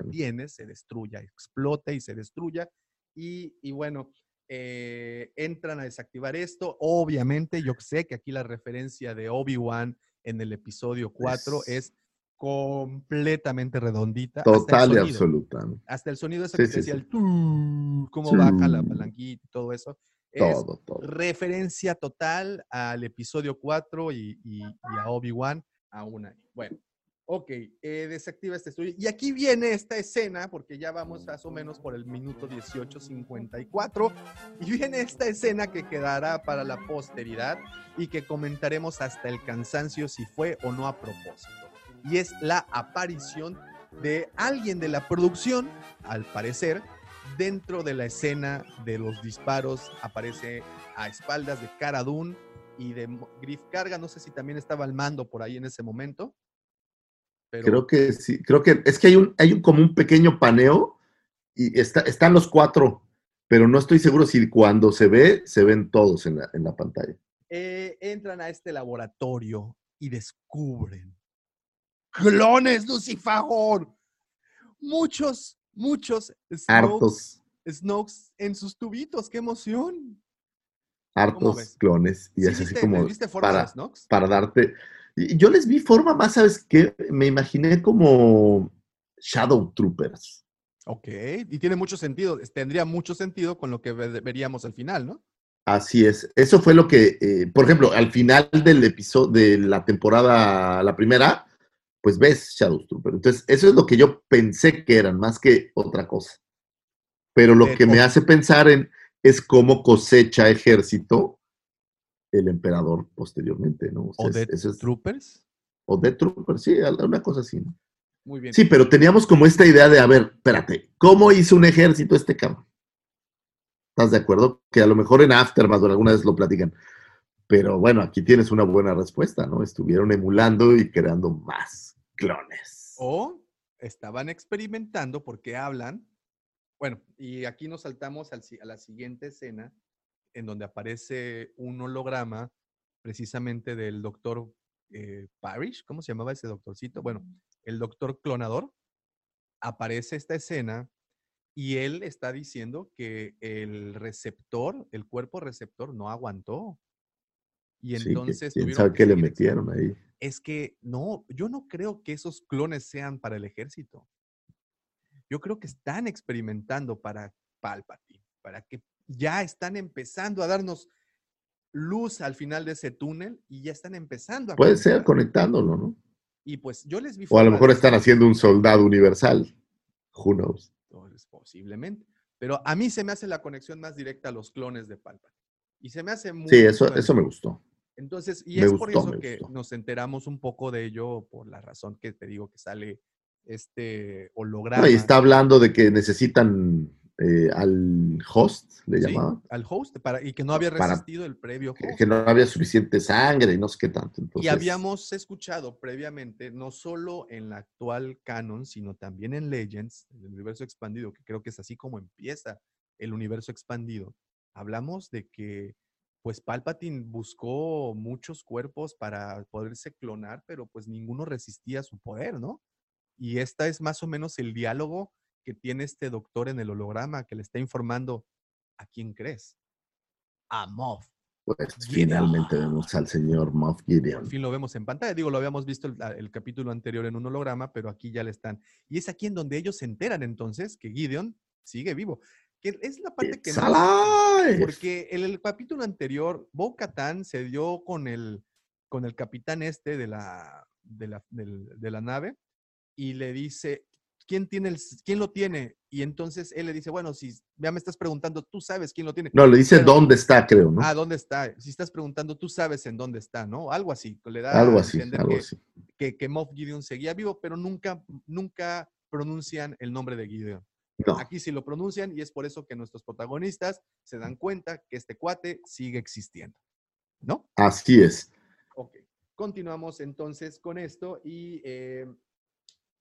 contiene se destruya, explote y se destruya. Y, y bueno, eh, entran a desactivar esto. Obviamente, yo sé que aquí la referencia de Obi-Wan en el episodio 4 Es- es completamente redondita. hasta Total y absoluta. Hasta el sonido ese Sí, que sí, decía sí. el tu, cómo baja la palanquita y todo eso. Es Todo, todo. referencia total al episodio 4 y, y- y a Obi-Wan aún ahí. Bueno, ok, eh, desactiva este estudio. Y aquí viene esta escena, porque ya vamos más o menos por el minuto 18.54, y viene esta escena que quedará para la posteridad y que comentaremos hasta el cansancio si fue o no a propósito. Y es la aparición de alguien de la producción, al parecer, dentro de la escena de los disparos aparece a espaldas de Cara Dune y de Griff Carga. No sé si también estaba al mando por ahí en ese momento. Pero Creo que sí, creo que es que hay un, hay un como un pequeño paneo y está, están los cuatro, pero no estoy seguro si cuando se ve, se ven todos en la, en la pantalla. eh, entran a este laboratorio y descubren clones Lucifagor. Muchos, muchos Snokes, Hartos, Snokes en sus tubitos. ¡Qué emoción! hartos clones. Y ¿Sí es así viste, como ¿les viste para, Snokes? para darte. Yo les vi forma más, ¿sabes qué? Me imaginé como Shadow Troopers. Ok, y tiene mucho sentido, tendría mucho sentido con lo que ve- veríamos al final, ¿no? Así es. Eso fue lo que, eh, por ejemplo, al final del episodio de la temporada, la primera, pues ves Shadow Trooper. Entonces, eso es lo que yo pensé que eran, más que otra cosa. Pero lo Eh, que me hace pensar en es cómo cosecha ejército el emperador posteriormente, ¿no? O sea, O de es- Troopers. o de Trooper, sí, una cosa así. ¿no? Muy bien. Sí, pero teníamos como esta idea de, a ver, espérate, ¿cómo hizo un ejército este cabrón? ¿Estás de acuerdo? Que a lo mejor en Aftermath o alguna vez lo platican. Pero bueno, aquí tienes una buena respuesta, ¿no? Estuvieron emulando y creando más clones. O estaban experimentando porque hablan. Bueno, y aquí nos saltamos al a la siguiente escena en donde aparece un holograma precisamente del doctor eh, Parrish. ¿Cómo se llamaba ese doctorcito? Bueno, el doctor clonador. Aparece esta escena y él está diciendo que el receptor, el cuerpo receptor no aguantó. Y Sí, entonces quién tuvieron sabe que qué le metieron ahí. es que no, yo no creo que esos clones sean para el ejército. Yo creo que están experimentando para Palpatine, para que ya están empezando a darnos luz al final de ese túnel y ya están empezando a Puede ser conectándolo, ¿no? Y pues yo les vi O a lo mejor están haciendo un soldado universal. Who knows? Pues, posiblemente. Pero a mí se me hace la conexión más directa a los clones de Palpatine. Y se me hace muy Sí, eso, eso me gustó. Entonces, y Me es por eso que gustó. nos enteramos un poco de ello, por la razón que te digo que sale este holograma. y está hablando de que necesitan eh, al host, le ¿sí? llamaban, al host para, y que no había Para- resistido el previo que, host. que no había suficiente sangre y no sé qué tanto. Y habíamos escuchado previamente, no solo en la actual canon, sino también en Legends, el universo expandido, que creo que es así como empieza el universo expandido. Hablamos de que, pues Palpatine buscó muchos cuerpos para poderse clonar, pero pues ninguno resistía su poder, ¿no? Y esta es más o menos el diálogo que tiene este doctor en el holograma, que le está informando, ¿a quién crees? A Moff. pues Gideon. finalmente vemos al señor Moff Gideon. Por fin lo vemos en pantalla. Digo, lo habíamos visto el, el capítulo anterior en un holograma, pero aquí ya le están. Y es aquí en donde ellos se enteran entonces que Gideon sigue vivo. Que es la parte que no- alive. Porque en el capítulo anterior, Bo Katan se dio con el, con el capitán este de la, de la, de la nave y le dice, ¿quién, tiene el, ¿quién lo tiene? Y entonces él le dice, bueno, si ya me estás preguntando, tú sabes quién lo tiene. No, le dice Pero- dónde está, creo, ¿no? Ah, ¿dónde está? Si estás preguntando, tú sabes en dónde está, ¿no? Algo así. Le da algo a así, entender algo que, así. que, que Moff Gideon seguía vivo, pero nunca, nunca pronuncian el nombre de Gideon. No. Aquí sí lo pronuncian y es por eso que nuestros protagonistas se dan cuenta que este cuate sigue existiendo. ¿No? Así es. Ok. Continuamos entonces con esto y eh,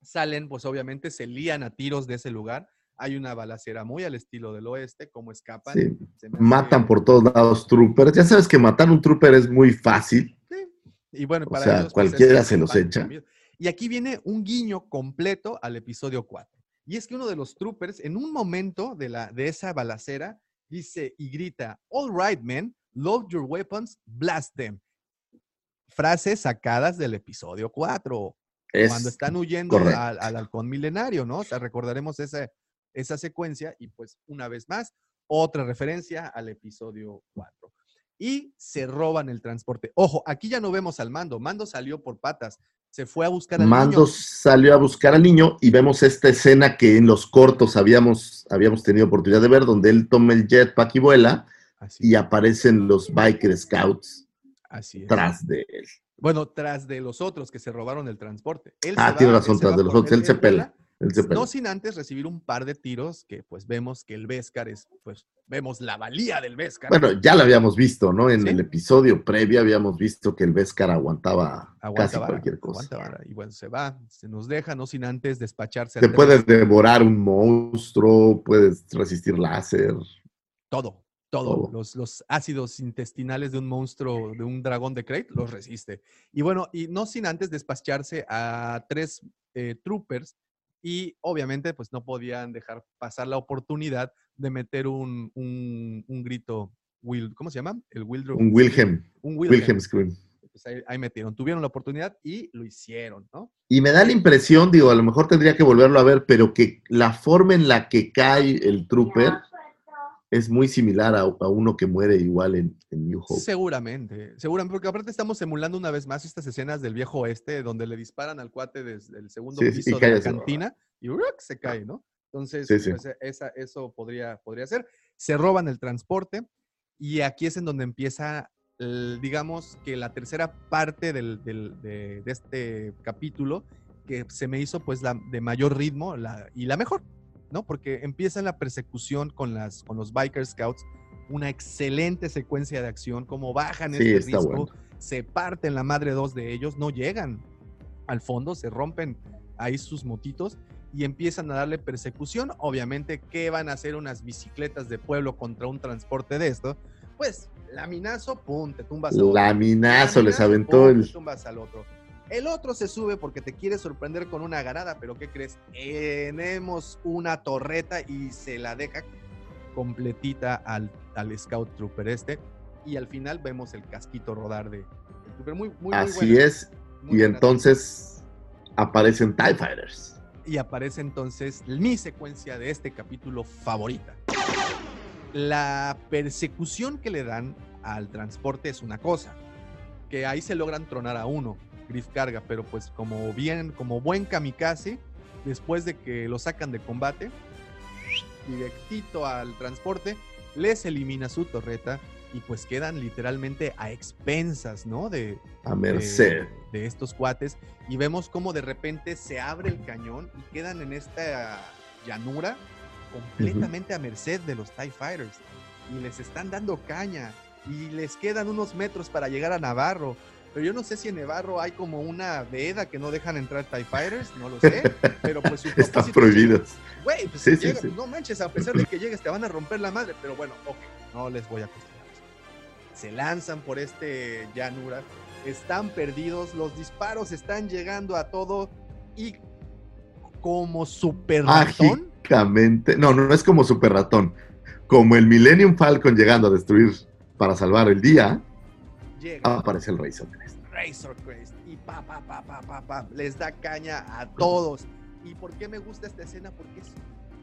salen, pues obviamente se lían a tiros de ese lugar. Hay una balacera muy al estilo del oeste, como escapan. Sí. Se Matan por todos lados troopers. Ya sabes que matar un trooper es muy fácil. Y bueno, O para sea, ellos, pues, cualquiera se los echa. Y aquí viene un guiño completo al episodio 4. Y es que uno de los troopers, en un momento de, la, de esa balacera, dice y grita, All right, men, load your weapons, blast them. Frases sacadas del episodio 4, Es cuando están huyendo al, al halcón milenario, ¿no? O sea, recordaremos esa, esa secuencia y pues una vez más, otra referencia al episodio 4. Y se roban el transporte. Ojo, aquí ya no vemos al mando. Mando salió por patas. Se fue a buscar al Mando niño. salió a buscar al niño y vemos esta escena que en los cortos habíamos, habíamos tenido oportunidad de ver, donde él toma el jetpack y vuela Así, y aparecen los biker scouts así es. tras de él. Bueno, tras de los otros que se robaron el transporte. Él Ah, tiene razón, tras de los otros, Él se pela. No sin antes recibir un par de tiros que pues vemos que el Vescar es, pues vemos la valía del Vescar. Bueno, ya lo habíamos visto, ¿no? En Sí. el episodio previo habíamos visto que el Vescar aguantaba aguanta casi vara, cualquier cosa. aguanta. Y bueno, se va, se nos deja, no sin antes despacharse. Te puedes devorar un monstruo, puedes resistir láser. Todo, todo. Todo. Los, los ácidos intestinales de un monstruo, de un dragón de Crate, los resiste. Y bueno, y no sin antes despacharse a tres eh, troopers y obviamente pues no podían dejar pasar la oportunidad de meter un, un, un grito, Will, ¿cómo se llama? El Wildro- Un Wilhelm, Un Wilhelm. Wilhelm Scream. Pues ahí, ahí metieron, tuvieron la oportunidad y lo hicieron, ¿no? Y me da la impresión, digo, a lo mejor tendría que volverlo a ver, pero que la forma en la que cae el trooper es muy similar a, a uno que muere igual en, en New Hope. Seguramente, seguramente, porque aparte estamos emulando una vez más estas escenas del viejo oeste donde le disparan al cuate desde el segundo Sí, piso de la cantina y ¡ruc! se cae, ¿no? Entonces, Sí, sí. pues, e- esa, eso podría, podría ser. Se roban el transporte y aquí es en donde empieza, el- digamos, que la tercera parte del- del- de, de este capítulo que se me hizo pues la de mayor ritmo la, y la mejor, ¿no? Porque empieza la persecución con, las, con los Biker Scouts, una excelente secuencia de acción, como bajan Sí, este bueno. se parten la madre dos de ellos, no llegan al fondo, se rompen ahí sus motitos y empiezan a darle persecución. Obviamente, ¿qué van a hacer unas bicicletas de pueblo contra un transporte de esto? Pues, laminazo, pum, te tumbas a otro. Laminazo les aventó pum, el... te tumbas al otro. El otro se sube porque te quiere sorprender con una ganada, pero ¿qué crees? Tenemos una torreta y se la deja completita al, al Scout Trooper este. Y al final vemos el casquito rodar de, Trooper. Muy, muy, muy Así buena, es. muy Y entonces aparecen TIE Fighters. y aparece entonces mi secuencia de este capítulo favorita. La persecución que le dan al transporte es una cosa, que ahí se logran tronar a uno, Griff carga, pero pues como bien, como buen kamikaze, después de que lo sacan de combate, directito al transporte, les elimina su torreta y pues quedan literalmente a expensas, ¿no? De, A merced. de, de estos cuates y vemos cómo de repente se abre el cañón y quedan en esta llanura completamente a merced de los TIE Fighters y les están dando caña y les quedan unos metros para llegar a Navarro. Pero yo no sé si en Navarro hay como una veda que no dejan entrar TIE Fighters, no lo sé. Pero pues su Están prohibidos. Güey, pues Sí, si sí, llega- sí. no manches, a pesar de que llegues te van a romper la madre, pero bueno, ok, no les voy a cuestionar. Se lanzan por este llanura, están perdidos, los disparos están llegando a todo y como super ratón, Mágicamente. No, no es como Super Ratón. Como el Millennium Falcon llegando a destruir para salvar el día, llega aparece el Razor Crest. Razor Crest y pa, pa, pa, pa, pa, pa, les da caña a todos. ¿Y por qué me gusta esta escena? Porque es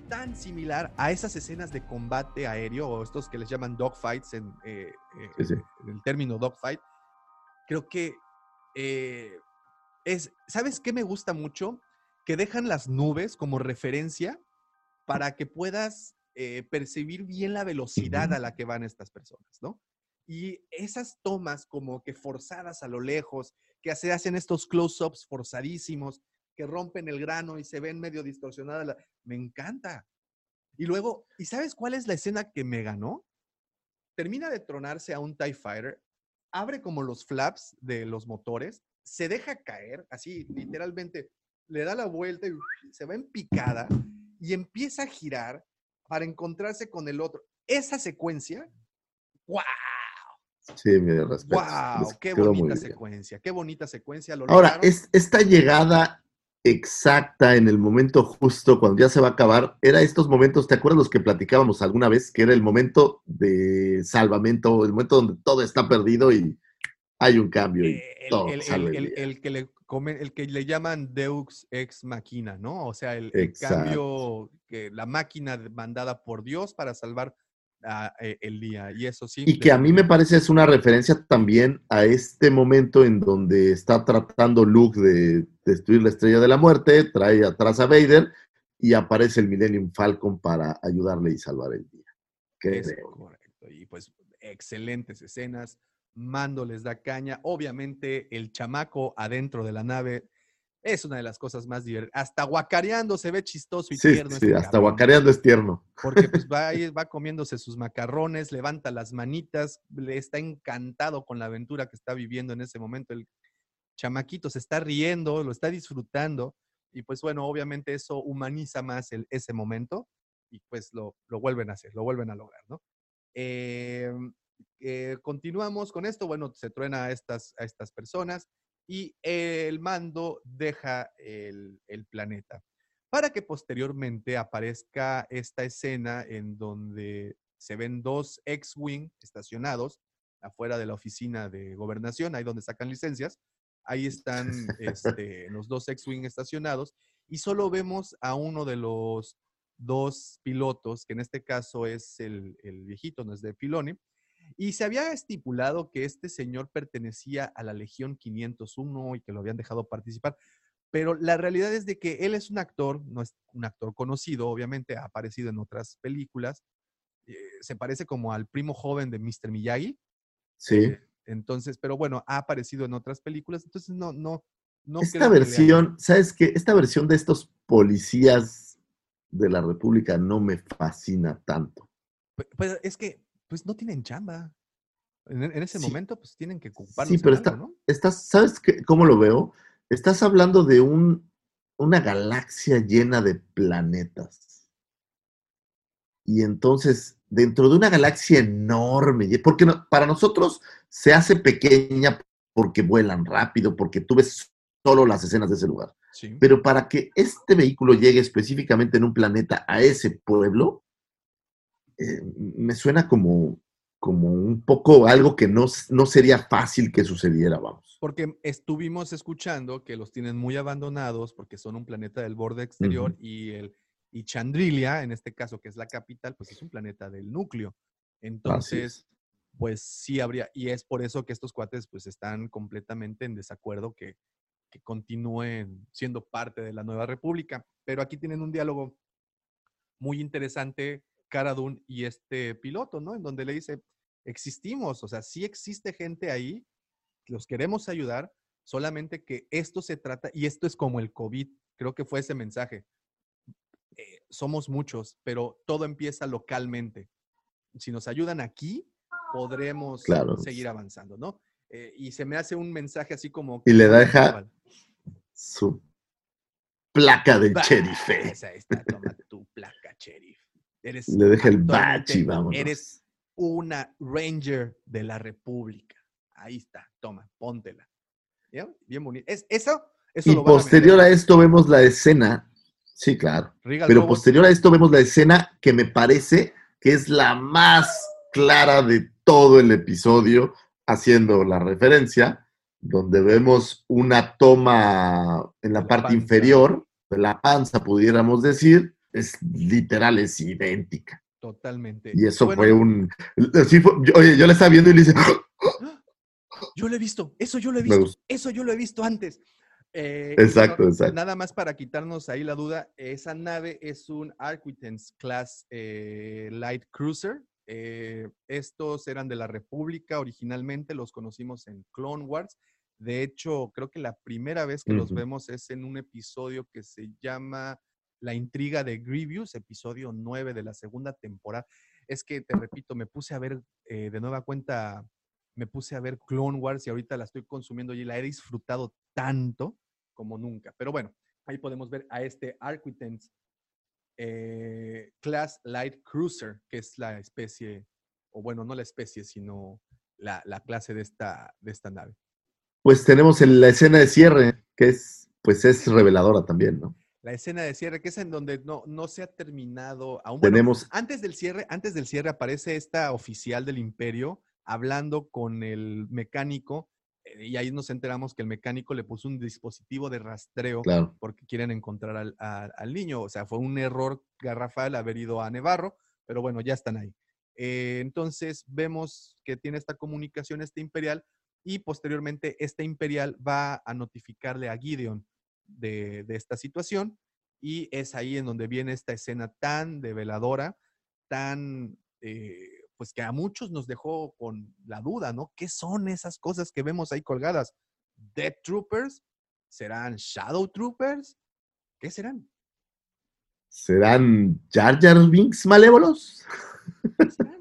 tan similar a esas escenas de combate aéreo o estos que les llaman dogfights en, eh, eh, Sí, sí. en el término dogfight. Creo que eh, es, ¿sabes qué me gusta mucho? Que dejan las nubes como referencia para que puedas eh, percibir bien la velocidad Ujú. a la que van estas personas, ¿no? Y esas tomas como que forzadas a lo lejos, que se hacen estos close-ups forzadísimos, que rompen el grano y se ven medio distorsionadas, me encanta. Y luego, ¿y sabes cuál es la escena que me ganó? Termina de tronarse a un TIE Fighter, abre como los flaps de los motores, se deja caer, así literalmente, le da la vuelta y se va en picada y empieza a girar para encontrarse con el otro. Esa secuencia, ¡wow! Sí, mi respeto. ¡Wow! ¡Qué bonita secuencia! ¡Qué bonita secuencia! Lo Ahora, es, esta llegada exacta en el momento justo, cuando ya se va a acabar, era estos momentos, ¿te acuerdas los que platicábamos alguna vez? Que era el momento de salvamento, el momento donde todo está perdido y hay un cambio y Eh, el, todo el- sale el- el- bien. el que le come- el que le llaman Deux ex machina, ¿no? O sea, el, cambio, que la máquina mandada por Dios para salvar eh, el día. Y eso sí. Y que a mí me parece es una referencia también a este momento en donde está tratando Luke de destruir la estrella de la muerte, trae atrás a Vader y aparece el Millennium Falcon para ayudarle y salvar el día. Es Creo. correcto. Y pues excelentes escenas. Mando les da caña. Obviamente el chamaco adentro de la nave es una de las cosas más divertidas. Hasta guacareando se ve chistoso y Sí, tierno. sí, este hasta cabrón. guacareando es tierno. Porque pues va, va comiéndose sus macarrones, levanta las manitas, le está encantado con la aventura que está viviendo en ese momento. El chamaquito se está riendo, lo está disfrutando. Y pues bueno, obviamente eso humaniza más el- ese momento y pues lo, lo vuelven a hacer, lo vuelven a lograr, ¿no? Eh, eh, continuamos con esto. Bueno, se truena a estas, a estas personas y el mando deja el, el planeta para que posteriormente aparezca esta escena en donde se ven dos X-Wing estacionados afuera de la oficina de gobernación, ahí donde sacan licencias. Ahí están este, los dos X-Wing estacionados y solo vemos a uno de los dos pilotos, que en este caso es el, el viejito, no es de Filoni, y se había estipulado que este señor pertenecía a la Legión 501 y que lo habían dejado participar. Pero la realidad es de que él es un actor, no es un actor conocido, obviamente, ha aparecido en otras películas. eh, se parece como al primo joven de Mr. Miyagi. Sí. eh, entonces, pero bueno, ha aparecido en otras películas. Entonces, no, no, no Esta creo que versión, ¿sabes qué? Esta versión de estos policías de la República no me fascina tanto. Pe- Pues es que, pues no tienen chamba. En, en ese Sí. momento, pues tienen que ocuparnos Sí, pero está, ¿no? estás, ¿sabes qué- cómo lo veo? Estás hablando de un, una galaxia llena de planetas. Y entonces, dentro de una galaxia enorme, porque no- para nosotros se hace pequeña porque vuelan rápido, porque tú ves solo las escenas de ese lugar. Sí. Pero para que este vehículo llegue específicamente en un planeta a ese pueblo, eh, me suena como, como un poco algo que no, no sería fácil que sucediera, vamos. Porque estuvimos escuchando que los tienen muy abandonados porque son un planeta del borde exterior y el y Chandrilia, en este caso que es la capital, pues es un planeta del núcleo. Entonces, pues sí habría, y es por eso que estos cuates pues están completamente en desacuerdo que, que continúen siendo parte de la nueva república. Pero aquí tienen un diálogo muy interesante, Cara Dune y este piloto, ¿no? En donde le dice, existimos, o sea, sí existe gente ahí, los queremos ayudar, solamente que esto se trata, y esto es como el COVID, creo que fue ese mensaje. Eh, somos muchos, pero todo empieza localmente. Si nos ayudan aquí, podremos Claro. seguir avanzando, ¿no? Eh, y se me hace un mensaje así como... Y le deja su placa del Bah, sheriff. esa está, toma tu placa, sheriff. Eres Le deja el y vámonos. Eres una ranger de la república. Ahí está, toma, póntela. ¿Ya? Bien bonito. Es, eso, eso Y lo van a posterior a esto vemos la escena, sí, claro, Regal pero posterior a esto vemos la escena que me parece que es la más clara de todo el episodio, haciendo la referencia, donde vemos una toma en la La parte panza. inferior de la panza, pudiéramos decir, es literal, es idéntica. Totalmente. Y eso Bueno, fue un... sí fue- yo- oye, yo la estaba viendo y le dice, Yo lo he visto, eso yo lo he visto, eso yo lo he visto antes. Eh, Exacto, exacto. Nada más para quitarnos ahí la duda, esa nave es un Arquitens Class eh, Light Cruiser. Eh, estos eran de la República originalmente, los conocimos en Clone Wars. De hecho, creo que la primera vez que los vemos es en un episodio que se llama la intriga de Grievous, episodio 9 de la segunda temporada. Es que, te repito, me puse a ver eh, de nueva cuenta, me puse a ver Clone Wars y ahorita la estoy consumiendo y la he disfrutado tanto como nunca. Pero bueno, ahí podemos ver a este Arquitens eh, Class Light Cruiser, que es la especie, o bueno, no la especie, sino la, la clase de esta, de esta nave. Pues tenemos en la escena de cierre, que es, pues es reveladora también, ¿no? La escena de cierre, que es en donde no, no se ha terminado aún. Bueno, Tenemos, antes del cierre, antes del cierre aparece esta oficial del imperio hablando con el mecánico eh, y ahí nos enteramos que el mecánico le puso un dispositivo de rastreo claro, porque quieren encontrar al, a- al niño. O sea, fue un error garrafal haber ido a Nevarro, pero bueno, ya están ahí. Eh, entonces vemos que tiene esta comunicación este imperial y posteriormente este imperial va a notificarle a Gideon de, de esta situación y es ahí en donde viene esta escena tan develadora, tan, eh, pues que a muchos nos dejó con la duda, ¿no? ¿Qué son esas cosas que vemos ahí colgadas? ¿Death Troopers? ¿Serán Shadow Troopers? ¿Qué serán? ¿serán Jar Jar Binks malévolos? ¿Qué serán?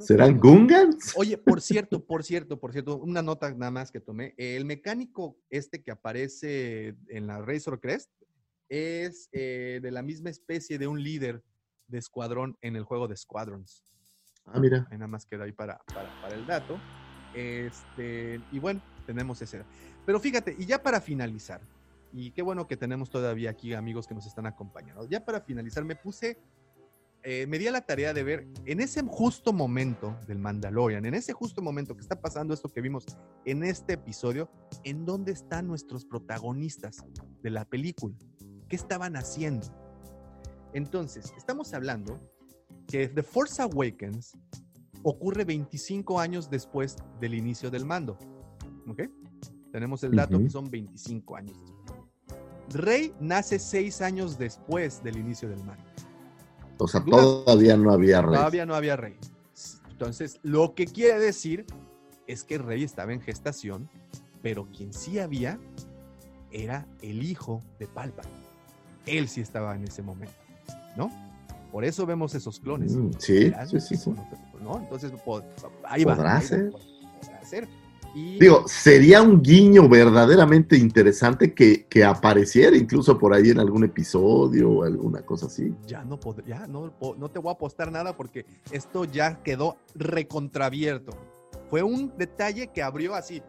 ¿Serán. Gungans? Oye, por cierto, por cierto, por cierto, una nota nada más que tomé. El mecánico este que aparece en la Razor Crest es eh, de la misma especie de un líder de escuadrón en el juego de Squadrons. Ah, mira. Ahí nada más queda ahí para, para, para el dato. Este, y bueno, tenemos ese. Pero fíjate, y ya para finalizar, y qué bueno que tenemos todavía aquí amigos que nos están acompañando. Ya para finalizar, me puse, eh, me di a la tarea de ver en ese justo momento del Mandalorian, en ese justo momento que está pasando esto que vimos en este episodio, en dónde están nuestros protagonistas de la película, qué estaban haciendo. Entonces, estamos hablando que The Force Awakens ocurre 25 años después del inicio del mando. ¿Ok? Tenemos el dato que son 25 años después. Rey nace 6 años después del inicio del mando. O sea, todavía no había rey. Todavía no había rey. Entonces, lo que quiere decir es que Rey estaba en gestación, pero quien sí había era el hijo de Palpatine. Él sí estaba en ese momento, ¿no? Por eso vemos esos clones. Mm, sí, sí, sí, ¿no? Entonces, ahí va. ¿Podrá ahí va, ser? podrá ser. Y Digo, sería un guiño verdaderamente interesante que, que apareciera incluso por ahí en algún episodio o alguna cosa así. ya no pod- ya no, no te voy a apostar nada porque esto ya quedó recontrabierto. Fue un detalle que abrió así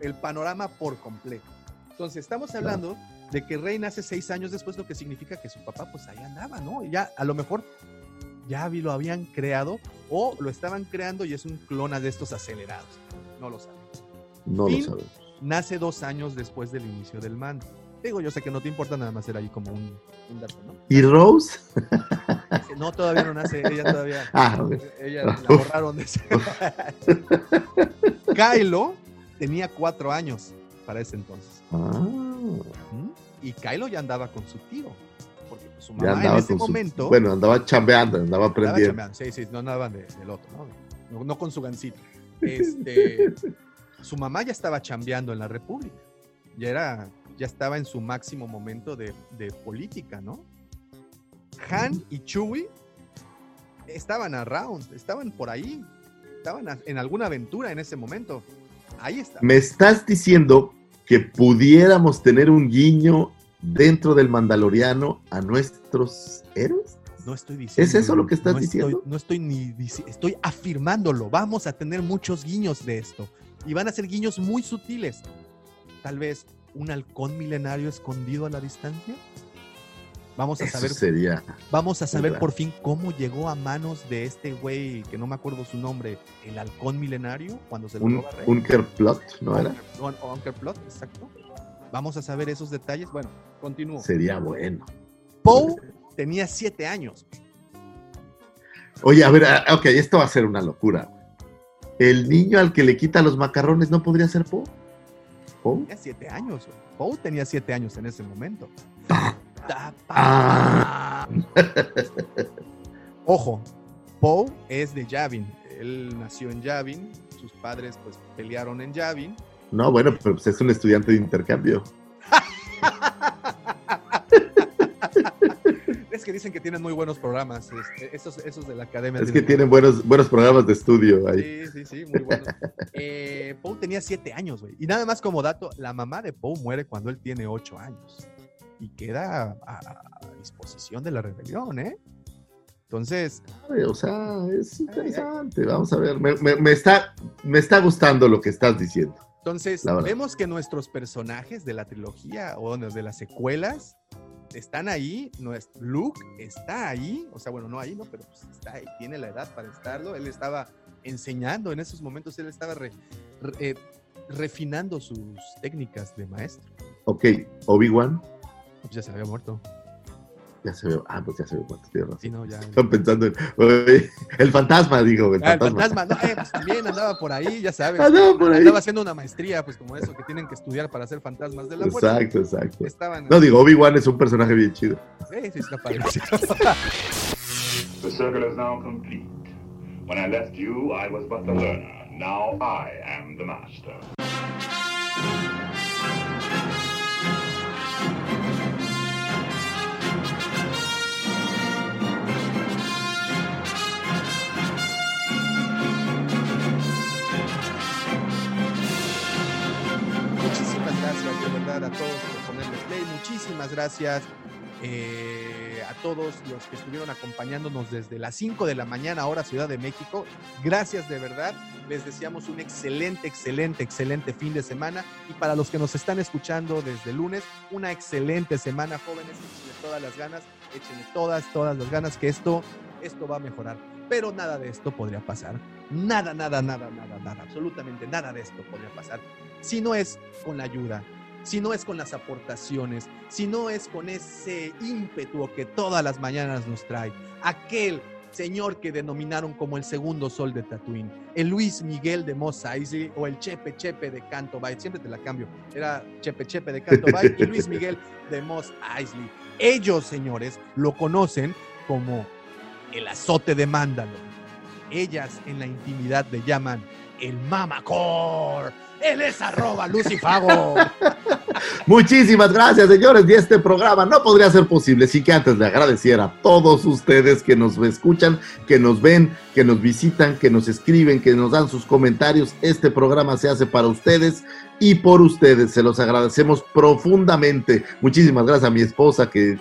el panorama por completo. Entonces, estamos hablando de que Rey nace seis años después, lo que significa que su papá, pues ahí andaba, ¿no? Ya a lo mejor ya vi- lo habían creado o lo estaban creando y es un clona de estos acelerados. No lo saben. No lo sabemos. Nace dos años después del inicio del mando. Digo, yo sé que no te importa nada más era ahí como un, un dato, ¿no? ¿Y Rose? No, todavía no nace, ella todavía. Ah. Ella la borraron de ese. Kylo tenía cuatro años para ese entonces. Ah. Y Kylo ya andaba con su tío. Porque su mamá en andaba ese su- momento. Bueno, andaba chambeando, andaba andaba aprendiendo. chambeando. Sí, sí, no andaban de- del otro, ¿no? No, no con su gancito. Este, su mamá ya estaba chambeando en la República. Ya era, ya estaba en su máximo momento de, de política, ¿no? Han y Chewie estaban around, estaban por ahí, estaban a- en alguna aventura en ese momento. Ahí está. Me estás diciendo que pudiéramos tener un guiño dentro del Mandaloriano a nuestros héroes? No estoy diciendo. ¿Es eso lo que estás no estoy- diciendo? no estoy ni estoy afirmándolo. Vamos a tener muchos guiños de esto. Y van a ser guiños muy sutiles. Tal vez un halcón milenario escondido a la distancia. Vamos a Eso saber, sería. vamos a saber por fin cómo llegó a manos de este güey que no me acuerdo su nombre, el halcón milenario, cuando se lo Un roba Rey. Unker Plot, ¿no era? Unker- o Unker Plot, exacto. Vamos a saber esos detalles. Bueno, continúo. Sería bueno. Poe tenía siete años. Oye, a ver, ah, ok, esto va a ser una locura. El niño al que le quita los macarrones no podría ser Poe. ¿Poe? Tenía siete años. Poe tenía siete años en ese momento. Ah. Ojo, Poe es de Yavin. Él nació en Yavin. Sus padres pues pelearon en Yavin. No, bueno, pero pues es un estudiante de intercambio. que dicen que tienen muy buenos programas, este, esos, esos de la academia. Es que tienen buenos, buenos programas de estudio ahí. Sí, sí, sí, muy buenos. Eh, Poe tenía siete años, güey. Y nada más como dato, la mamá de Poe muere cuando él tiene ocho años. Y queda a, a disposición de la rebelión, ¿eh? Entonces, O sea, es interesante. Vamos a ver. Me, me- me está, me está gustando lo que estás diciendo. entonces vemos que nuestros personajes de la trilogía o de las secuelas están ahí. Nuestro Luke está ahí. O sea, bueno, no ahí, ¿no? Pero pues está ahí, tiene la edad para estarlo. Él estaba enseñando en esos momentos, él estaba re- re- refinando sus técnicas de maestro. Ok, Obi-Wan, Pues ya se había muerto. Ya se ve. Ah, pues ya se ve cuánto razón. Sí, no, ya. Están pensando en. oye, el fantasma, digo, el Ah, el fantasma. fantasma, no, eh, pues también andaba por ahí, ya sabes. Andaba por ahí. Andaba haciendo una maestría, pues como eso, que tienen que estudiar para ser fantasmas de la fuerza. Exacto, exacto. Estaban. No, digo, Obi-Wan es un personaje bien chido. Sí, sí, está padre. The circle is now complete. When I left you, I was but the learner. Now I am the master. A todos por ponerle play. Muchísimas gracias eh, a todos los que estuvieron acompañándonos desde las 5 de la mañana, ahora Ciudad de México. Gracias de verdad. Les deseamos un excelente, excelente, excelente fin de semana. Y para los que nos están escuchando desde el lunes, una excelente semana, jóvenes. Échenle todas las ganas, échenle todas, todas las ganas, que esto, esto va a mejorar. Pero nada de esto podría pasar. Nada, nada, nada, nada, nada, absolutamente nada de esto podría pasar si no es con la ayuda, si no es con las aportaciones, si no es con ese ímpetu que todas las mañanas nos trae, aquel señor que denominaron como el segundo sol de Tatooine, el Luis Miguel de Eisley o el Chepe Chepe de Canto Bight, siempre te la cambio, era Chepe Chepe de Canto Bight y Luis Miguel de Mos Eisley. Ellos, señores, lo conocen como el azote de Mandalor. Ellas en la intimidad le llaman el Mamacor. Él es arroba Lucifago. Muchísimas gracias, señores. Y este programa no podría ser posible sin que antes le agradeciera a todos ustedes que nos escuchan, que nos ven, que nos visitan, que nos escriben, que nos dan sus comentarios. Este programa se hace para ustedes y por ustedes. Se los agradecemos profundamente. Muchísimas gracias a mi esposa que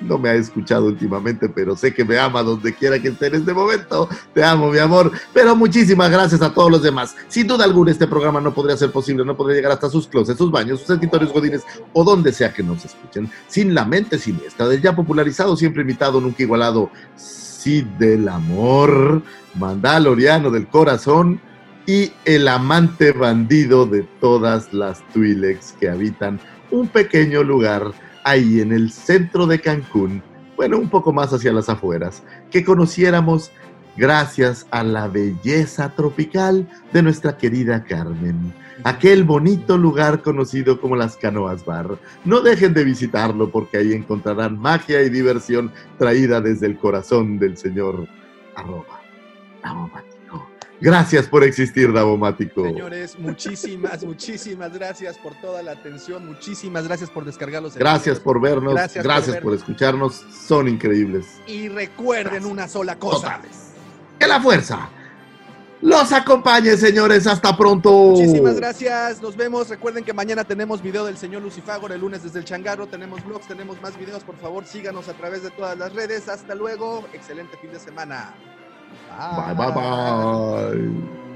no me ha escuchado últimamente, pero sé que me ama donde quiera que esté en este momento. Te amo, mi amor. Pero muchísimas gracias a todos los demás. Sin duda alguna, este programa no podría ser posible, no podría llegar hasta sus closets, sus baños, sus escritorios godines o donde sea que nos escuchen. Sin la mente siniestra del ya popularizado, siempre imitado, nunca igualado. Cid del amor, Mandaloriano del corazón y el amante bandido de todas las Twi'leks que habitan un pequeño lugar ahí en el centro de Cancún, bueno, un poco más hacia las afueras, que conociéramos gracias a la belleza tropical de nuestra querida Carmen. Aquel bonito lugar conocido como las Canoas Bar. No dejen de visitarlo porque ahí encontrarán magia y diversión traída desde el corazón del señor arroba. Gracias por existir, Davomático. Señores, muchísimas, muchísimas gracias por toda la atención. Muchísimas gracias por descargar los Gracias por vernos, Gracias gracias, por por, vernos. escucharnos, son increíbles. Y recuerden una sola cosa. Totales. Que la fuerza los acompañe, señores. Hasta pronto. Muchísimas gracias, nos vemos. Recuerden que mañana tenemos video del señor Lucifagor, el lunes desde el Changarro, tenemos vlogs, tenemos más videos. Por favor, síganos a través de todas las redes. Hasta luego, excelente fin de semana. 拜拜拜。